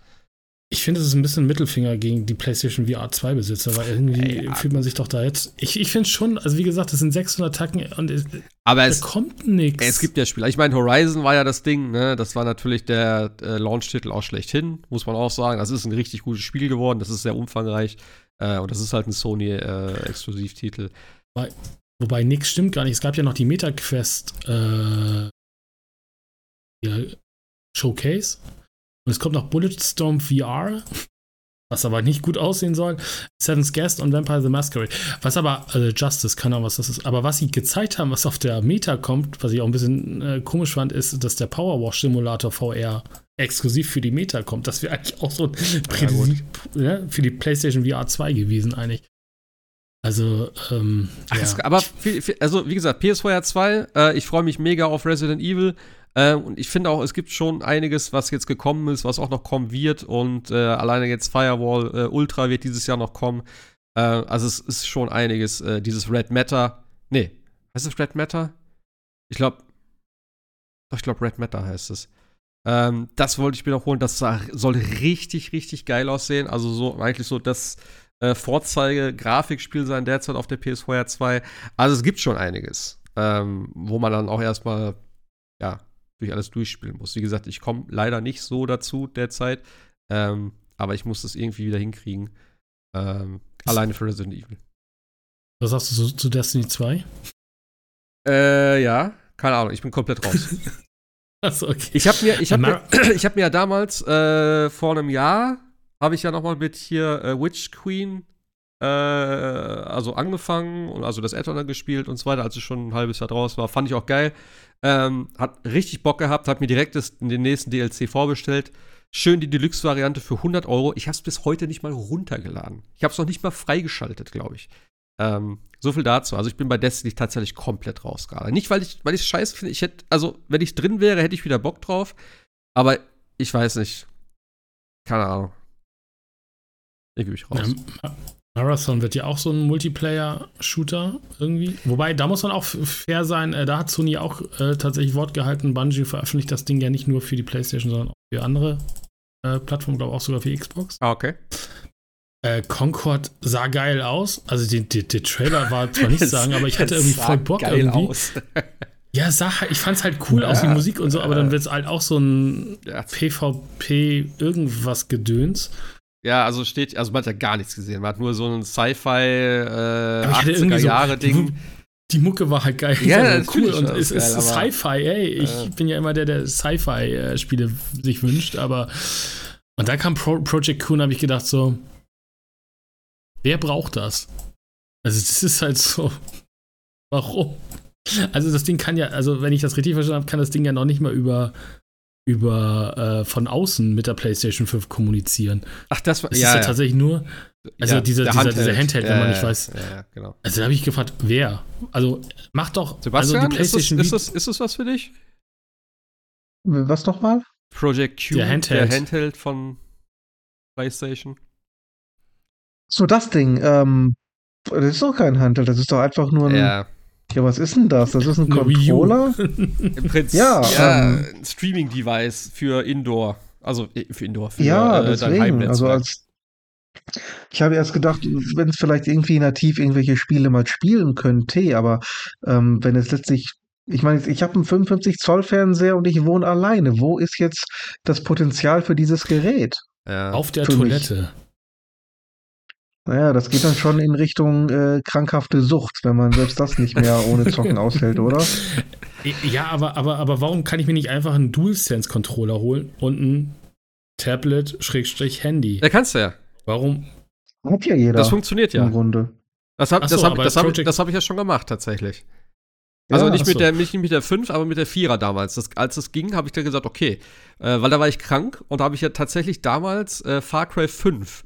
Ich finde, es ist ein bisschen Mittelfinger gegen die PlayStation VR 2 Besitzer, weil irgendwie ja, fühlt man sich doch da jetzt. Ich, ich finde schon, also wie gesagt, das sind 600 Tacken und es, aber es kommt nichts. Es gibt ja Spiele. Ich meine, Horizon war ja das Ding, ne? Das war natürlich der äh, Launch-Titel auch schlechthin, muss man auch sagen. Das ist ein richtig gutes Spiel geworden, das ist sehr umfangreich äh, und das ist halt ein Sony-Exklusivtitel. Äh, wobei nichts stimmt gar nicht. Es gab ja noch die MetaQuest äh, ja, Showcase. Und es kommt noch Bulletstorm VR, was aber nicht gut aussehen soll. Seven's Guest und Vampire the Masquerade. Was aber, also Justice, keine Ahnung, was das ist. Aber was sie gezeigt haben, was auf der Meta kommt, was ich auch ein bisschen äh, komisch fand, ist, dass der Powerwash Simulator VR exklusiv für die Meta kommt. Das wäre eigentlich auch so ja, ja, für die PlayStation VR 2 gewesen, eigentlich. Also, ähm, Ach, ja. aber, also wie gesagt, PS4 2, äh, ich freue mich mega auf Resident Evil. Äh, und ich finde auch, es gibt schon einiges, was jetzt gekommen ist, was auch noch kommen wird. Und äh, alleine jetzt Firewall äh, Ultra wird dieses Jahr noch kommen. Äh, also es ist schon einiges. Äh, dieses Red Matter. Nee, heißt es Red Matter? Ich glaube, ich glaube Red Matter heißt es. Ähm, das wollte ich mir noch holen. Das soll richtig, richtig geil aussehen. Also so eigentlich so das äh, Vorzeige-Grafikspiel sein derzeit auf der PS4 2. Also es gibt schon einiges, ähm, wo man dann auch erstmal ja durch alles durchspielen muss. Wie gesagt, ich komme leider nicht so dazu derzeit, ähm, aber ich muss das irgendwie wieder hinkriegen. Ähm, alleine für Resident Evil. Was sagst du zu, zu Destiny 2? Äh, ja, keine Ahnung, ich bin komplett raus. Achso, okay. Ich habe mir, ich hab mir, ich hab mir ja damals äh, vor einem Jahr habe ich ja noch mal mit hier äh, Witch Queen äh, also angefangen und also das Add-on gespielt und so weiter, als ich schon ein halbes Jahr draus war. Fand ich auch geil. Ähm, hat richtig Bock gehabt, hat mir direkt das, den nächsten DLC vorbestellt. schön die Deluxe-Variante für 100 Euro. Ich habe es bis heute nicht mal runtergeladen. Ich habe es noch nicht mal freigeschaltet, glaube ich. Ähm, so viel dazu. Also ich bin bei Destiny tatsächlich komplett raus gerade. Nicht, weil ich weil ich es scheiße finde. Ich hätte, also wenn ich drin wäre, hätte ich wieder Bock drauf. Aber ich weiß nicht. Keine Ahnung. Hier gebe ich raus. Marathon wird ja auch so ein Multiplayer-Shooter irgendwie. Wobei, da muss man auch fair sein. Äh, da hat Sony auch äh, tatsächlich Wort gehalten. Bungie veröffentlicht das Ding ja nicht nur für die PlayStation, sondern auch für andere äh, Plattformen, glaube auch sogar für Xbox. Ah, okay. Äh, Concord sah geil aus. Also der Trailer war zwar nicht sagen, aber ich hatte irgendwie voll Bock geil irgendwie. Aus. ja, sah, ich fand es halt cool ja, aus, die Musik und so, aber dann wird es halt auch so ein ja. PvP irgendwas Gedöns. Ja, also steht, also man hat ja gar nichts gesehen. Man hat nur so ein Sci-Fi äh, 80er Jahre Ding. So, die, Mucke war halt geil. Ja, ja cool. Und es ist Sci-Fi, ey. Ich äh. bin ja immer der, der Sci-Fi-Spiele sich wünscht, aber. Und dann kam Pro Project Coon, habe ich gedacht, so, Wer braucht das? Also, das ist halt so. Warum? Also, das Ding kann ja, also, wenn ich das richtig verstanden habe, kann das Ding ja noch nicht mal über, über äh, von außen mit der PlayStation 5 kommunizieren. Ach, das war das ja, ist ja, ja, tatsächlich nur. Also, ja, dieser, dieser, Handheld. dieser Handheld, wenn man nicht weiß. Ja, genau. Also, da habe ich gefragt, wer? Also, mach doch. Sebastian, also die PlayStation ist, das, ist, das, ist das was für dich? Was nochmal? Project Q, der Handheld. der Handheld von PlayStation. So, das Ding, ähm, das ist doch kein Handheld, das ist doch einfach nur ein. Ja. Ja, was ist denn das? Das ist ein Controller? Im Prinzip, ja, ja ähm, ein Streaming-Device für Indoor. Also äh, für Indoor, für ja, äh, deswegen, Also als, ich habe erst gedacht, wenn es vielleicht irgendwie nativ irgendwelche Spiele mal spielen könnte, aber ähm, wenn es letztlich, ich meine, ich habe einen 55 Zoll Fernseher und ich wohne alleine. Wo ist jetzt das Potenzial für dieses Gerät? Ja. Auf der Toilette. Mich? Naja, das geht dann schon in Richtung äh, krankhafte Sucht, wenn man selbst das nicht mehr ohne Zocken aushält, oder? Ja, aber, aber, aber warum kann ich mir nicht einfach einen DualSense-Controller holen und ein Tablet-Handy? Da kannst du ja. Warum? Hat ja jeder. Das funktioniert ja. Im Grunde. Das habe so, hab, hab, hab ich ja schon gemacht, tatsächlich. Also ja, nicht, mit der, nicht mit der 5, aber mit der 4er damals. Das, als es ging, habe ich dann gesagt, okay. Äh, weil da war ich krank und da habe ich ja tatsächlich damals äh, Far Cry 5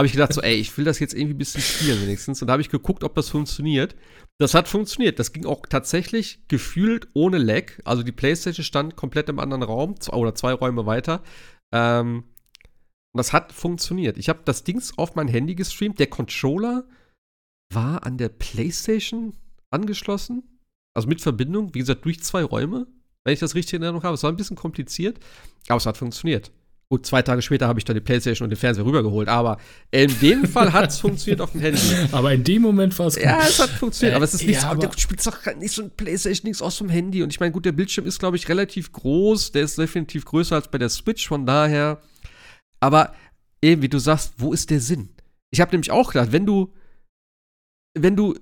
habe ich gedacht, so, ey, ich will das jetzt irgendwie ein bisschen spielen wenigstens. Und da habe ich geguckt, ob das funktioniert. Das hat funktioniert. Das ging auch tatsächlich gefühlt ohne Lag. Also die Playstation stand komplett im anderen Raum oder zwei Räume weiter. Ähm, und das hat funktioniert. Ich habe das Dings auf mein Handy gestreamt. Der Controller war an der Playstation angeschlossen. Also mit Verbindung, wie gesagt, durch zwei Räume, wenn ich das richtig in Erinnerung habe. Es war ein bisschen kompliziert, aber es hat funktioniert. Gut, zwei Tage später habe ich dann die Playstation und den Fernseher rübergeholt, aber in dem Fall hat es funktioniert auf dem Handy. Aber in dem Moment war es gut. Ja, es hat funktioniert, äh, aber es ist nichts, ja, du spielst doch nicht so ein Playstation, nichts aus dem Handy. Und ich meine, gut, der Bildschirm ist, glaube ich, relativ groß, der ist definitiv größer als bei der Switch, von daher. Aber eben, wie du sagst, wo ist der Sinn? Ich habe nämlich auch gedacht, wenn du, wenn du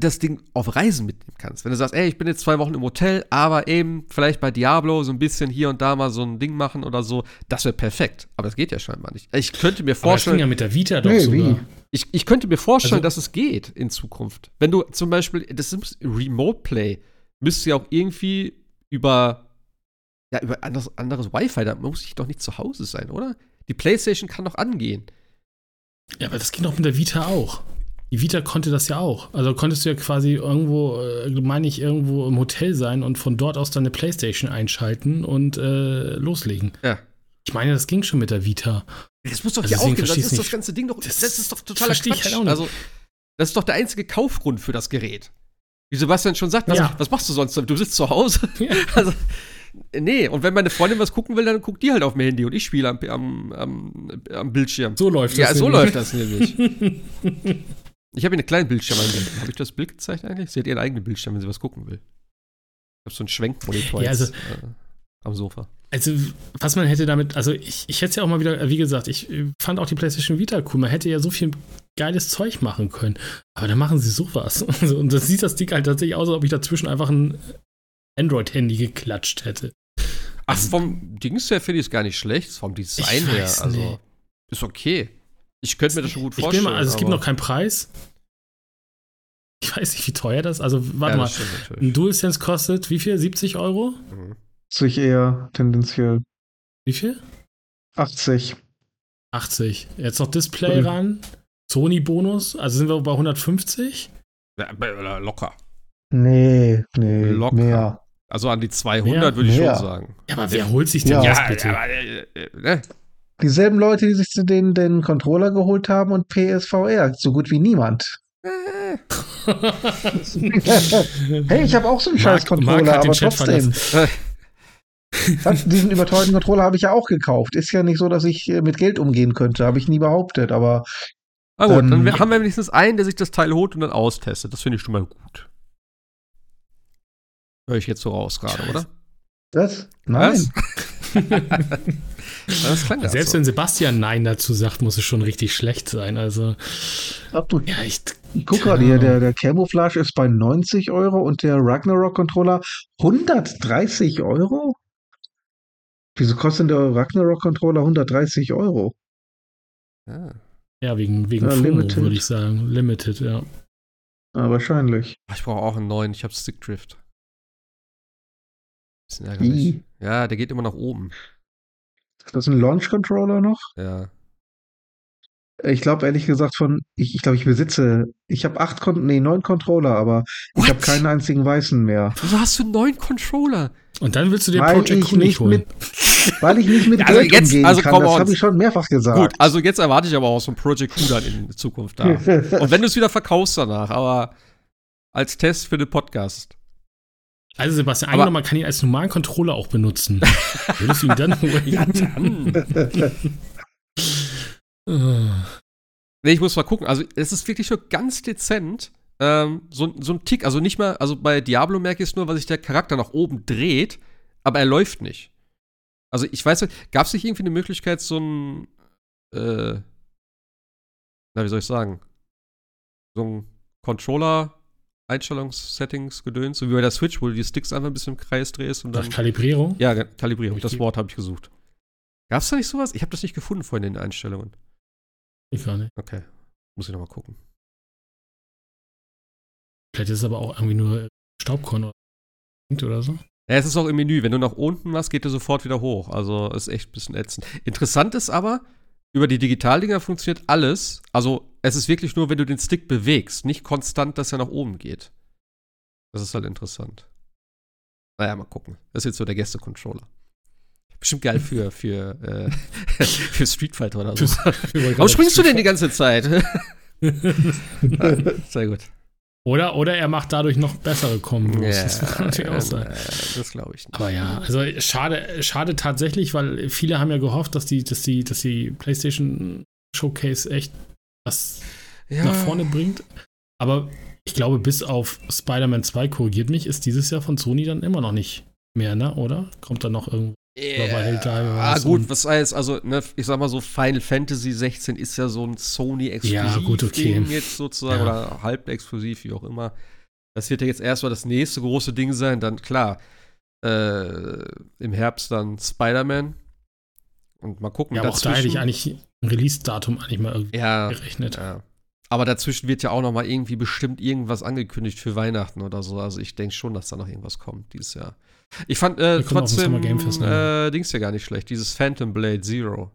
das Ding auf Reisen mitnehmen kannst. Wenn du sagst, ey, ich bin jetzt zwei Wochen im Hotel, aber eben vielleicht bei Diablo so ein bisschen hier und da mal so ein Ding machen oder so, das wäre perfekt. Aber das geht ja scheinbar nicht. Ich könnte mir vorstellen. Aber das ging ja mit der Vita doch nee, sogar. Ich, ich könnte mir vorstellen, also, dass es geht in Zukunft. Wenn du zum Beispiel, das ist Remote Play, müsste ja auch irgendwie über, ja, über anderes, anderes Wi-Fi, da muss ich doch nicht zu Hause sein, oder? Die PlayStation kann doch angehen. Ja, aber das ging doch mit der Vita auch. Die Vita konnte das ja auch. Also konntest du ja quasi irgendwo, äh, meine ich, irgendwo im Hotel sein und von dort aus deine Playstation einschalten und äh, loslegen. Ja. Ich meine, das ging schon mit der Vita. Das muss doch also hier auch gehen. Das ist das ganze Ding doch. Das, das ist doch totaler Quatsch. Halt. Also, das ist doch der einzige Kaufgrund für das Gerät. Wie Sebastian schon sagt, was, ja. was machst du sonst? Du sitzt zu Hause. Ja. Also, nee, und wenn meine Freundin was gucken will, dann guckt die halt auf mein Handy und ich spiele am, am, am, am Bildschirm. So läuft das. Ja, so läuft das nämlich. Ich habe hier einen kleinen Bildschirm eingebaut. Habe ich das Bild gezeigt eigentlich? Sie hat ihren eigenen Bildschirm, wenn sie was gucken will. Ich habe so einen Schwenkmonitor ja, also, jetzt, äh, am Sofa. Also, was man hätte damit, also ich, ich hätte es ja auch mal wieder, wie gesagt, ich fand auch die PlayStation Vita cool. Man hätte ja so viel geiles Zeug machen können. Aber dann machen sie sowas. Und dann sieht das Ding halt tatsächlich aus, als ob ich dazwischen einfach ein Android-Handy geklatscht hätte. Ach, also, vom Dings her finde ich es gar nicht schlecht, vom Design her. Also, nee. ist okay. Ich könnte mir das schon gut vorstellen. Ich mal, also es gibt noch keinen Preis. Ich weiß nicht, wie teuer das ist. Also, warte ja, mal. Ein DualSense kostet wie viel? 70 Euro? Mhm. Sich eher tendenziell. Wie viel? 80. 80. Jetzt noch Display mhm. ran. Sony-Bonus, also sind wir bei 150? Ja, locker. Nee, nee, locker. mehr. Also an die 200 würde ich schon sagen. Ja, aber wer holt sich denn ja, das bitte? Ja, äh, äh, ne? Dieselben Leute, die sich den, den Controller geholt haben und PSVR. So gut wie niemand. Äh. hey, ich habe auch so einen scheiß Controller, aber trotzdem. Diesen überteuerten Controller habe ich ja auch gekauft. Ist ja nicht so, dass ich mit Geld umgehen könnte. Habe ich nie behauptet, aber. Na gut, ähm, dann haben wir wenigstens einen, der sich das Teil holt und dann austestet. Das finde ich schon mal gut. Höre ich jetzt so raus gerade, oder? Das? Nein. das klang Selbst so. wenn Sebastian Nein dazu sagt, muss es schon richtig schlecht sein. Also. du, ja, ich, guck gerade hier, der, der Camouflage ist bei 90 Euro und der Ragnarok-Controller 130 Euro? Wieso kostet der Ragnarok-Controller 130 Euro? Ah. Ja, wegen, wegen ja, FOMO, würde ich sagen. Limited, ja. Ja, wahrscheinlich. Ich brauche auch einen neuen. Ich habe Stick Drift. Bisschen ärgerlich. Ja, der geht immer nach oben. Ist das ein Launch-Controller noch? Ja. Ich glaube ehrlich gesagt von, ich, ich glaube, ich besitze, ich habe acht, Kon nee, neun Controller, aber What? ich habe keinen einzigen weißen mehr. Wieso hast du neun Controller? Und dann willst du den weil Project Q nicht holen. Mit, weil ich nicht mit also Geld jetzt, umgehen also kann, das habe ich schon mehrfach gesagt. Gut, also jetzt erwarte ich aber auch so ein Project Q dann in Zukunft da. Und wenn du es wieder verkaufst danach, aber als Test für den Podcast. Also Sebastian, aber, man kann ihn als normalen Controller auch benutzen. Würdest du ihn dann holen? ja, dann. nee, ich muss mal gucken. Also es ist wirklich nur ganz dezent. Ähm, so, so ein Tick, also nicht mal, also bei Diablo merke ich es nur, weil sich der Charakter nach oben dreht, aber er läuft nicht. Also ich weiß nicht, gab es nicht irgendwie eine Möglichkeit, so ein, äh, na, wie soll ich sagen, so ein Controller Einstellungssettings gedöns, so wie bei der Switch, wo du die Sticks einfach ein bisschen im Kreis drehst und dann. Ach, Kalibrierung? Ja, Kalibrierung, das Wort habe ich gesucht. Gab es da nicht sowas? Ich habe das nicht gefunden vorhin in den Einstellungen. Ich gar nicht. Okay. Muss ich nochmal gucken. Vielleicht ist es aber auch irgendwie nur Staubkorn oder so. Ja, es ist auch im Menü. Wenn du nach unten machst, geht er sofort wieder hoch. Also ist echt ein bisschen ätzend. Interessant ist aber, über die Digitaldinger funktioniert alles. Also es ist wirklich nur, wenn du den Stick bewegst, nicht konstant, dass er nach oben geht. Das ist halt interessant. Naja, mal gucken. Das ist jetzt so der Gäste-Controller. Bestimmt geil für, für, äh, für Street Fighter oder so. Warum springst du denn die ganze Zeit? Sehr gut. Oder, oder er macht dadurch noch bessere Kombos. Yeah, das kann natürlich auch sein. das glaube ich nicht. Aber ja, also schade, schade tatsächlich, weil viele haben ja gehofft, dass die, dass die, dass die PlayStation Showcase echt was ja. nach vorne bringt. Aber ich glaube, bis auf Spider-Man 2 korrigiert mich, ist dieses Jahr von Sony dann immer noch nicht mehr, ne? Oder? Kommt da noch irgendwo? Yeah. Ah, gut, was heißt, also, ne, ich sag mal so, Final Fantasy 16 ist ja so ein Sony-Exklusiv ja, gut, okay. jetzt sozusagen, ja. oder halb exklusiv, wie auch immer. Das wird ja jetzt erstmal das nächste große Ding sein, dann klar, äh, im Herbst dann Spider-Man. Und mal gucken. Ja, aber auch da hätte ich eigentlich ein Release-Datum eigentlich mal irgendwie ja, gerechnet. Ja. Aber dazwischen wird ja auch noch mal irgendwie bestimmt irgendwas angekündigt für Weihnachten oder so. Also ich denke schon, dass da noch irgendwas kommt dieses Jahr. Ich fand äh, trotzdem äh, Dings ja gar nicht schlecht, dieses Phantom Blade Zero.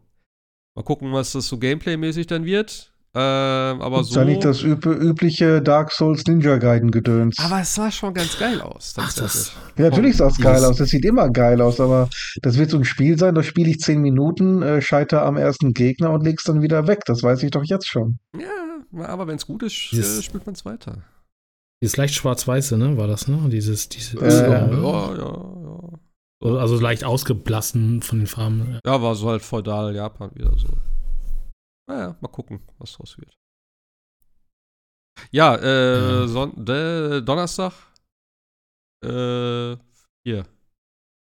Mal gucken, was das so Gameplay-mäßig dann wird. Äh, aber ist so. Ist ja nicht das üb übliche Dark Souls Ninja Gaiden gedöns. Aber es sah schon ganz geil aus. Ach, das, ja, natürlich sah es geil aus. Das sieht immer geil aus, aber das wird so ein Spiel sein, da spiele ich zehn Minuten, äh, scheiter am ersten Gegner und leg's dann wieder weg. Das weiß ich doch jetzt schon. Ja, aber wenn es gut ist, äh, spielt man es weiter. Dieses leicht schwarz-weiße, ne, war das, ne? Dieses, dieses äh, ja, ja, ja, Also, also leicht ausgeblassen von den Farben. Ja, war so halt feudal Japan wieder so. Naja, mal gucken, was draus wird. Ja, äh, ja. Son de Donnerstag. Äh, hier.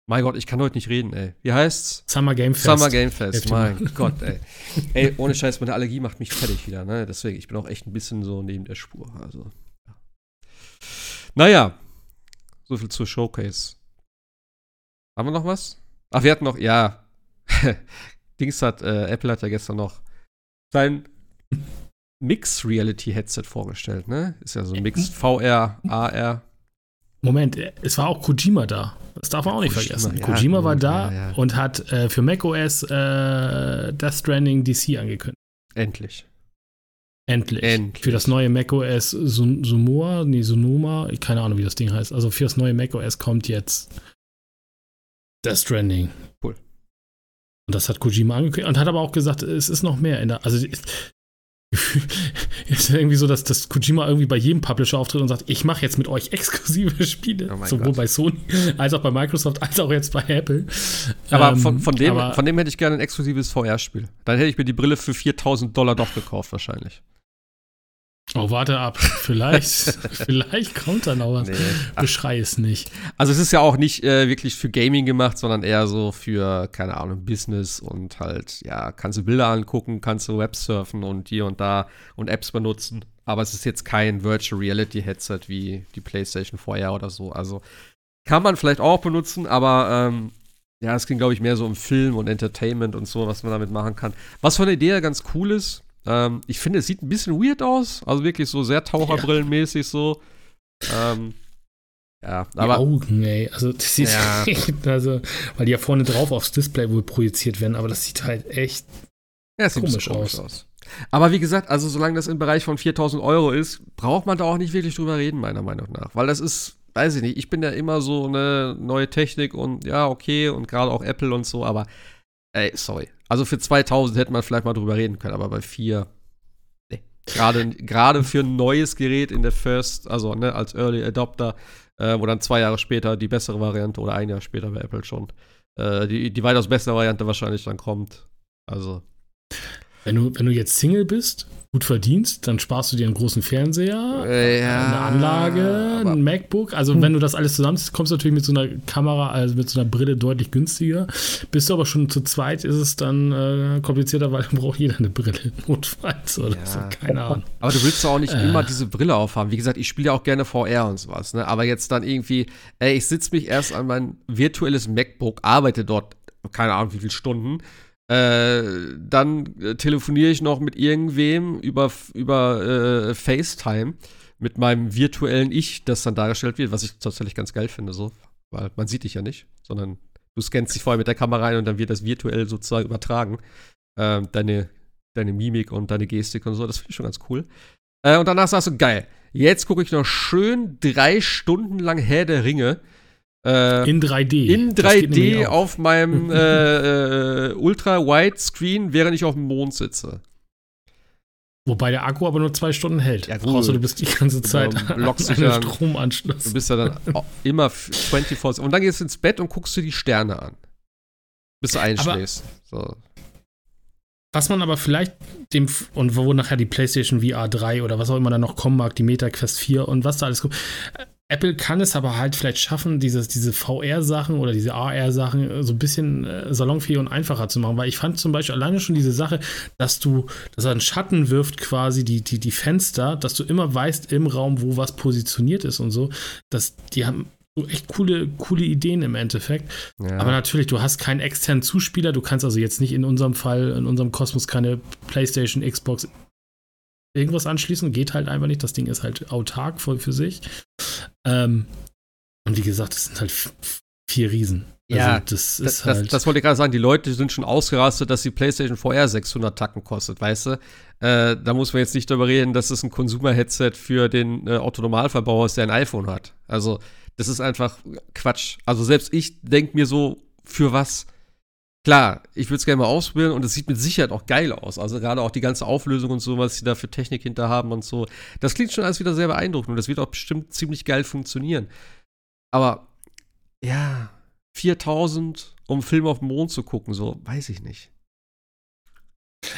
Mein Gott, ich kann heute nicht reden, ey. Wie heißt's? Summer Game Fest. Summer Game Fest, mein Gott, ey. Ey, ohne Scheiß, meine Allergie macht mich fertig wieder, ne? Deswegen, ich bin auch echt ein bisschen so neben der Spur, also. Naja, so viel zur Showcase. Haben wir noch was? Ach, wir hatten noch, ja. Dings hat, äh, Apple hat ja gestern noch sein Mix Reality Headset vorgestellt, ne? Ist ja so Mix VR, AR. Moment, es war auch Kojima da. Das darf man auch nicht Kojima, vergessen. Ja, Kojima gut, war da ja, ja. und hat äh, für macOS äh, Death Stranding DC angekündigt. Endlich. Endlich. Endlich. Für das neue macOS Sumoa, nee, Sonoma, keine Ahnung, wie das Ding heißt. Also für das neue macOS kommt jetzt Death Stranding. Cool. Und das hat Kojima angekündigt und hat aber auch gesagt, es ist noch mehr in der. Also ist irgendwie so, dass, dass Kojima irgendwie bei jedem Publisher auftritt und sagt, ich mache jetzt mit euch exklusive Spiele. Oh sowohl Gott. bei Sony als auch bei Microsoft als auch jetzt bei Apple. Aber, ähm, von, von, dem, aber von dem hätte ich gerne ein exklusives VR-Spiel. Dann hätte ich mir die Brille für 4000 Dollar doch gekauft, wahrscheinlich. Oh, warte ab. Vielleicht, vielleicht kommt da noch was. Nee. Beschrei es nicht. Also es ist ja auch nicht äh, wirklich für Gaming gemacht, sondern eher so für, keine Ahnung, Business und halt, ja, kannst du Bilder angucken, kannst du Web surfen und hier und da und Apps benutzen. Aber es ist jetzt kein Virtual Reality Headset wie die PlayStation vorher oder so. Also kann man vielleicht auch benutzen, aber ähm, ja, es ging, glaube ich, mehr so um Film und Entertainment und so, was man damit machen kann. Was von der Idee ganz cool ist, ähm, ich finde, es sieht ein bisschen weird aus. Also wirklich so sehr Taucherbrillenmäßig so. Ähm, ja, aber. Die Augen, ey. Also, das sieht ja. echt, also, weil die ja vorne drauf aufs Display wohl projiziert werden, aber das sieht halt echt ja, komisch, komisch aus. aus. Aber wie gesagt, also solange das im Bereich von 4000 Euro ist, braucht man da auch nicht wirklich drüber reden, meiner Meinung nach. Weil das ist, weiß ich nicht, ich bin ja immer so eine neue Technik und ja, okay, und gerade auch Apple und so, aber ey, sorry. Also für 2000 hätte man vielleicht mal drüber reden können, aber bei 4, nee. Gerade, gerade für ein neues Gerät in der First, also ne, als Early Adopter, äh, wo dann zwei Jahre später die bessere Variante oder ein Jahr später bei Apple schon äh, die, die weitaus bessere Variante wahrscheinlich dann kommt. Also. Wenn du, wenn du jetzt Single bist gut verdienst, dann sparst du dir einen großen Fernseher, äh, ja, eine Anlage, ein MacBook. Also hm. wenn du das alles zusammenziehst, kommst du natürlich mit so einer Kamera, also mit so einer Brille deutlich günstiger. Bist du aber schon zu zweit, ist es dann äh, komplizierter, weil dann braucht jeder eine Brille notfalls oder ja. so. Keine Ahnung. Aber du willst doch auch nicht äh. immer diese Brille aufhaben. Wie gesagt, ich spiele ja auch gerne VR und sowas. Ne? Aber jetzt dann irgendwie, ey, ich sitze mich erst an mein virtuelles MacBook, arbeite dort keine Ahnung wie viele Stunden äh, dann äh, telefoniere ich noch mit irgendwem über, über äh, FaceTime mit meinem virtuellen Ich, das dann dargestellt wird, was ich tatsächlich ganz geil finde, so. Weil man sieht dich ja nicht, sondern du scannst dich vorher mit der Kamera ein und dann wird das virtuell sozusagen übertragen. Äh, deine, deine Mimik und deine Gestik und so, das finde ich schon ganz cool. Äh, und danach sagst du, geil, jetzt gucke ich noch schön drei Stunden lang Herr der Ringe äh, in 3D. In 3D auf meinem äh, äh, Ultra-Wide-Screen, während ich auf dem Mond sitze. Wobei der Akku aber nur zwei Stunden hält. Ja, gut. Außer du bist die ganze Zeit an einem Stromanschluss. Du bist ja dann immer 24 Und dann gehst du ins Bett und guckst dir die Sterne an. Bis du einschläfst. So. Was man aber vielleicht dem, und wo nachher die PlayStation VR 3 oder was auch immer da noch kommen mag, die Meta Quest 4 und was da alles kommt, Apple kann es aber halt vielleicht schaffen, dieses, diese VR-Sachen oder diese AR-Sachen äh, so ein bisschen äh, salonfähig und einfacher zu machen. Weil ich fand zum Beispiel alleine schon diese Sache, dass du, dass er einen Schatten wirft, quasi die, die, die Fenster, dass du immer weißt im Raum, wo was positioniert ist und so. Dass die haben echt coole, coole Ideen im Endeffekt. Ja. Aber natürlich, du hast keinen externen Zuspieler, du kannst also jetzt nicht in unserem Fall, in unserem Kosmos keine PlayStation, Xbox, irgendwas anschließen. Geht halt einfach nicht. Das Ding ist halt autark voll für sich. Ähm, und wie gesagt, es sind halt vier Riesen. Ja, also das, das, halt das, das, wollte ich gerade sagen. Die Leute sind schon ausgerastet, dass die PlayStation VR 600 Tacken kostet, weißt du? Äh, da muss man jetzt nicht darüber reden, dass es ein Consumer-Headset für den äh, Autonomalverbraucher ist, der ein iPhone hat. Also, das ist einfach Quatsch. Also, selbst ich denke mir so, für was? Klar, ich würde es gerne mal ausprobieren und es sieht mit Sicherheit auch geil aus. Also gerade auch die ganze Auflösung und so, was sie da für Technik hinter haben und so. Das klingt schon alles wieder sehr beeindruckend und das wird auch bestimmt ziemlich geil funktionieren. Aber ja, 4000, um einen Film auf dem Mond zu gucken, so, weiß ich nicht.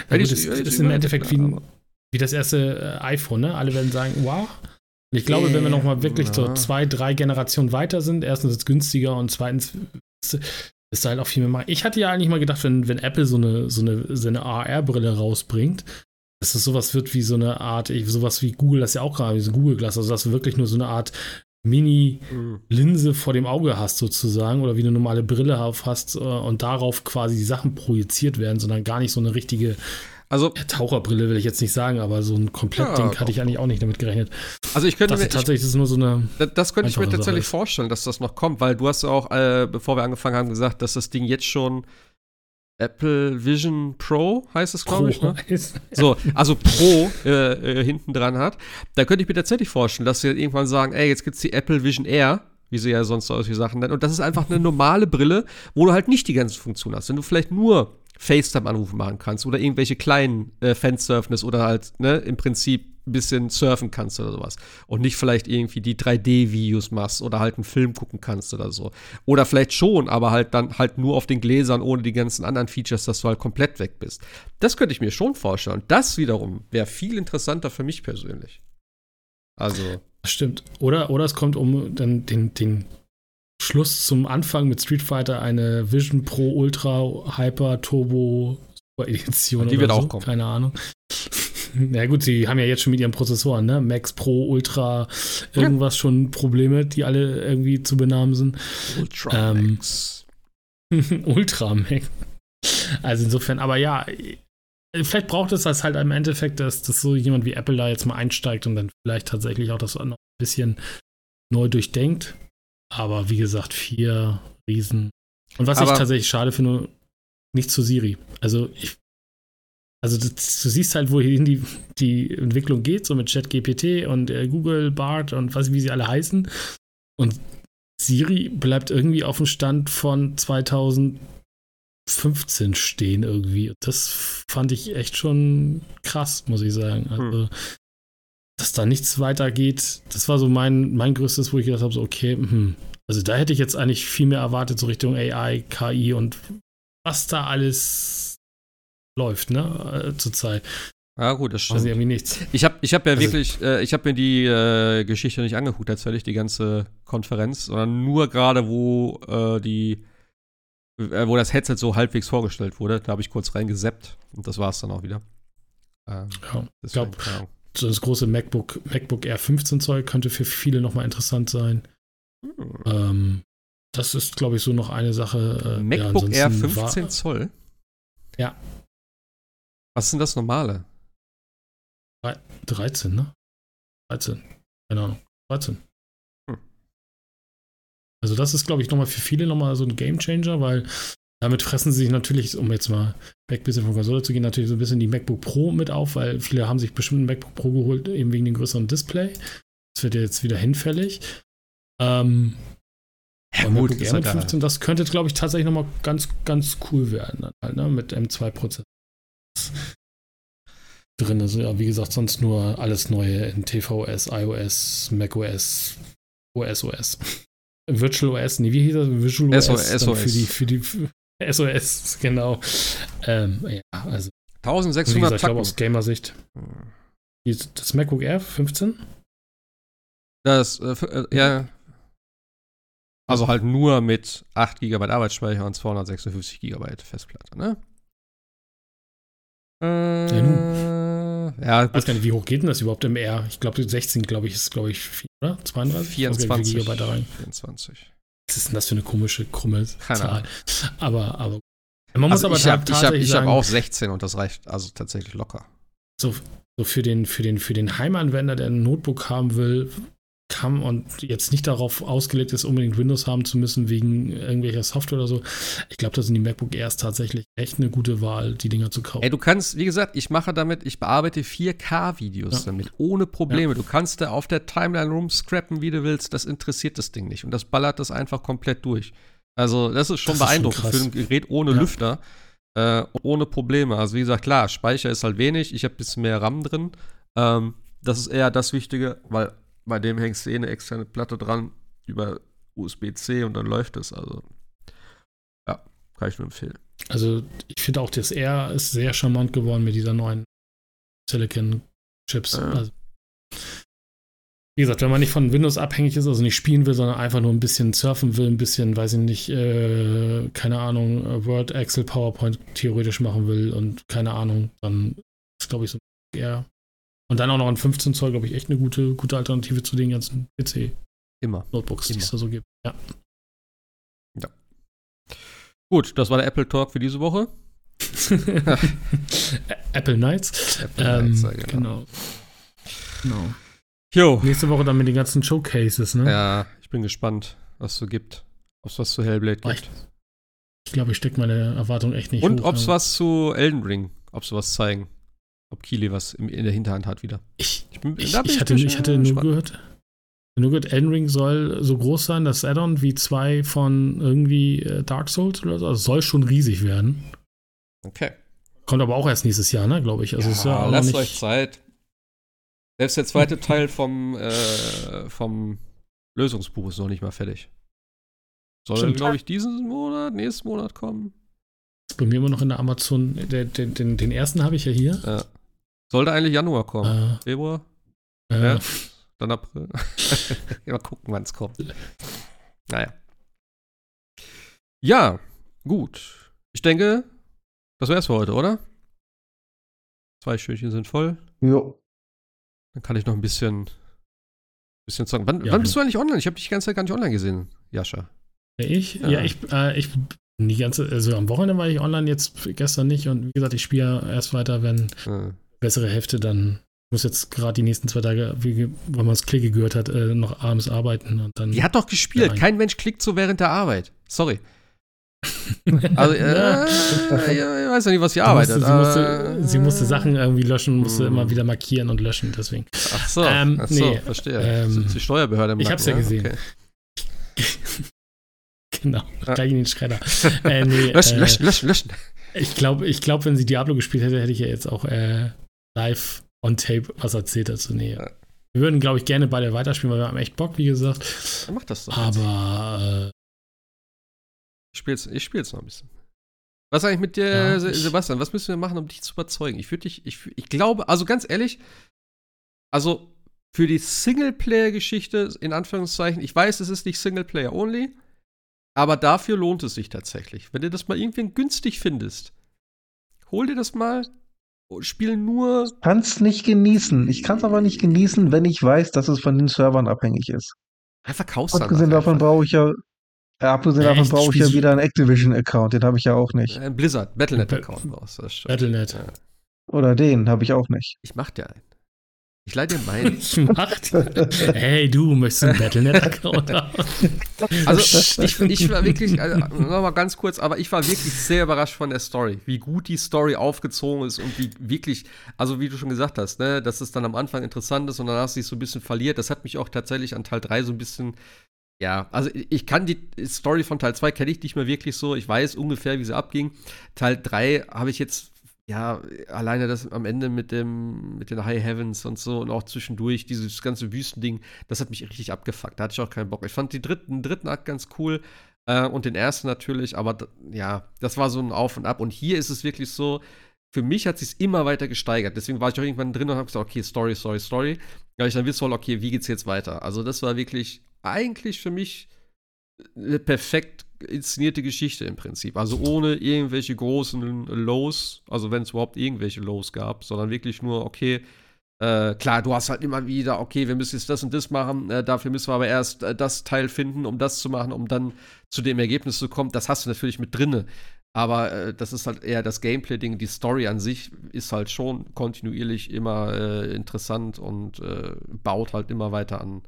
Ja, gut, das, das ist im Endeffekt wie, wie das erste äh, iPhone, ne? Alle werden sagen, wow. Ich glaube, wenn wir noch mal wirklich ja. so zwei, drei Generationen weiter sind, erstens ist es günstiger und zweitens ist da halt auch viel mehr machen. Ich hatte ja eigentlich mal gedacht, wenn, wenn Apple so eine, so eine, so eine AR-Brille rausbringt, dass das sowas wird wie so eine Art, sowas wie Google, das ja auch gerade, wie so Google Glass, also dass du wirklich nur so eine Art Mini-Linse vor dem Auge hast, sozusagen, oder wie eine normale Brille auf hast äh, und darauf quasi die Sachen projiziert werden, sondern gar nicht so eine richtige also, Taucherbrille, will ich jetzt nicht sagen, aber so ein Komplettding ja, hatte ich eigentlich auch nicht damit gerechnet. Also ich könnte das mir tatsächlich ich, ist nur so eine. Das, das könnte ich mir tatsächlich vorstellen, dass das noch kommt, weil du hast auch, äh, bevor wir angefangen haben, gesagt, dass das Ding jetzt schon Apple Vision Pro heißt es, glaube ich. Ne? So, also Pro äh, äh, hinten dran hat. Da könnte ich mir tatsächlich vorstellen, dass sie irgendwann sagen, ey, jetzt gibt es die Apple Vision Air, wie sie ja sonst solche Sachen nennen. Und das ist einfach eine normale Brille, wo du halt nicht die ganzen Funktionen hast. Wenn du vielleicht nur FaceTime-Anrufe machen kannst oder irgendwelche kleinen äh, Fansurfness oder halt, ne, im Prinzip ein bisschen surfen kannst oder sowas. Und nicht vielleicht irgendwie die 3D-Videos machst oder halt einen Film gucken kannst oder so. Oder vielleicht schon, aber halt dann halt nur auf den Gläsern ohne die ganzen anderen Features, dass du halt komplett weg bist. Das könnte ich mir schon vorstellen. Und das wiederum wäre viel interessanter für mich persönlich. Also. Stimmt. Oder, oder es kommt um dann den, den Schluss zum Anfang mit Street Fighter eine Vision Pro Ultra Hyper Turbo Super Edition. Die wird so. auch kommen. Keine Ahnung. Na gut, sie haben ja jetzt schon mit ihren Prozessoren, ne? Max Pro, Ultra, irgendwas ja. schon Probleme, die alle irgendwie zu benamen sind. Ultra ähm, Max. Ultra Max. Also insofern, aber ja, vielleicht braucht es das halt im Endeffekt, dass, dass so jemand wie Apple da jetzt mal einsteigt und dann vielleicht tatsächlich auch das noch ein bisschen neu durchdenkt. Aber wie gesagt, vier Riesen. Und was aber ich tatsächlich schade finde, nicht zu Siri. Also ich also das, du siehst halt, wohin die, die Entwicklung geht, so mit ChatGPT und äh, Google, Bart und was, wie sie alle heißen. Und Siri bleibt irgendwie auf dem Stand von 2015 stehen irgendwie. Das fand ich echt schon krass, muss ich sagen. Also, hm. Dass da nichts weitergeht, das war so mein, mein größtes, wo ich gedacht habe, so, okay, mh. also da hätte ich jetzt eigentlich viel mehr erwartet, so Richtung AI, KI und was da alles läuft, ne, äh, zurzeit. Ja, gut, das stimmt. Also irgendwie nichts. Ich habe ich hab ja also, wirklich, äh, ich habe mir die äh, Geschichte nicht angeguckt, tatsächlich, die ganze Konferenz, sondern nur gerade, wo äh, die, äh, wo das Headset so halbwegs vorgestellt wurde. Da habe ich kurz reingeseppt und das war es dann auch wieder. Ähm, ja, ich glaube, das große MacBook, MacBook Air 15 Zoll könnte für viele nochmal interessant sein. Hm. Ähm, das ist, glaube ich, so noch eine Sache. Äh, MacBook ja, Air 15 war, Zoll? Ja, was sind das normale? 13, ne? 13. Keine Ahnung. 13. Hm. Also das ist, glaube ich, nochmal für viele nochmal so ein Gamechanger, weil damit fressen sie sich natürlich, um jetzt mal weg ein bisschen von Konsole zu gehen, natürlich so ein bisschen die MacBook Pro mit auf, weil viele haben sich bestimmt ein MacBook Pro geholt, eben wegen dem größeren Display. Das wird ja jetzt wieder hinfällig. Ähm, ja, gut, MacBook Air mit 15, das könnte, glaube ich, tatsächlich nochmal ganz, ganz cool werden, halt, ne? mit M2-Prozessor drin ist. Ja, wie gesagt, sonst nur alles Neue in tvOS, iOS, macOS, OSOS. Virtual OS, nee, wie hieß das? Visual OS, SOS. Für die, für die für SOS, genau. Ähm, ja, also. 1600 gesagt, Ich glaube aus Gamer-Sicht. Das MacBook Air 15? Das, äh, äh, ja. Also halt nur mit 8 GB Arbeitsspeicher und 256 GB Festplatte, ne? Äh, ja, nun. Ja, ich weiß gar nicht, wie hoch geht denn das überhaupt im R? Ich glaube, 16, glaube ich, ist, glaube ich, 4, oder? 32? 24. Gigabyte da rein. 24. Was ist denn das für eine komische, krumme Zahl? Aber, aber. Man muss also aber ich habe hab, hab auch 16 und das reicht also tatsächlich locker. So, so für den, für den, für den Heimanwender, der ein Notebook haben will, kam und jetzt nicht darauf ausgelegt ist, unbedingt Windows haben zu müssen wegen irgendwelcher Software oder so. Ich glaube, da sind die MacBook Airs tatsächlich echt eine gute Wahl, die Dinger zu kaufen. Ey, du kannst, wie gesagt, ich mache damit, ich bearbeite 4K-Videos ja. damit, ohne Probleme. Ja. Du kannst da auf der Timeline rumscrappen, wie du willst. Das interessiert das Ding nicht. Und das ballert das einfach komplett durch. Also, das ist schon das beeindruckend ist schon für ein Gerät ohne ja. Lüfter. Äh, ohne Probleme. Also, wie gesagt, klar, Speicher ist halt wenig. Ich habe ein bisschen mehr RAM drin. Ähm, das ist eher das Wichtige, weil bei dem hängst du eh eine externe Platte dran über USB-C und dann läuft es. Also, ja, kann ich nur empfehlen. Also, ich finde auch, das R ist sehr charmant geworden mit dieser neuen Silicon-Chips. Ja. Also, wie gesagt, wenn man nicht von Windows abhängig ist, also nicht spielen will, sondern einfach nur ein bisschen surfen will, ein bisschen, weiß ich nicht, äh, keine Ahnung, Word, Excel, PowerPoint theoretisch machen will und keine Ahnung, dann ist, glaube ich, so eher und dann auch noch ein 15 Zoll, glaube ich, echt eine gute, gute Alternative zu den ganzen PC-Notebooks, die es da so gibt. Ja. ja. Gut, das war der Apple Talk für diese Woche. Apple Nights. Apple ähm, Nights, genau. genau. genau. Jo. Nächste Woche dann mit den ganzen Showcases, ne? Ja, ich bin gespannt, was es so gibt. Ob es was zu Hellblade gibt. Ich glaube, ich stecke meine Erwartung echt nicht Und ob es was zu Elden Ring, ob sie was zeigen. Ob Kili was in, der Hinterhand hat wieder. Ich, ich, bin, ich, ich hatte, ich hatte nur gehört, nur gehört, Elden Ring soll so groß sein, das Addon wie zwei von irgendwie äh, Dark Souls oder so. Also soll schon riesig werden. Okay. Kommt aber auch erst nächstes Jahr, ne, glaube ich. Also ja, ist ja lasst nicht... euch Zeit. Selbst der zweite Teil vom, äh, vom Lösungsbuch ist noch nicht mal fertig. Soll, glaube ich, diesen Monat, nächsten Monat kommen. Ist bei mir immer noch in der Amazon. Den, den, den, den ersten habe ich ja hier. Ja. Sollte eigentlich Januar kommen. Äh, Februar? Äh, März? Dann April. mal gucken, wann es kommt. Naja. Ja, gut. Ich denke, das wär's für heute, oder? Zwei Stündchen sind voll. Jo. Dann kann ich noch ein bisschen, bisschen zocken. Wann, ja, wann bist du eigentlich online? Ich habe dich die ganze Zeit gar nicht online gesehen, Jascha. Ich? Ja, ja ich, äh, ich die ganze, also am Wochenende war ich online, jetzt gestern nicht. Und wie gesagt, ich spiele erst weiter, wenn ja. Bessere Hälfte dann muss jetzt gerade die nächsten zwei Tage, wie, weil man es Klicke gehört hat, äh, noch abends arbeiten und dann. Die hat doch gespielt. Kein Mensch klickt so während der Arbeit. Sorry. also, äh, ich weiß ja nicht, was sie arbeitet. Musste, sie, musste, sie, musste, Sachen irgendwie löschen, musste mm. immer wieder markieren und löschen, deswegen. Ach so, ähm, ach so nee, verstehe. Ähm, die Steuerbehörde im Ich hab's ja gesehen. Okay. Genau, ja. gleich in den Schredder. äh, nee, löschen, äh, löschen, löschen, löschen. Ich glaube, ich glaub, wenn sie Diablo gespielt hätte, hätte ich ja jetzt auch äh, live on tape was erzählt dazu. Nee. Ja. Wir würden, glaube ich, gerne beide weiterspielen, weil wir haben echt Bock, wie gesagt. Dann mach das doch. Aber. Äh, ich spiel's, ich spiel's noch ein bisschen. Was eigentlich mit dir, ja, Sebastian? Was müssen wir machen, um dich zu überzeugen? Ich würde dich, ich, ich glaube, also ganz ehrlich, also für die Singleplayer-Geschichte, in Anführungszeichen, ich weiß, es ist nicht Singleplayer-only, aber dafür lohnt es sich tatsächlich. Wenn du das mal irgendwie günstig findest, hol dir das mal und spiel nur. Ich kann es nicht genießen. Ich kann es aber nicht genießen, wenn ich weiß, dass es von den Servern abhängig ist. Ja, verkaufst Abgesehen davon brauche ich ja. Äh, abgesehen davon brauche ich ja wieder einen Activision-Account, den habe ich ja auch nicht. Ein Blizzard, Battlenet-Account brauchst du. Battlenet. Ja. Oder den habe ich auch nicht. Ich mach dir einen. Ich leite dir meinen. Ich mach Hey, du möchtest einen Battlenet-Account haben. Also, ich, ich war wirklich, also, nochmal ganz kurz, aber ich war wirklich sehr überrascht von der Story. Wie gut die Story aufgezogen ist und wie wirklich, also wie du schon gesagt hast, ne, dass es dann am Anfang interessant ist und danach sich so ein bisschen verliert. Das hat mich auch tatsächlich an Teil 3 so ein bisschen ja, also ich kann die Story von Teil 2 kenne ich nicht mehr wirklich so. Ich weiß ungefähr, wie sie abging. Teil 3 habe ich jetzt ja, alleine das am Ende mit dem, mit den High Heavens und so und auch zwischendurch dieses ganze Wüstending, das hat mich richtig abgefuckt. Da hatte ich auch keinen Bock. Ich fand die dritten, den dritten Akt ganz cool äh, und den ersten natürlich, aber ja, das war so ein Auf und Ab. Und hier ist es wirklich so, für mich hat sich immer weiter gesteigert. Deswegen war ich auch irgendwann drin und habe gesagt, okay, Story, Story, Story. Weil ich dann wissen wollte, okay, wie geht's jetzt weiter? Also das war wirklich eigentlich für mich eine perfekt inszenierte Geschichte im Prinzip. Also ohne irgendwelche großen Lows, also wenn es überhaupt irgendwelche Lows gab, sondern wirklich nur, okay, äh, klar, du hast halt immer wieder, okay, wir müssen jetzt das und das machen, äh, dafür müssen wir aber erst äh, das Teil finden, um das zu machen, um dann zu dem Ergebnis zu kommen. Das hast du natürlich mit drinne. Aber äh, das ist halt eher das Gameplay-Ding. Die Story an sich ist halt schon kontinuierlich immer äh, interessant und äh, baut halt immer weiter an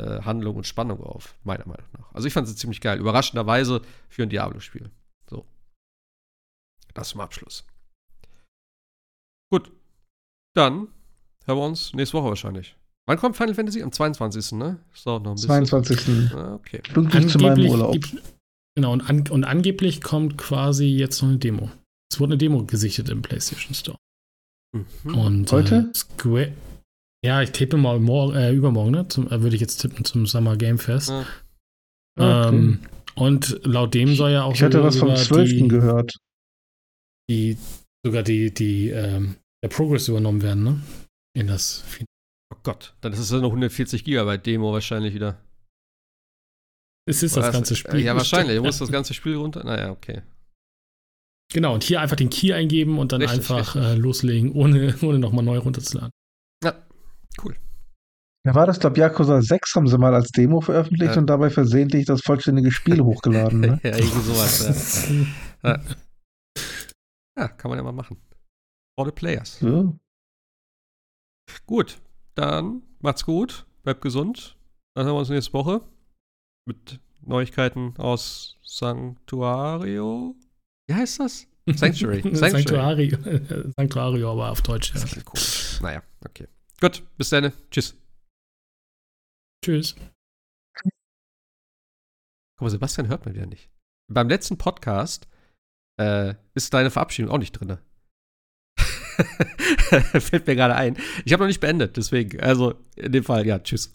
äh, Handlung und Spannung auf, meiner Meinung nach. Also ich fand sie ziemlich geil. Überraschenderweise für ein Diablo-Spiel. So. Das zum Abschluss. Gut. Dann hören wir uns nächste Woche wahrscheinlich. Wann kommt Final Fantasy? Am 22. ne? Ist noch ein bisschen. 22. Ah, okay. Pünktlich zu meinem Urlaub. Genau, und, an, und angeblich kommt quasi jetzt noch eine Demo. Es wurde eine Demo gesichtet im PlayStation Store. Mhm. Und heute? Äh, Square, ja, ich tippe mal morgen, äh, übermorgen, ne? Zum, äh, würde ich jetzt tippen zum Summer Game Fest. Ah, okay. Ähm, und laut dem soll ja auch. Ich hatte was vom 12. gehört. Die, sogar die, die, ähm, der Progress übernommen werden, ne? In das. Oh Gott, dann ist es eine 140 Gigabyte Demo wahrscheinlich wieder. Es ist Oder das ganze Spiel. Ja, wahrscheinlich. Du musst das ganze Spiel runter. Naja, okay. Genau, und hier einfach den Key eingeben und dann richtig, einfach richtig. Äh, loslegen, ohne, ohne nochmal neu runterzuladen. Ja, Cool. Ja, war das, glaube Yakuza 6 haben sie mal als Demo veröffentlicht ja. und dabei versehentlich das vollständige Spiel hochgeladen. Ne? ja, irgendwie sowas. Ja. ja. kann man ja mal machen. For the players. Ja. Gut, dann macht's gut, bleibt gesund. Dann hören wir uns nächste Woche mit Neuigkeiten aus Sanctuario. Wie heißt das? Sanctuary. Sanctuary. Sanctuario, aber auf Deutsch. Ja. Das ist komisch. Naja, okay. Gut, bis dann. Tschüss. Tschüss. Guck mal, Sebastian hört man wieder nicht. Beim letzten Podcast äh, ist deine Verabschiedung auch nicht drin. Fällt mir gerade ein. Ich habe noch nicht beendet, deswegen. Also, in dem Fall, ja, tschüss.